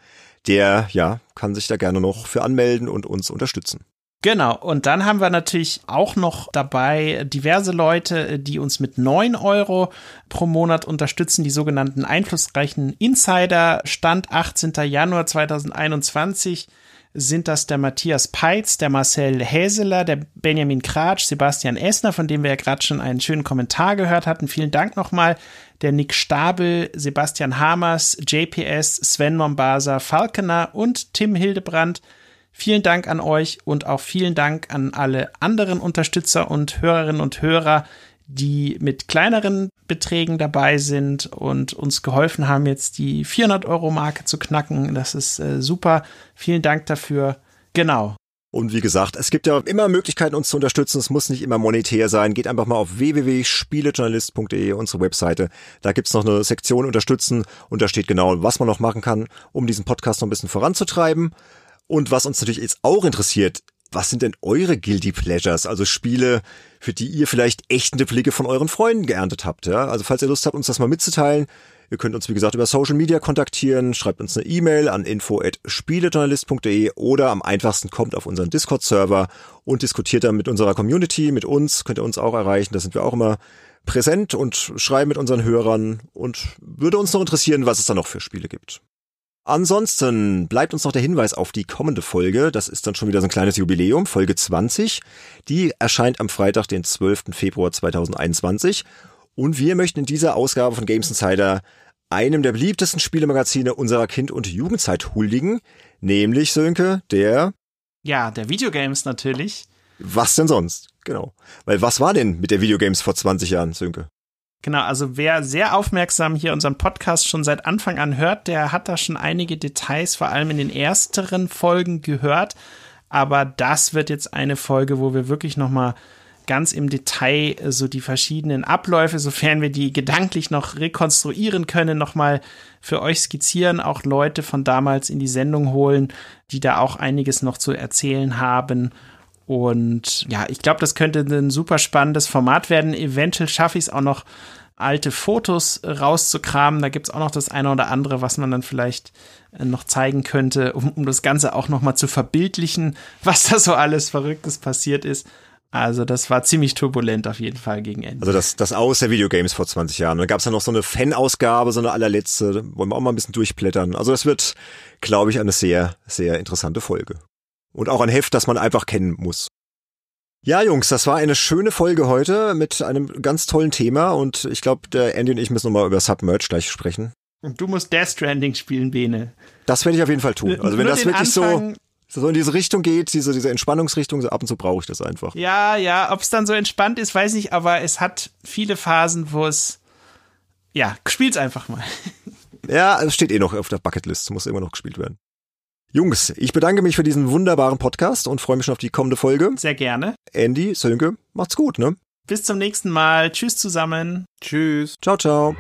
der ja, kann sich da gerne noch für anmelden und uns unterstützen. Genau, und dann haben wir natürlich auch noch dabei diverse Leute, die uns mit neun Euro pro Monat unterstützen, die sogenannten einflussreichen Insider. Stand 18. Januar 2021 sind das der Matthias Peitz, der Marcel Häseler, der Benjamin Kratsch, Sebastian Essner, von dem wir ja gerade schon einen schönen Kommentar gehört hatten. Vielen Dank nochmal. Der Nick Stabel, Sebastian Hamers, JPS, Sven Mombasa, Falkener und Tim Hildebrandt. Vielen Dank an euch und auch vielen Dank an alle anderen Unterstützer und Hörerinnen und Hörer, die mit kleineren Beträgen dabei sind und uns geholfen haben, jetzt die 400 Euro Marke zu knacken. Das ist äh, super. Vielen Dank dafür. Genau. Und wie gesagt, es gibt ja immer Möglichkeiten, uns zu unterstützen. Es muss nicht immer monetär sein. Geht einfach mal auf www.spielejournalist.de, unsere Webseite. Da gibt's noch eine Sektion Unterstützen und da steht genau, was man noch machen kann, um diesen Podcast noch ein bisschen voranzutreiben. Und was uns natürlich jetzt auch interessiert, was sind denn eure Guilty Pleasures? Also Spiele, für die ihr vielleicht echte Blicke von euren Freunden geerntet habt. Ja? Also falls ihr Lust habt, uns das mal mitzuteilen, ihr könnt uns wie gesagt über Social Media kontaktieren, schreibt uns eine E-Mail an info@spielejournalist.de oder am einfachsten kommt auf unseren Discord-Server und diskutiert dann mit unserer Community, mit uns, könnt ihr uns auch erreichen, da sind wir auch immer präsent und schreiben mit unseren Hörern und würde uns noch interessieren, was es da noch für Spiele gibt. Ansonsten bleibt uns noch der Hinweis auf die kommende Folge. Das ist dann schon wieder so ein kleines Jubiläum, Folge 20. Die erscheint am Freitag, den 12. Februar 2021. Und wir möchten in dieser Ausgabe von Games Insider einem der beliebtesten Spielemagazine unserer Kind- und Jugendzeit huldigen, nämlich Sönke, der Ja, der Videogames natürlich. Was denn sonst? Genau. Weil was war denn mit der Videogames vor 20 Jahren, Sönke? Genau, also wer sehr aufmerksam hier unseren Podcast schon seit Anfang an hört, der hat da schon einige Details, vor allem in den ersteren Folgen gehört. Aber das wird jetzt eine Folge, wo wir wirklich noch mal ganz im Detail so die verschiedenen Abläufe, sofern wir die gedanklich noch rekonstruieren können, noch mal für euch skizzieren, auch Leute von damals in die Sendung holen, die da auch einiges noch zu erzählen haben und ja, ich glaube, das könnte ein super spannendes Format werden. Eventuell schaffe ich es auch noch, alte Fotos rauszukramen. Da gibt es auch noch das eine oder andere, was man dann vielleicht äh, noch zeigen könnte, um, um das Ganze auch noch mal zu verbildlichen, was da so alles Verrücktes passiert ist. Also das war ziemlich turbulent auf jeden Fall gegen Ende. Also das, das Aus der Videogames vor 20 Jahren. Da gab es ja noch so eine Fan-Ausgabe, so eine allerletzte. Wollen wir auch mal ein bisschen durchblättern. Also das wird, glaube ich, eine sehr, sehr interessante Folge. Und auch ein Heft, das man einfach kennen muss. Ja, Jungs, das war eine schöne Folge heute mit einem ganz tollen Thema und ich glaube, der Andy und ich müssen nochmal über Submerge gleich sprechen. Und du musst Death Stranding spielen, Bene. Das werde ich auf jeden Fall tun. Also wenn das wirklich so, so in diese Richtung geht, diese, diese Entspannungsrichtung, so ab und zu brauche ich das einfach. Ja, ja, ob es dann so entspannt ist, weiß ich, aber es hat viele Phasen, wo es, ja, spiel's einfach mal. Ja, es steht eh noch auf der Bucketlist, muss immer noch gespielt werden. Jungs, ich bedanke mich für diesen wunderbaren Podcast und freue mich schon auf die kommende Folge. Sehr gerne. Andy, Sönke, macht's gut, ne? Bis zum nächsten Mal. Tschüss zusammen. Tschüss. Ciao, ciao.